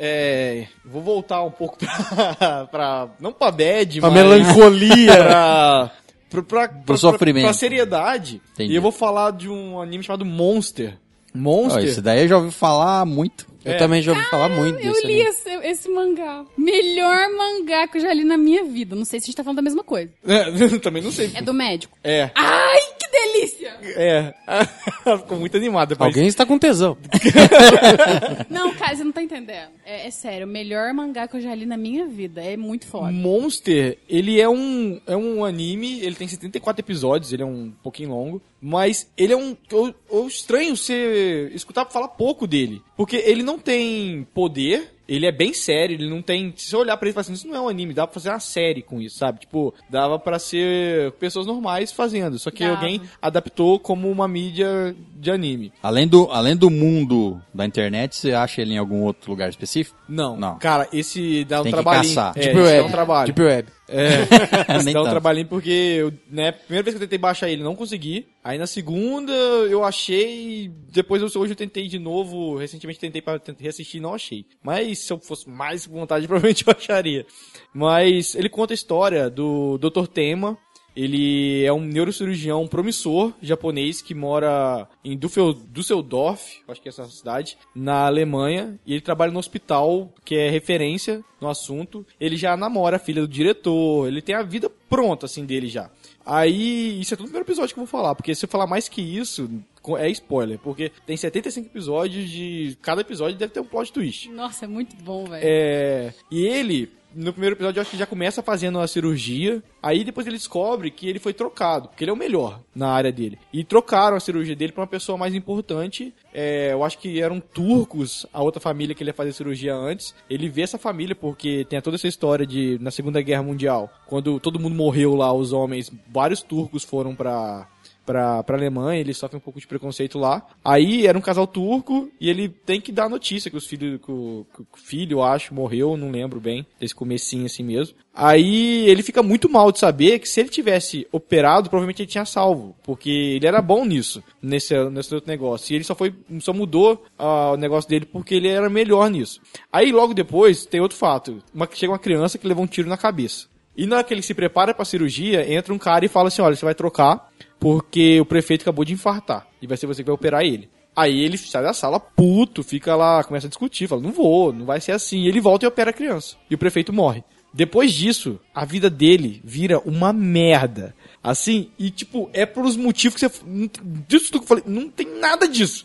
É, vou voltar um pouco pra, pra não pra bad, A mas melancolia. pra, pra, pra, pra, sofrimento. pra seriedade. Entendi. E eu vou falar de um anime chamado Monster. Monster. Esse daí eu já ouvi falar muito. Eu também já ouvi falar muito Eu desse li anime. esse, esse mangá. Melhor mangá que eu já li na minha vida. Não sei se a gente tá falando da mesma coisa. É, também não sei. É do médico. É, Ai, delícia! é. Ela ficou muito animada. mas- Alguém está com tesão. Não, cara, você não tá entendendo. É, é sério, o melhor mangá que eu já li na minha vida. É muito foda. Monster, ele é um, é um anime, ele tem 74 episódios, ele é um pouquinho longo, mas ele é um. Eu, eu estranho você escutar falar pouco dele. Porque ele não tem poder, ele é bem sério, ele não tem. Se você olhar pra ele e falar assim, isso não é um anime, dá pra fazer uma série com isso, sabe? Tipo, dava pra ser pessoas normais fazendo. Só que Dava. alguém adaptou como uma mídia de anime. Além do, além do mundo da internet, você acha ele em algum outro lugar específico? Não, Não. Cara, esse dá um Tem que trabalhinho. caçar. É, Deep Web. um trabalho. Deep Web. É, dá um trabalhinho porque, eu, né, primeira vez que eu tentei baixar ele, não consegui. Aí na segunda eu achei, depois eu, hoje eu tentei de novo, recentemente tentei para reassistir e não achei. Mas se eu fosse mais com vontade, provavelmente eu acharia. Mas ele conta a história do Dr. Tema, ele é um neurocirurgião promissor japonês que mora em Düsseldorf, acho que é essa cidade, na Alemanha. E ele trabalha no hospital, que é referência no assunto. Ele já namora a filha do diretor, ele tem a vida pronta, assim, dele já. Aí, isso é tudo no primeiro episódio que eu vou falar, porque se eu falar mais que isso, é spoiler, porque tem 75 episódios de. Cada episódio deve ter um plot twist. Nossa, é muito bom, velho. É, e ele, no primeiro episódio, eu acho que já começa fazendo a cirurgia. Aí depois ele descobre que ele foi trocado, porque ele é o melhor na área dele. E trocaram a cirurgia dele pra uma pessoa mais importante. É, eu acho que eram turcos, a outra família que ele ia fazer cirurgia antes. Ele vê essa família porque tem toda essa história de na Segunda Guerra Mundial, quando todo mundo morreu lá, os homens, vários turcos foram pra pra, pra Alemanha, ele sofre um pouco de preconceito lá. Aí era um casal turco e ele tem que dar notícia que os filhos, que o, que o filho, acho, morreu, não lembro bem, desse comecinho assim mesmo. Aí ele fica muito mal de saber que se ele tivesse operado, provavelmente ele tinha salvo, porque ele era bom nisso, nesse, nesse outro negócio. E ele só foi, só mudou ah, o negócio dele porque ele era melhor nisso. Aí logo depois tem outro fato, uma, chega uma criança que levou um tiro na cabeça. E na hora que ele se prepara pra cirurgia, entra um cara e fala assim: olha, você vai trocar porque o prefeito acabou de infartar e vai ser você que vai operar ele. Aí ele sai da sala puto, fica lá, começa a discutir, fala: não vou, não vai ser assim. Ele volta e opera a criança. E o prefeito morre. Depois disso, a vida dele vira uma merda. Assim, e tipo, é pelos motivos que você. Disso tudo que eu falei, não tem nada disso.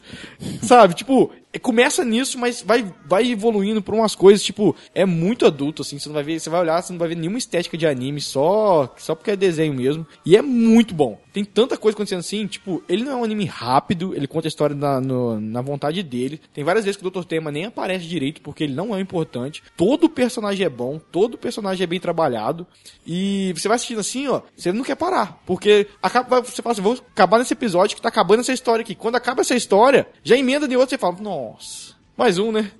Sabe? Tipo, começa nisso, mas vai, vai evoluindo por umas coisas, tipo, é muito adulto, assim, você não vai ver, você vai olhar, você não vai ver nenhuma estética de anime, só, só porque é desenho mesmo. E é muito bom. Tem tanta coisa acontecendo assim, tipo, ele não é um anime rápido, ele conta a história na, no- na vontade dele. Tem várias vezes que o Dr. Tema nem aparece direito, porque ele não é importante. Todo personagem é bom, todo personagem é bem trabalhado. E você vai assistindo assim, ó, você não quer parar. Porque acaba, você fala assim, vou acabar nesse episódio que tá acabando essa história aqui. Quando acaba essa história, já emenda de outro, você fala, nossa, mais um, né?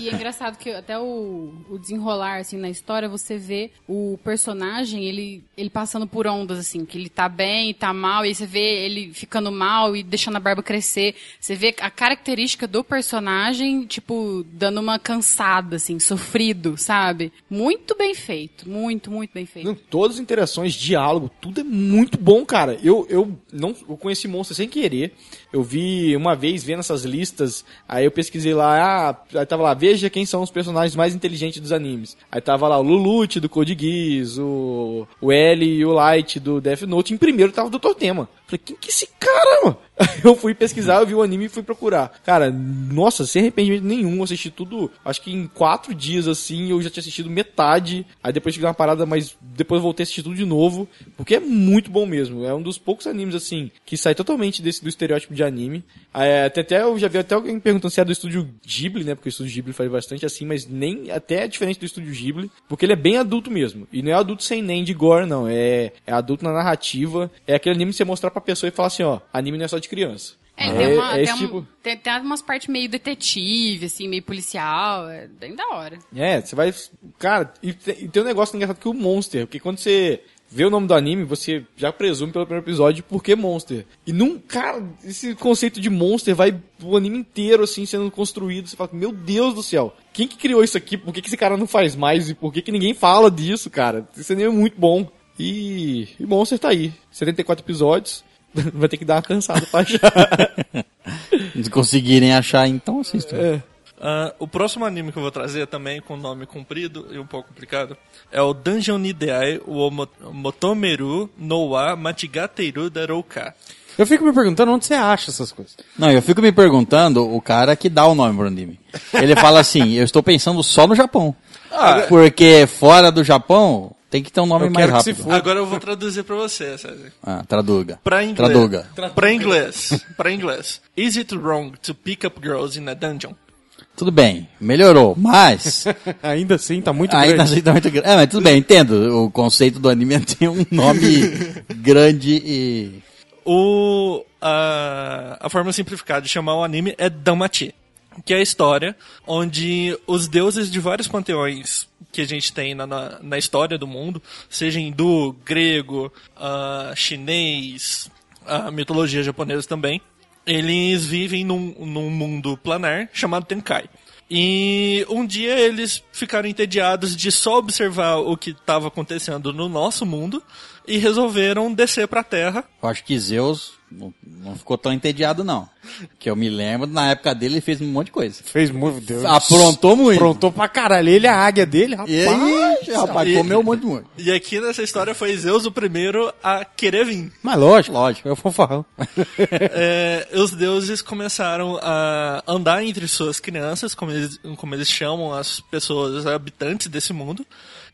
E é engraçado que até o, o desenrolar, assim, na história, você vê o personagem, ele, ele passando por ondas, assim, que ele tá bem, tá mal, e aí você vê ele ficando mal e deixando a barba crescer. Você vê a característica do personagem, tipo, dando uma cansada, assim, sofrido, sabe? Muito bem feito. Muito, muito bem feito. Não, todas as interações, diálogo, tudo é muito bom, cara. Eu, eu não eu conheci Monster sem querer. Eu vi uma vez vendo essas listas, aí eu pesquisei lá, ah, aí tava lá, veja quem são os personagens mais inteligentes dos animes. Aí tava lá o Lulute do Code Geass, o, o L e o Light do Death Note. Em primeiro tava o Dr. Tema. Falei, quem que é esse cara, mano? Eu fui pesquisar, eu vi o anime e fui procurar. Cara, nossa, sem arrependimento nenhum, assisti tudo, acho que em quatro dias, assim, eu já tinha assistido metade. Aí depois tive uma parada, mas depois voltei a assistir tudo de novo. Porque é muito bom mesmo. É um dos poucos animes, assim, que sai totalmente desse do estereótipo de anime. É, até, até eu já vi até alguém perguntando se é do estúdio Ghibli, né? Porque o estúdio Ghibli faz bastante assim, mas nem até é diferente do estúdio Ghibli, porque ele é bem adulto mesmo. E não é adulto sem nem de gore, não. É, é adulto na narrativa. É aquele anime que você mostrar pra pessoa e falar assim, ó, anime não é só de criança. É, É, tem, uma, é tem, um- tipo- tem, tem umas partes meio detetive, assim, meio policial. É bem da hora. É, você vai. Cara, e tem, e tem um negócio engraçado que o Monster, porque quando você vê o nome do anime, você já presume pelo primeiro episódio por que Monster. E não, cara, esse conceito de Monster vai o anime inteiro assim sendo construído. Você fala, meu Deus do céu, quem que criou isso aqui? Por que, que esse cara não faz mais? E por que, que ninguém fala disso, cara? Esse anime é muito bom. E, e Monster tá aí. 74 episódios. Vai ter que dar uma cansada pra achar. Se conseguirem achar, então assistam. É. Ah, o próximo anime que eu vou trazer também com nome comprido e um pouco complicado é o Dungeon Nideai Motomeru no wa Machigateru Darouka. Eu fico me perguntando onde você acha essas coisas. Não, eu fico me perguntando o cara que dá o nome pro anime. Ele fala assim, eu estou pensando só no Japão. Porque fora do Japão, tem que ter um nome Eu mais quero que se rápido. Agora eu vou traduzir pra você, César. Ah, traduga. Pra inglês. Traduga. Pra inglês. Pra inglês. Is it wrong to pick up girls in a dungeon? Tudo bem, melhorou, mas Ainda assim, tá muito ainda grande. assim tá muito grande. É, mas tudo bem, entendo. O conceito do anime é ter um nome grande e... O, a, a forma simplificada de chamar o anime é Danmachi, que é a história onde os deuses de vários panteões que a gente tem na, na, na história do mundo, seja hindu, grego, ah, chinês, a mitologia japonesa também, eles vivem num, num mundo planar chamado Tenkai. E um dia eles ficaram entediados de só observar o que estava acontecendo no nosso mundo e resolveram descer para a Terra Eu acho que Zeus não, não ficou tão entediado, não. Que eu me lembro, na época dele, ele fez um monte de coisa. Fez muito, Deus. Aprontou muito. Aprontou pra caralho. Ele, a águia dele, rapaz. E aí, rapaz, E- comeu um monte de muito. E aqui nessa história foi Zeus o primeiro a querer vir. Mas lógico, Lógico. é o fanfarrão. É, os deuses começaram a andar entre suas crianças, como eles, como eles chamam as pessoas habitantes desse mundo,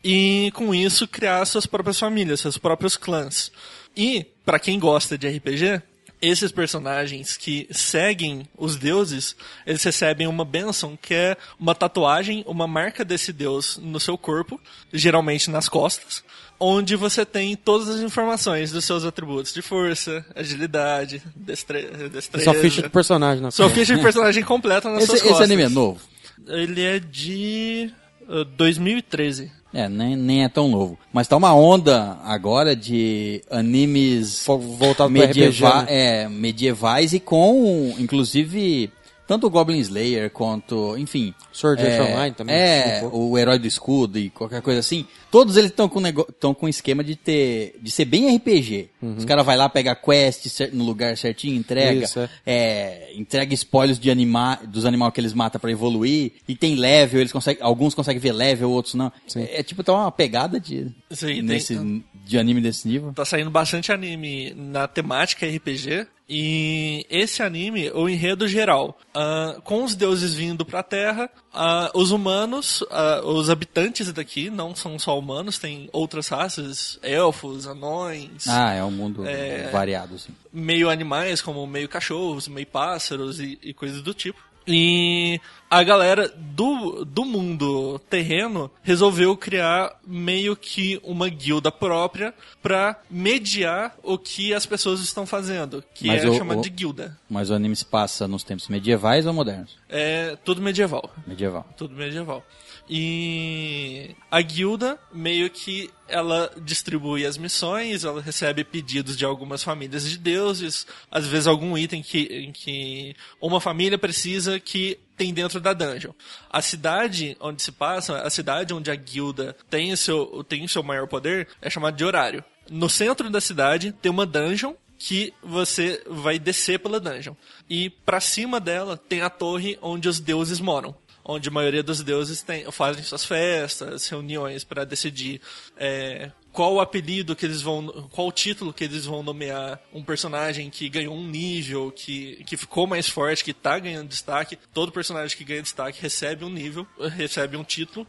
e com isso criar suas próprias famílias, seus próprios clãs. E, pra quem gosta de RPG, esses personagens que seguem os deuses, eles recebem uma bênção que é uma tatuagem, uma marca desse deus no seu corpo, geralmente nas costas, onde você tem todas as informações dos seus atributos de força, agilidade, destre destreza. Só ficha de personagem na Sua ficha de personagem completa nas suas Esse, esse costas. anime é novo? Ele é de uh, 2013. É, nem, nem é tão novo. Mas tá uma onda agora de animes voltado medieva né? é, medievais e com, inclusive, tanto o Goblin Slayer quanto, enfim. Sword é, Art Online também, É, um o Herói do Escudo e qualquer coisa assim. Todos eles estão com, nego- tão com esquema de ter, de ser bem RPG. Os caras vai lá, pega quest no lugar certinho, entrega, Uhum. Isso, é. é, entrega spoilers de anima dos animais que eles matam pra evoluir, e tem level, eles conseguem, alguns conseguem ver level, outros não. É, é tipo, tá uma pegada de, Sim, tem- nesse, de anime desse nível. Tá saindo bastante anime na temática RPG. E esse anime, o enredo geral, ah, com os deuses vindo pra Terra, ah, os humanos, ah, os habitantes daqui, não são só humanos, tem outras raças, elfos, anões, Ah, é um mundo É. variado, assim. meio animais, como meio cachorros, meio pássaros e, e coisas do tipo. E a galera do, do mundo terreno resolveu criar meio que uma guilda própria pra mediar o que as pessoas estão fazendo, que Mas é o- chamado o- de guilda. Mas o anime se passa nos tempos medievais ou modernos? É tudo medieval. Medieval. Tudo medieval. E a guilda meio que ela distribui as missões, ela recebe pedidos de algumas famílias de deuses, às vezes algum item que, que uma família precisa que tem dentro da dungeon. A cidade onde se passa, a cidade onde a guilda tem o seu, tem o seu maior poder, é chamada de horário. No centro da cidade tem uma dungeon que você vai descer pela dungeon. E pra cima dela tem a torre onde os deuses moram. Onde a maioria dos deuses tem, fazem suas festas, reuniões para decidir é, qual o apelido que eles vão. qual o título que eles vão nomear um personagem que ganhou um nível, que, que ficou mais forte, que tá ganhando destaque. Todo personagem que ganha destaque recebe um nível, recebe um título.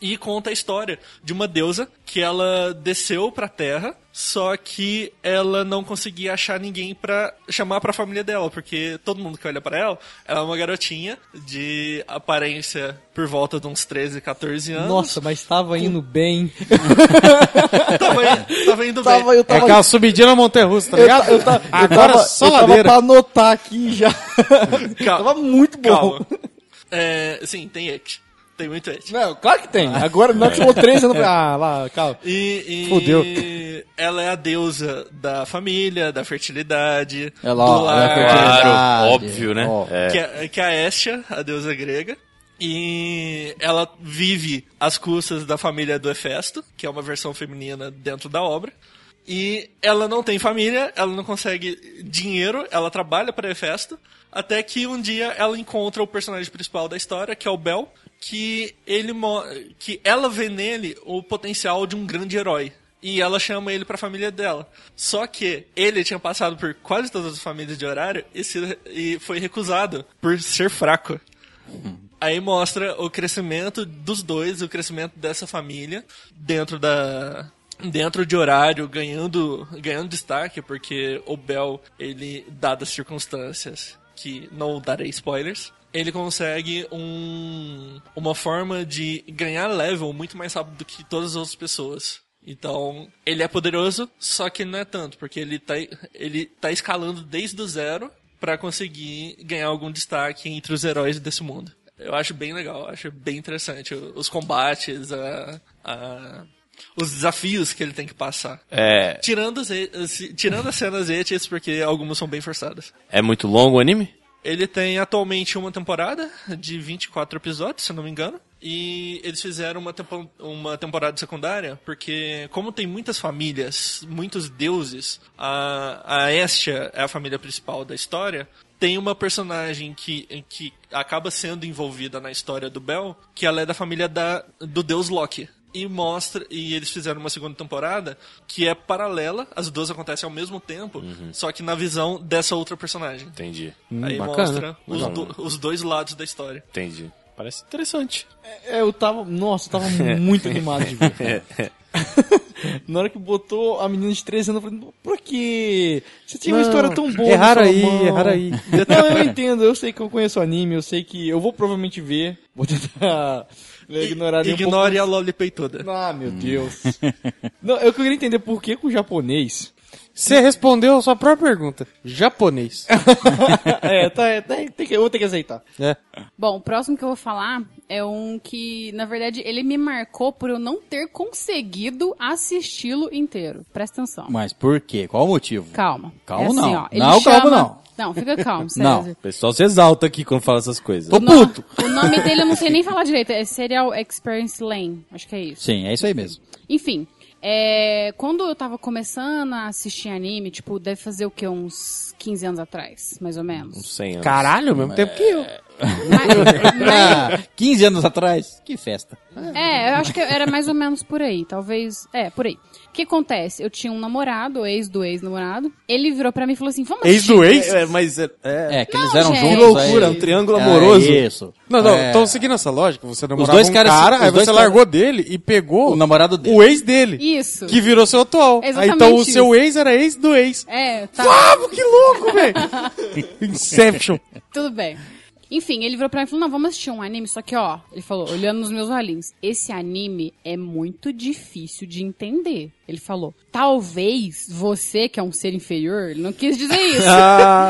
E conta a história de uma deusa que ela desceu pra Terra, só que ela não conseguia achar ninguém pra chamar pra família dela, porque todo mundo que olha pra ela, ela é uma garotinha de aparência por volta de uns 13, 14 anos. Nossa, mas tava indo bem. tava, in- tava indo bem. Tava, eu É tava, aquela subidinha na montanha russa, tá eu, ligado? ta- eu, ta- eu Agora tava, só eu tava ladeira. pra anotar aqui já. Calma. tava muito bom. Calma. É, sim, tem et. Tem muito et. Não, claro que tem. Agora, na hora que você falou 13 anos, ah, lá, calma. E, e Fudeu. ela é a deusa da família, da fertilidade, Ela, do ó, ela é lar. Claro, óbvio, né? Ó. É. que, é, que é a Estia, a deusa grega. E ela vive às custas da família do Hefesto, que é uma versão feminina dentro da obra. E ela não tem família, ela não consegue dinheiro, ela trabalha para Hefesto, até que um dia ela encontra o personagem principal da história, que é o Bel, que ele que ela vê nele o potencial de um grande herói. E ela chama ele pra família dela. Só que ele tinha passado por quase todas as famílias de horário e, se- e foi recusado por ser fraco. Aí mostra o crescimento dos dois, o crescimento dessa família dentro da dentro de horário, ganhando ganhando destaque, porque o Bel, ele dadas as circunstâncias que não darei spoilers, ele consegue um uma forma de ganhar level muito mais rápido do que todas as outras pessoas. Então, ele é poderoso, só que não é tanto, porque ele tá, ele tá escalando desde o zero pra conseguir ganhar algum destaque entre os heróis desse mundo. Eu acho bem legal, acho bem interessante os combates, a, a- os desafios que ele tem que passar. É, Tirando, as, as- tirando as cenas etes, porque algumas são bem forçadas. é muito longo o anime? Ele tem atualmente uma temporada de 24 episódios, se não me engano. E eles fizeram uma, tempo- uma temporada secundária, porque como tem muitas famílias, muitos deuses, a, a Estia é a família principal da história, tem uma personagem que, que acaba sendo envolvida na história do Bel, que ela é da família da, do deus Loki. E mostra, e eles fizeram uma segunda temporada que é paralela, as duas acontecem ao mesmo tempo, só que na visão dessa outra personagem. Entendi, Aí bacana. mostra os, do- os dois lados da história. entendi. Parece interessante. É, eu tava, nossa, eu tava muito animado de ver. Na hora que botou a menina de 13 anos, eu falei, por quê? Você tinha uma Não, história tão boa. sua aí, mão. erraram aí. Não, eu entendo, eu sei que eu conheço o anime, eu sei que eu vou provavelmente ver. Vou tentar ignorar nem um pouco Ignore a Loli peituda. Ah, meu Deus. Não, eu queria entender por que com o japonês. Você respondeu a sua própria pergunta. Japonês. é, tá, é, tem, tem que, eu vou ter que aceitar. É. Bom, o próximo que eu vou falar é um que, na verdade, ele me marcou por eu não ter conseguido assisti-lo inteiro. Presta atenção. Mas por quê? Qual o motivo? Calma. Calma, É assim, não. ó, Não, calma, chama- não. Não, fica calmo, Não. César. O pessoal se exalta aqui quando fala essas coisas. Tô puto. O nome dele eu não sei nem falar direito. É Serial Experience Lane. Acho que é isso. Sim, é isso aí mesmo. Enfim, é, quando eu tava começando a assistir anime, tipo, deve fazer o quê? Uns 15 anos atrás, mais ou menos. 100 anos. Caralho, ao mesmo tempo que eu. Mas- mas- Ah, 15 anos atrás? Que festa. é, eu acho que era mais ou menos por aí, talvez. É, por aí. O que acontece? Eu tinha um namorado, ex do ex-namorado. Ele virou pra mim e falou assim: vamos Ex do ex? É, mas é, é- É, que Não, eles eram gente. juntos. Que loucura, aí- um triângulo É, amoroso. isso. Não, não, É, então seguindo essa lógica, você namorava dois um cara, os aí você caras- largou dele e pegou O namorado dele. o ex dele. Isso. Que virou seu atual. Aí, Exatamente então o isso. seu ex era ex do ex. É, tá. Ah, que louco, velho! Inception. Tudo bem. Enfim, ele virou pra mim e falou: Não, vamos assistir um anime. Só que, ó, ele falou, olhando nos meus olhinhos: Esse anime é muito difícil de entender. Ele falou: Talvez você, que é um ser inferior, ele não quis dizer isso.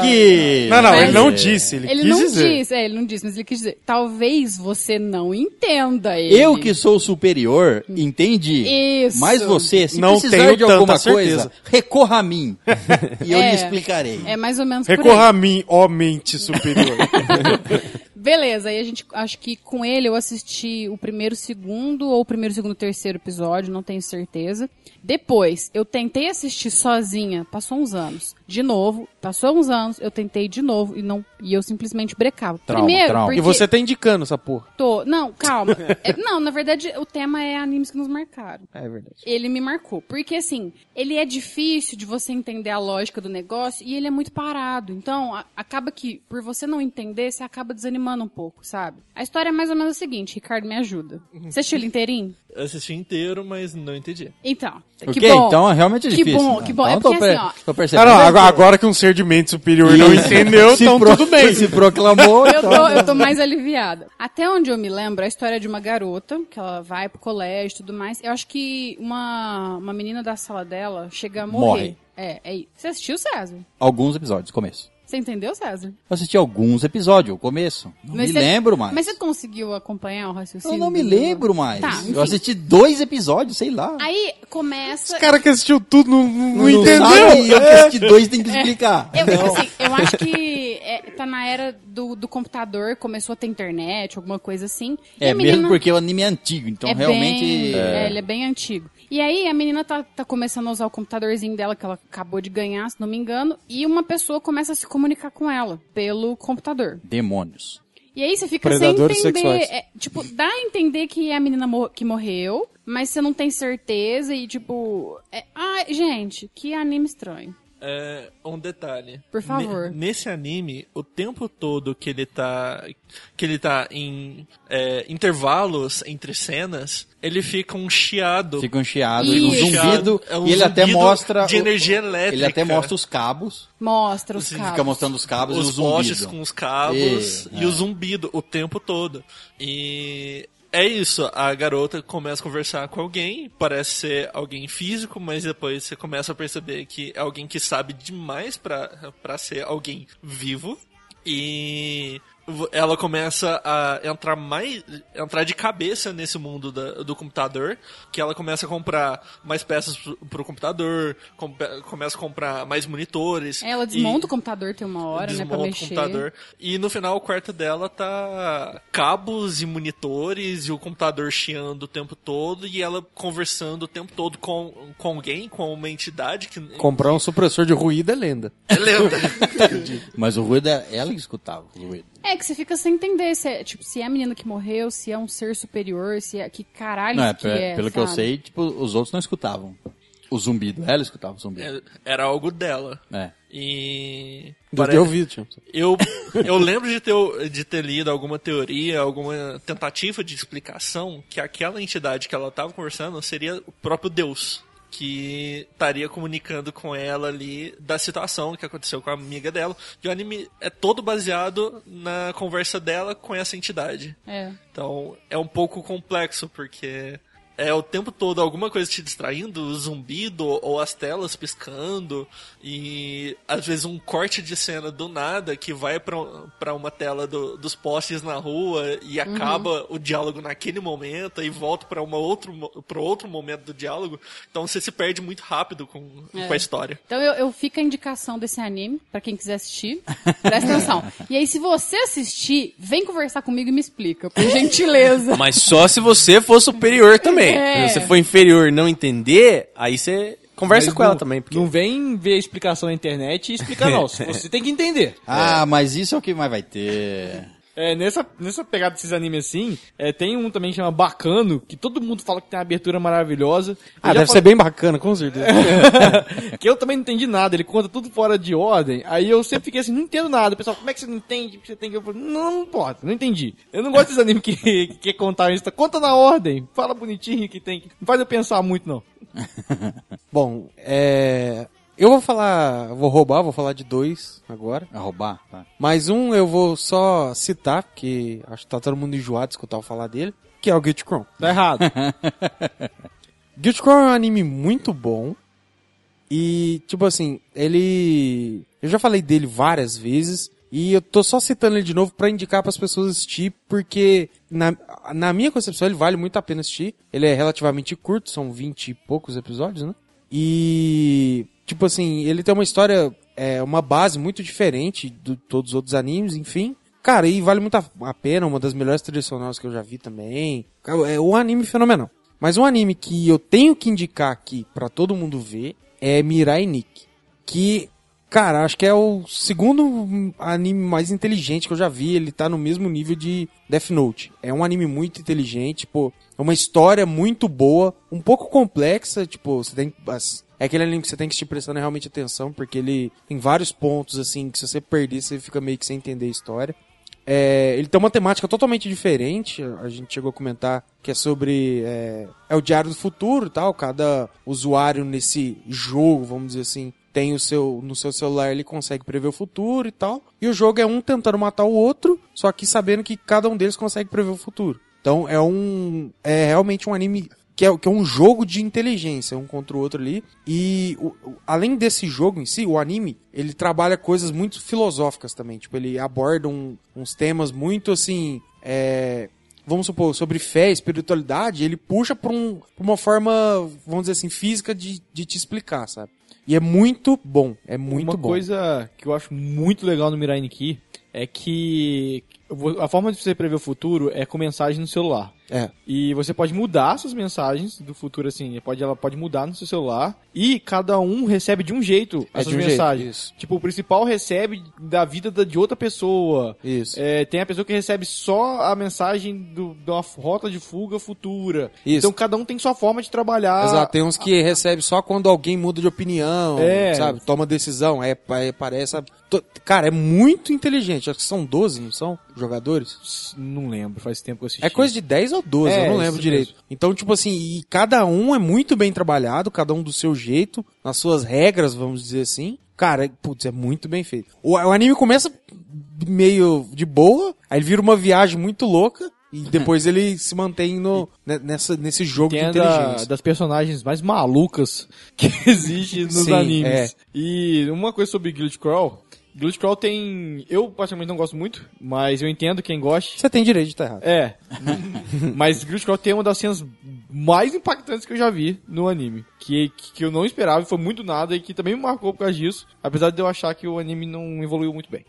Que... Não, não, Mas- ele não disse, ele, Ele quis não dizer. disse, é, ele não disse, mas ele quis dizer. Talvez você não entenda ele. Eu que sou superior, entendi. Isso. Mas você, se Não precisar de alguma coisa, certeza. recorra a mim. e eu É. lhe explicarei. É mais ou menos por aí. Recorra a mim, ó mente superior. Beleza, aí a gente, acho que com ele eu assisti o primeiro, segundo, ou o primeiro, segundo, terceiro episódio, não tenho certeza. Depois, eu tentei assistir sozinha, passou uns anos. De novo. Passou uns anos, eu tentei de novo e não e eu simplesmente brecava. Trauma, Primeiro, trauma. porque E você tá indicando essa porra. tô, não, calma. É, não, na verdade, o tema é animes que nos marcaram. É verdade. Ele me marcou. Porque, assim, ele é difícil de você entender a lógica do negócio e ele é muito parado. Então, a- acaba que, por você não entender, você acaba desanimando um pouco, sabe? A história é mais ou menos a seguinte, Ricardo, me ajuda. Você assistiu ele inteirinho? Eu assisti inteiro, mas não entendi. Então, Ok, que bom. então é realmente Que difícil. bom, né? que bom. É Então, tô porque, assim, ó, Tô Ah, percebendo. não, agora, agora que um ser de mente superior não entendeu, Se então pro- tudo bem. Se proclamou, Eu então... tô, eu tô mais aliviada. Até onde eu me lembro, a história de uma garota, que ela vai pro colégio e tudo mais. Eu acho que uma, uma menina da sala dela chega a morrer. Morre. É, é isso. Você assistiu, César? Alguns episódios, começo. Você entendeu, César? Eu assisti alguns episódios, o começo. Não me você- lembro mais. Mas você conseguiu acompanhar o raciocínio? Eu não me lembro mais. Tá, eu assisti dois episódios, sei lá. Aí começa. Esse cara que assistiu tudo não, não, não entendeu. sabe, eu que assisti dois tem que explicar. Eu, eu, assim, eu acho que é, tá na era do, do computador, começou a ter internet, alguma coisa assim. E É menina- mesmo porque o anime é antigo, então é realmente... Bem, é, ele é bem antigo. E aí a menina tá, tá começando a usar o computadorzinho dela que ela acabou de ganhar, se não me engano, e uma pessoa começa a se comunicar com ela pelo computador. Demônios. E aí você fica Predadores sem entender. é, tipo, dá a entender que é a menina mor- que morreu, mas você não tem certeza e tipo. É, ah, gente, que anime estranho. É, um detalhe. Por favor. Ne- nesse anime, o tempo todo que ele tá. Que ele tá em é, intervalos entre cenas, ele fica um chiado. Fica um chiado, Isso. um zumbido, É um e ele até mostra... de energia elétrica. Ele até mostra os cabos, Mostra os cabos. fica mostrando os cabos os e o zumbido. postes com os cabos E- e, o zumbido o tempo todo. E é isso, a garota começa a conversar com alguém, parece ser alguém físico, mas depois você começa a perceber que é alguém que sabe demais pra ser alguém vivo. E ela começa a entrar mais entrar de cabeça nesse mundo da- do computador, que ela começa a comprar mais peças pro, pro computador, compe- começa a comprar mais monitores. Ela e- desmonta o computador tem uma hora, né, o mexer. computador. E no final o quarto dela tá cabos e monitores e o computador chiando o tempo todo e ela conversando o tempo todo com, com alguém, com uma entidade que Comprar um supressor de ruído é lenda. é lenda. Mas o ruído é ela que escutava o ruído. É que você fica sem entender se é, tipo, se é a menina que morreu, se é um ser superior, se é que caralho Não, é, que é, pelo que eu sabe? sei, tipo, os outros não escutavam. O zumbido, ela escutava o zumbido. Era algo dela. É. E. Do pare- teu vídeo, Thiago. Eu, eu lembro de ter, de ter lido alguma teoria, alguma tentativa de explicação que aquela entidade que ela estava conversando seria o próprio Deus. Que estaria comunicando com ela ali da situação que aconteceu com a amiga dela. E o anime é todo baseado na conversa dela com essa entidade. É. Então é um pouco complexo, porque é o tempo todo alguma coisa te distraindo, o zumbido ou as telas piscando, e às vezes um corte de cena do nada que vai pra pra uma tela do- dos postes na rua e acaba o diálogo naquele momento e volta pra uma outro, pra outro momento do diálogo. Então você se perde muito rápido com, com a história. Então eu, eu fico a indicação desse anime, pra quem quiser assistir. Presta atenção. E aí, se você assistir, vem conversar comigo e me explica, por gentileza. Mas só se você for superior também. É. Se você for inferior e não entender, aí você conversa Mas com ela não- também. Porque... Não vem ver a explicação na internet e explicar, não. Você tem que entender. Ah, mas isso é o que mais vai ter. É, nessa, nessa pegada desses animes assim, é, tem um também que chama Bacano, que todo mundo fala que tem uma abertura maravilhosa. Ah, Eu deve ser bem bacana, com certeza. que eu também não entendi nada, ele conta tudo fora de ordem. Aí eu sempre fiquei assim, não entendo nada. Pessoal, como é que você não entende? Você tem que. Eu falei, não, não pode, não entendi. Eu não gosto desses animes que, que quer contar isso. Conta na ordem, fala bonitinho que tem. que- Não faz eu pensar muito, não. Bom, é. Eu vou falar. Vou roubar, vou falar de dois agora. A roubar? Tá. Mas um eu vou só citar, porque acho que tá todo mundo enjoado de escutar eu falar dele, que é o Guilty Crown. Tá errado. Guilty Crown é um anime muito bom. E, tipo assim, ele. Eu já falei dele várias vezes. E eu tô só citando ele de novo pra indicar pras pessoas assistir, porque na, na minha concepção ele vale muito a pena assistir. Ele é relativamente curto, são 20 e poucos episódios, né? E, tipo assim, ele tem uma história, é, uma base muito diferente de todos os outros animes, enfim. Cara, e vale muito a, pena, uma das melhores sonoras que eu já vi também. É um anime fenomenal. Mas um anime que eu tenho que indicar aqui pra todo mundo ver é Mirai Nikki. Que Cara, acho que é o segundo anime mais inteligente que eu já vi. Ele tá no mesmo nível de Death Note. É um anime muito inteligente, pô. É uma história muito boa, um pouco complexa, tipo, você tem é aquele anime que você tem que estar prestando realmente atenção, porque ele tem vários pontos, assim, que se você perder, você fica meio que sem entender a história. É, ele tem uma temática totalmente diferente. A gente chegou a comentar que é sobre. É, é o Diário do Futuro e tal. Cada usuário nesse jogo, vamos dizer assim, tem o seu. No seu celular ele consegue prever o futuro e tal. E o jogo é um tentando matar o outro, só que sabendo que cada um deles consegue prever o futuro. Então é um. É realmente um anime que é, que é um jogo de inteligência, um contra o outro ali. E o- além desse jogo em si, o anime, ele trabalha coisas muito filosóficas também. Tipo, ele aborda um- uns temas muito assim. é, vamos supor, sobre fé, espiritualidade, ele puxa pra, um, pra uma forma, vamos dizer assim, física de, de te explicar, sabe? E é muito bom, é muito Uma bom. coisa que eu acho muito legal no Mirai Nikki é que a forma de você prever o futuro é com mensagem no celular. É. E você pode mudar suas mensagens do futuro, assim, pode, ela pode mudar no seu celular. E cada um recebe de um jeito É essas um jeito, mensagens. isso. tipo, o principal recebe da vida da- de outra pessoa. Isso. É, tem a pessoa que recebe só a mensagem do, de uma rota de fuga futura. Isso. Então cada um tem sua forma de trabalhar. Exato, tem uns que recebe só quando alguém muda de opinião, É. sabe? Toma decisão, é, é parece... Cara, é muito inteligente, acho que são 12, não são? Jogadores? Não lembro, faz tempo que eu assisti. É coisa de 10 ou 12, É, eu não lembro direito. mesmo. Então, tipo assim, e cada um é muito bem trabalhado, cada um do seu jeito, nas suas regras, vamos dizer assim. Cara, putz, é muito bem feito. O, o anime começa meio de boa, aí ele vira uma viagem muito louca, e depois ele se mantém no, ne- nessa, nesse jogo Tem de a da, inteligência. das personagens mais malucas que existe nos Sim, animes. é. E uma coisa sobre Guild Crawl. Guild Crawl tem... Eu, particularmente, não gosto muito, mas eu entendo quem goste. Você tem direito de estar errado. É. mas Guild Crawl tem uma das cenas mais impactantes que eu já vi no anime. Que, que eu não esperava, e foi muito nada, e que também me marcou por causa disso. Apesar de eu achar que o anime não evoluiu muito bem.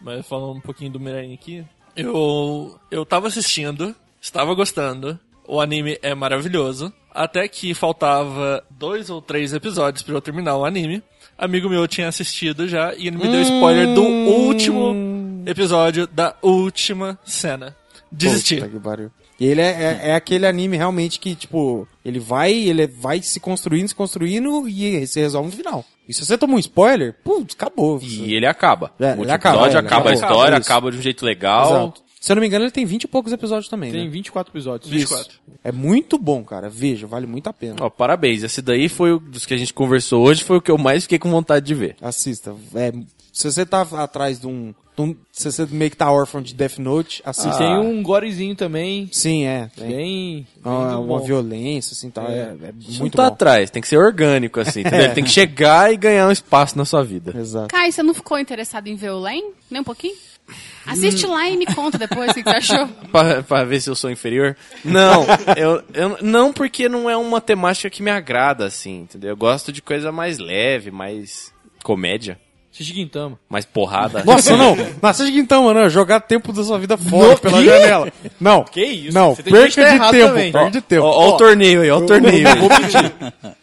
Mas falando um pouquinho do Mirai aqui, eu eu tava assistindo, estava gostando, o anime é maravilhoso, até que faltava dois ou três episódios pra eu terminar o anime. Amigo meu tinha assistido já e ele me deu spoiler do último episódio da última cena. Desisti. Puta que pariu. E ele é, é, é aquele anime realmente que, tipo, ele vai, ele vai se construindo, se construindo e se resolve no final. E se você toma um spoiler, putz, acabou. E ele acaba. É, o ele acaba, episódio é, acaba, ele a acaba, história, isso. acaba de um jeito legal. Exato. Se eu não me engano, ele tem 20 e poucos episódios também, Tem né? 24 episódios. 24. É muito bom, cara. Veja, vale muito a pena. Ó, parabéns. Esse daí foi o dos que a gente conversou hoje, foi o que eu mais fiquei com vontade de ver. Assista. É, se você tá atrás de um, de um- Se você meio que tá órfão de Death Note, assista. Tem um gorezinho também. Sim, é. Tem Bem. uma, bem uma bom. violência, assim, tal. É, é Não muito tá bom. atrás, tem que ser orgânico, assim, entendeu? Tem que chegar e ganhar um espaço na sua vida. Exato. Kai, você não ficou interessado em ver o Len? Nem um pouquinho? Assiste lá e me conta depois o que você achou. Pra, pra ver se eu sou inferior? Não, eu, eu não porque não é uma temática que me agrada, assim, entendeu? Eu gosto de coisa mais leve, mais comédia, Assiste Gintama. mais porrada. Nossa, não. Nossa, então, mano, jogar tempo da sua vida fora pela janela. Não. Que isso? Não, Você tem que perca de errado tempo, também. perde de tempo. Ó, ó o torneio aí, ó o torneio aí. Vou pedir.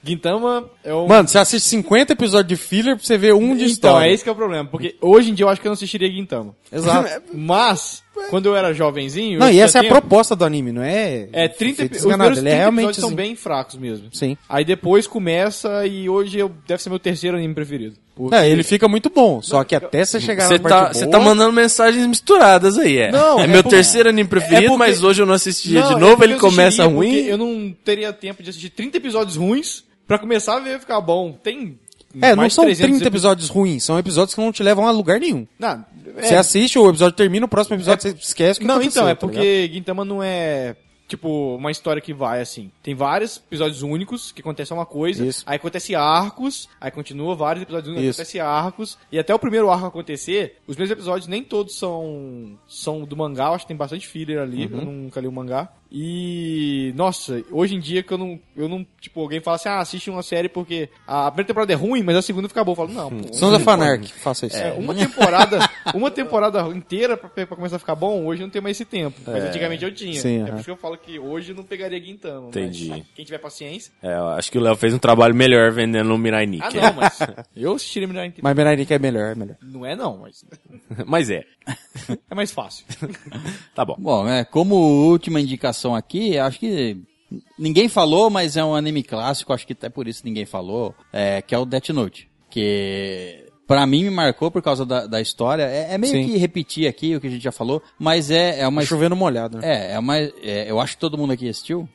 Gintama é um. Mano, você assiste 50 episódios de filler pra você ver um de então, história. é esse que é o problema. Porque hoje em dia eu acho que eu não assistiria Gintama. Exato. Mas, quando eu era jovenzinho. Não, e essa é a proposta do anime, não é? É, 30 feito epi- Os primeiros ele 30 é realmente episódios são assim. bem fracos mesmo. Sim. Aí depois começa e hoje eu, deve ser meu terceiro anime preferido. Porque- É, ele fica muito bom, só que até você chegar Você na parte tá, você boa... tá mandando mensagens misturadas aí, é. Não, é é meu porque- terceiro anime preferido, é porque- mas hoje eu não assistia Não, de é novo, ele eu começa ruim. Eu não teria tempo de assistir 30 episódios ruins pra começar a ver ficar bom. Tem. É, não são 300 30 episódios ruins, são episódios que não te levam a lugar nenhum. Não, é- Você assiste, o episódio termina, o próximo episódio você esquece o que Não, então, é tá porque Gintama não é, tipo, uma história que vai assim. Tem vários episódios únicos que acontece uma coisa, Isso. aí acontece arcos, aí continua vários episódios únicos, Isso. acontece arcos, e até o primeiro arco acontecer, os meus episódios nem todos são são do mangá, eu acho que tem bastante filler ali, Uhum. eu nunca li o mangá. E, nossa, hoje em dia que eu não, eu não, tipo, alguém fala assim, ah, assiste uma série porque a primeira temporada é ruim, mas a segunda fica boa. Eu falo, não, pô. Sons of Anarchy, faça isso. É, uma temporada, uma temporada inteira pra, pra começar a ficar bom, hoje eu não tenho mais esse tempo. Mas antigamente eu tinha. Sim, é por isso que eu falo que hoje eu não pegaria Guintama. Entendi. Quem tiver paciência. É, eu acho que o Léo fez um trabalho melhor vendendo o Mirai Nikki. Ah, não, mas eu assistiria melhor inteiro. Mas Mirai Nikki é melhor, é melhor. Não é não, mas Mas é. é mais fácil. Tá bom. Bom, é, como última indicação aqui, acho que ninguém falou, mas é um anime clássico, acho que até por isso ninguém falou, é, que é o Death Note. Que pra mim me marcou por causa da, da história. É, é meio Sim. que repetir aqui o que a gente já falou, mas é, é uma Tá chovendo molhado, né? É, é uma. é, eu acho que todo mundo aqui assistiu.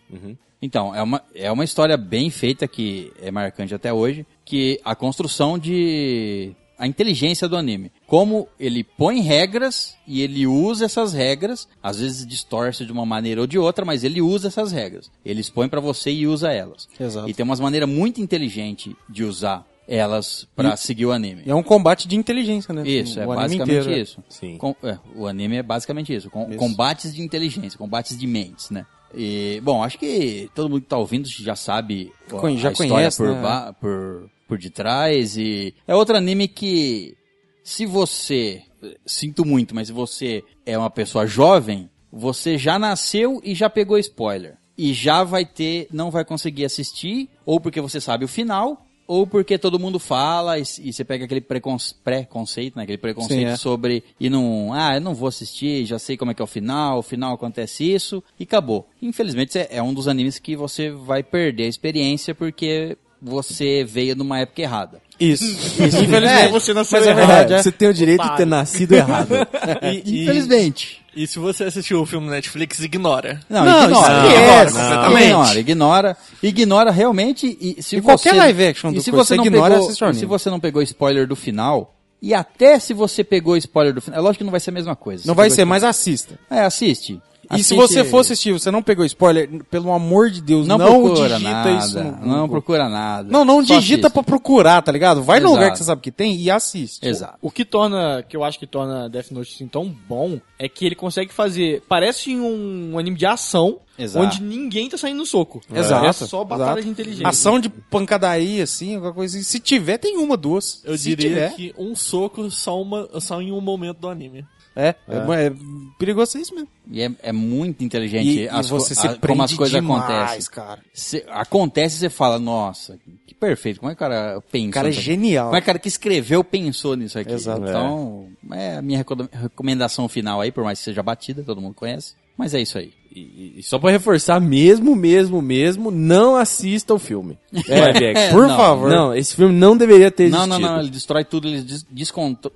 Então, é uma, é uma história bem feita que é marcante até hoje, que a construção de. A inteligência do anime. Como ele põe regras e ele usa essas regras, às vezes distorce de uma maneira ou de outra, mas ele usa essas regras. Ele expõe pra você e usa elas. Exato. E tem umas maneiras muito inteligentes de usar elas pra seguir o anime. É um combate de inteligência, né? Isso, O é basicamente inteiro, é. isso. Sim. Com- é, o anime é basicamente isso. Com- Isso. Combates de inteligência, combates de mentes, né? E, bom, acho que todo mundo que tá ouvindo já sabe a, já a história conhece, por, né? por, por detrás. E é outro anime que, se você, sinto muito, mas se você é uma pessoa jovem, você já nasceu e já pegou spoiler. E já vai ter, não vai conseguir assistir, ou porque você sabe o final, ou porque todo mundo fala e, e você pega aquele preconce- preconceito, né? Aquele preconceito Sim, é. sobre e não, ah, eu não vou assistir, já sei como é que é o final, o final acontece isso e acabou. Infelizmente é, é um dos animes que você vai perder a experiência porque você veio numa época errada. Isso. Isso, É, infelizmente. você nasceu Mas é errado. verdade, é. Você tem o direito de ter nascido errado. E, e- Infelizmente. E se você assistiu o filme Netflix, ignora. Não, Não, ignora. isso ignora, esquece. completamente. ignora, ignora, ignora realmente. E se E você, qualquer live action e do se coisa, você você não ignora, pegou, assiste o e anime. se você não pegou spoiler do final, e até se você pegou spoiler do final, é lógico que não vai ser a mesma coisa. Não vai ser, mas assista. É, assiste. E se Assiste- você for assistir, você não pegou spoiler, pelo amor de Deus, não, não, procura digita nada, isso no não procura nada. Não, não Só digita assiste. pra procurar, tá ligado? Vai no Exato. lugar que você sabe que tem e assiste. Exato. O que torna, que eu acho que torna Death Note assim, tão bom, é que ele consegue fazer, parece um, anime de ação, Exato. onde ninguém tá saindo no soco. Exato. É só batalha exato. de inteligência. Ação de pancadaria, assim, alguma coisa. assim. Se tiver, tem uma, duas. Eu Se diria tiver. que um soco só, uma, só em um momento do anime. É, é, é perigoso ser isso mesmo. E é, é muito inteligente E, as e você se a- como as coisas demais, acontecem. cara. Cê- acontece e você fala, nossa, que perfeito. Como é que o cara pensou? O cara é genial. Como é que o cara que escreveu pensou nisso aqui? Exato. Então, é a minha reco- recomendação final aí, por mais que seja batida, todo mundo conhece. Mas é isso aí. E, e só pra reforçar, mesmo, mesmo, mesmo, não assista o filme. Live action. Por não, favor. Não, esse filme não deveria ter Não, existido. não, não, ele destrói tudo, ele des-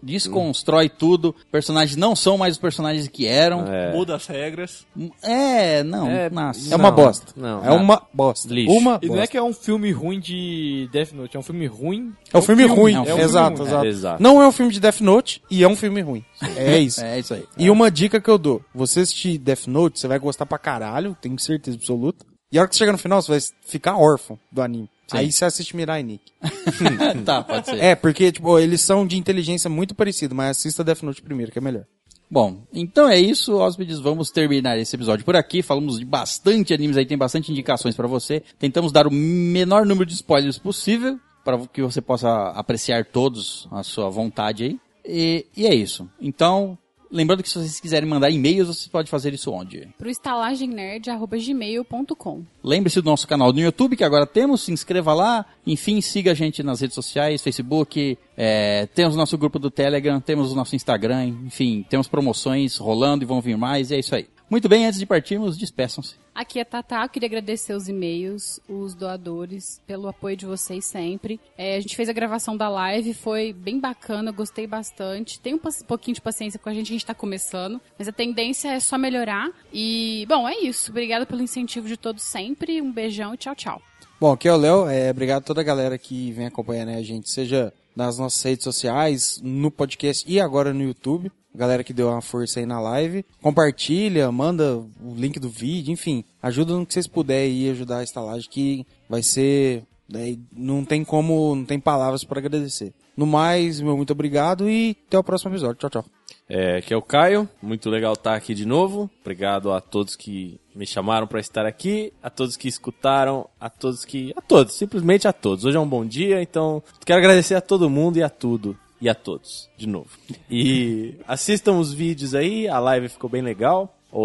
desconstrói tudo. Personagens não são mais os personagens que eram. É. Muda as regras. É, não, É, nossa. É uma Não, bosta. não. é uma bosta. Lixo. Uma E não é bosta. que é um filme ruim de Death Note, é um filme ruim. É um filme ruim. é um filme exato, ruim. exato. É, exato. Não é um filme de Death Note e é um filme ruim. É isso. É isso aí. E uma dica que eu dou: você assistir Death Note, você vai gostar pra caralho, tenho certeza absoluta. E a hora que você chegar no final, você vai ficar órfão do anime. Aí você assiste Mirai Nikki. tá, pode ser. É, porque, tipo, eles são de inteligência muito parecida, mas assista Death Note primeiro, que é melhor. Bom, então é isso, hóspedes. Vamos terminar esse episódio por aqui. Falamos de bastante animes aí, tem bastante indicações pra você. Tentamos dar o menor número de spoilers possível para que você possa apreciar todos à sua vontade aí. E, e é isso. Então, lembrando que se vocês quiserem mandar e-mails, vocês podem fazer isso onde? Pro estalagemnerd.gmail.com. Lembre-se do nosso canal no YouTube, que agora temos, se inscreva lá. Enfim, siga a gente nas redes sociais, Facebook, é, temos o nosso grupo do Telegram, temos o nosso Instagram, enfim, temos promoções rolando e vão vir mais, e é isso aí. Muito bem, antes de partirmos, despeçam-se. Aqui é Tatá, eu queria agradecer os e-mails, os doadores, pelo apoio de vocês sempre. É, a gente fez a gravação da live, foi bem bacana, gostei bastante. Tem um pouquinho de paciência com a gente, a gente tá começando, mas a tendência é só melhorar. E, bom, é isso. Obrigada pelo incentivo de todos sempre. Um beijão e tchau, tchau. Bom, aqui é o Léo. É, obrigado a toda a galera que vem acompanhando né, a gente, seja nas nossas redes sociais, no podcast e agora no YouTube. Galera que deu uma força aí na live. Compartilha, manda o link do vídeo, enfim. Ajuda no que vocês puderem aí ajudar a estalagem, que vai ser Daí não tem como, não tem palavras pra agradecer. No mais, meu muito obrigado e até o próximo episódio. Tchau, tchau. É, aqui é o Caio, muito legal estar aqui de novo. Obrigado a todos que me chamaram para estar aqui, a todos que escutaram, a todos que. a todos, simplesmente a todos. Hoje é um bom dia, então quero agradecer a todo mundo e a tudo. E a todos, de novo. E assistam os vídeos aí, a live ficou bem legal. O,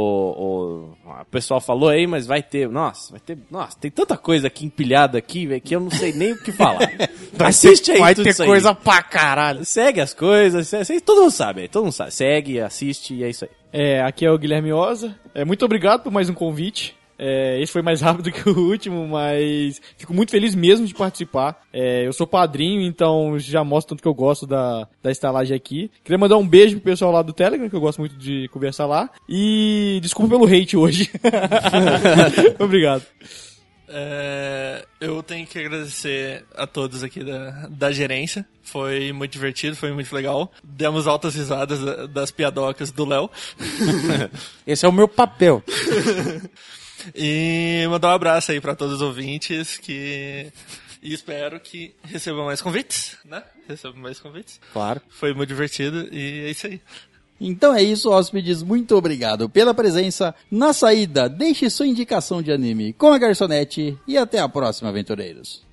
o, o pessoal falou aí, mas vai ter. Nossa, vai ter. Nossa, tem tanta coisa aqui empilhada aqui, velho, que eu não sei nem o que falar. Assiste aí, Vai tudo ter isso aí. coisa pra caralho. Segue as coisas, se- se- todo mundo sabe, aí, todo mundo sabe. Segue, assiste e é isso aí. É, aqui é o Guilherme Oza. É, muito obrigado por mais um convite. É, esse foi mais rápido que o último, mas fico muito feliz mesmo de participar. É, eu sou padrinho, então já mostro tanto que eu gosto da, da estalagem aqui. Queria mandar um beijo pro pessoal lá do Telegram, que eu gosto muito de conversar lá. E desculpa pelo hate hoje. obrigado. É, eu tenho que agradecer a todos aqui da, da gerência. Foi muito divertido, foi muito legal. Demos altas risadas da- das piadocas do Léo. Esse é o meu papel. E mandar um abraço aí pra todos os ouvintes que. E espero que recebam mais convites, né? Recebam mais convites. Claro. Foi muito divertido e é isso aí. Então é isso, hóspedes. Muito obrigado pela presença. Na saída, deixe sua indicação de anime com a garçonete e até a próxima, aventureiros.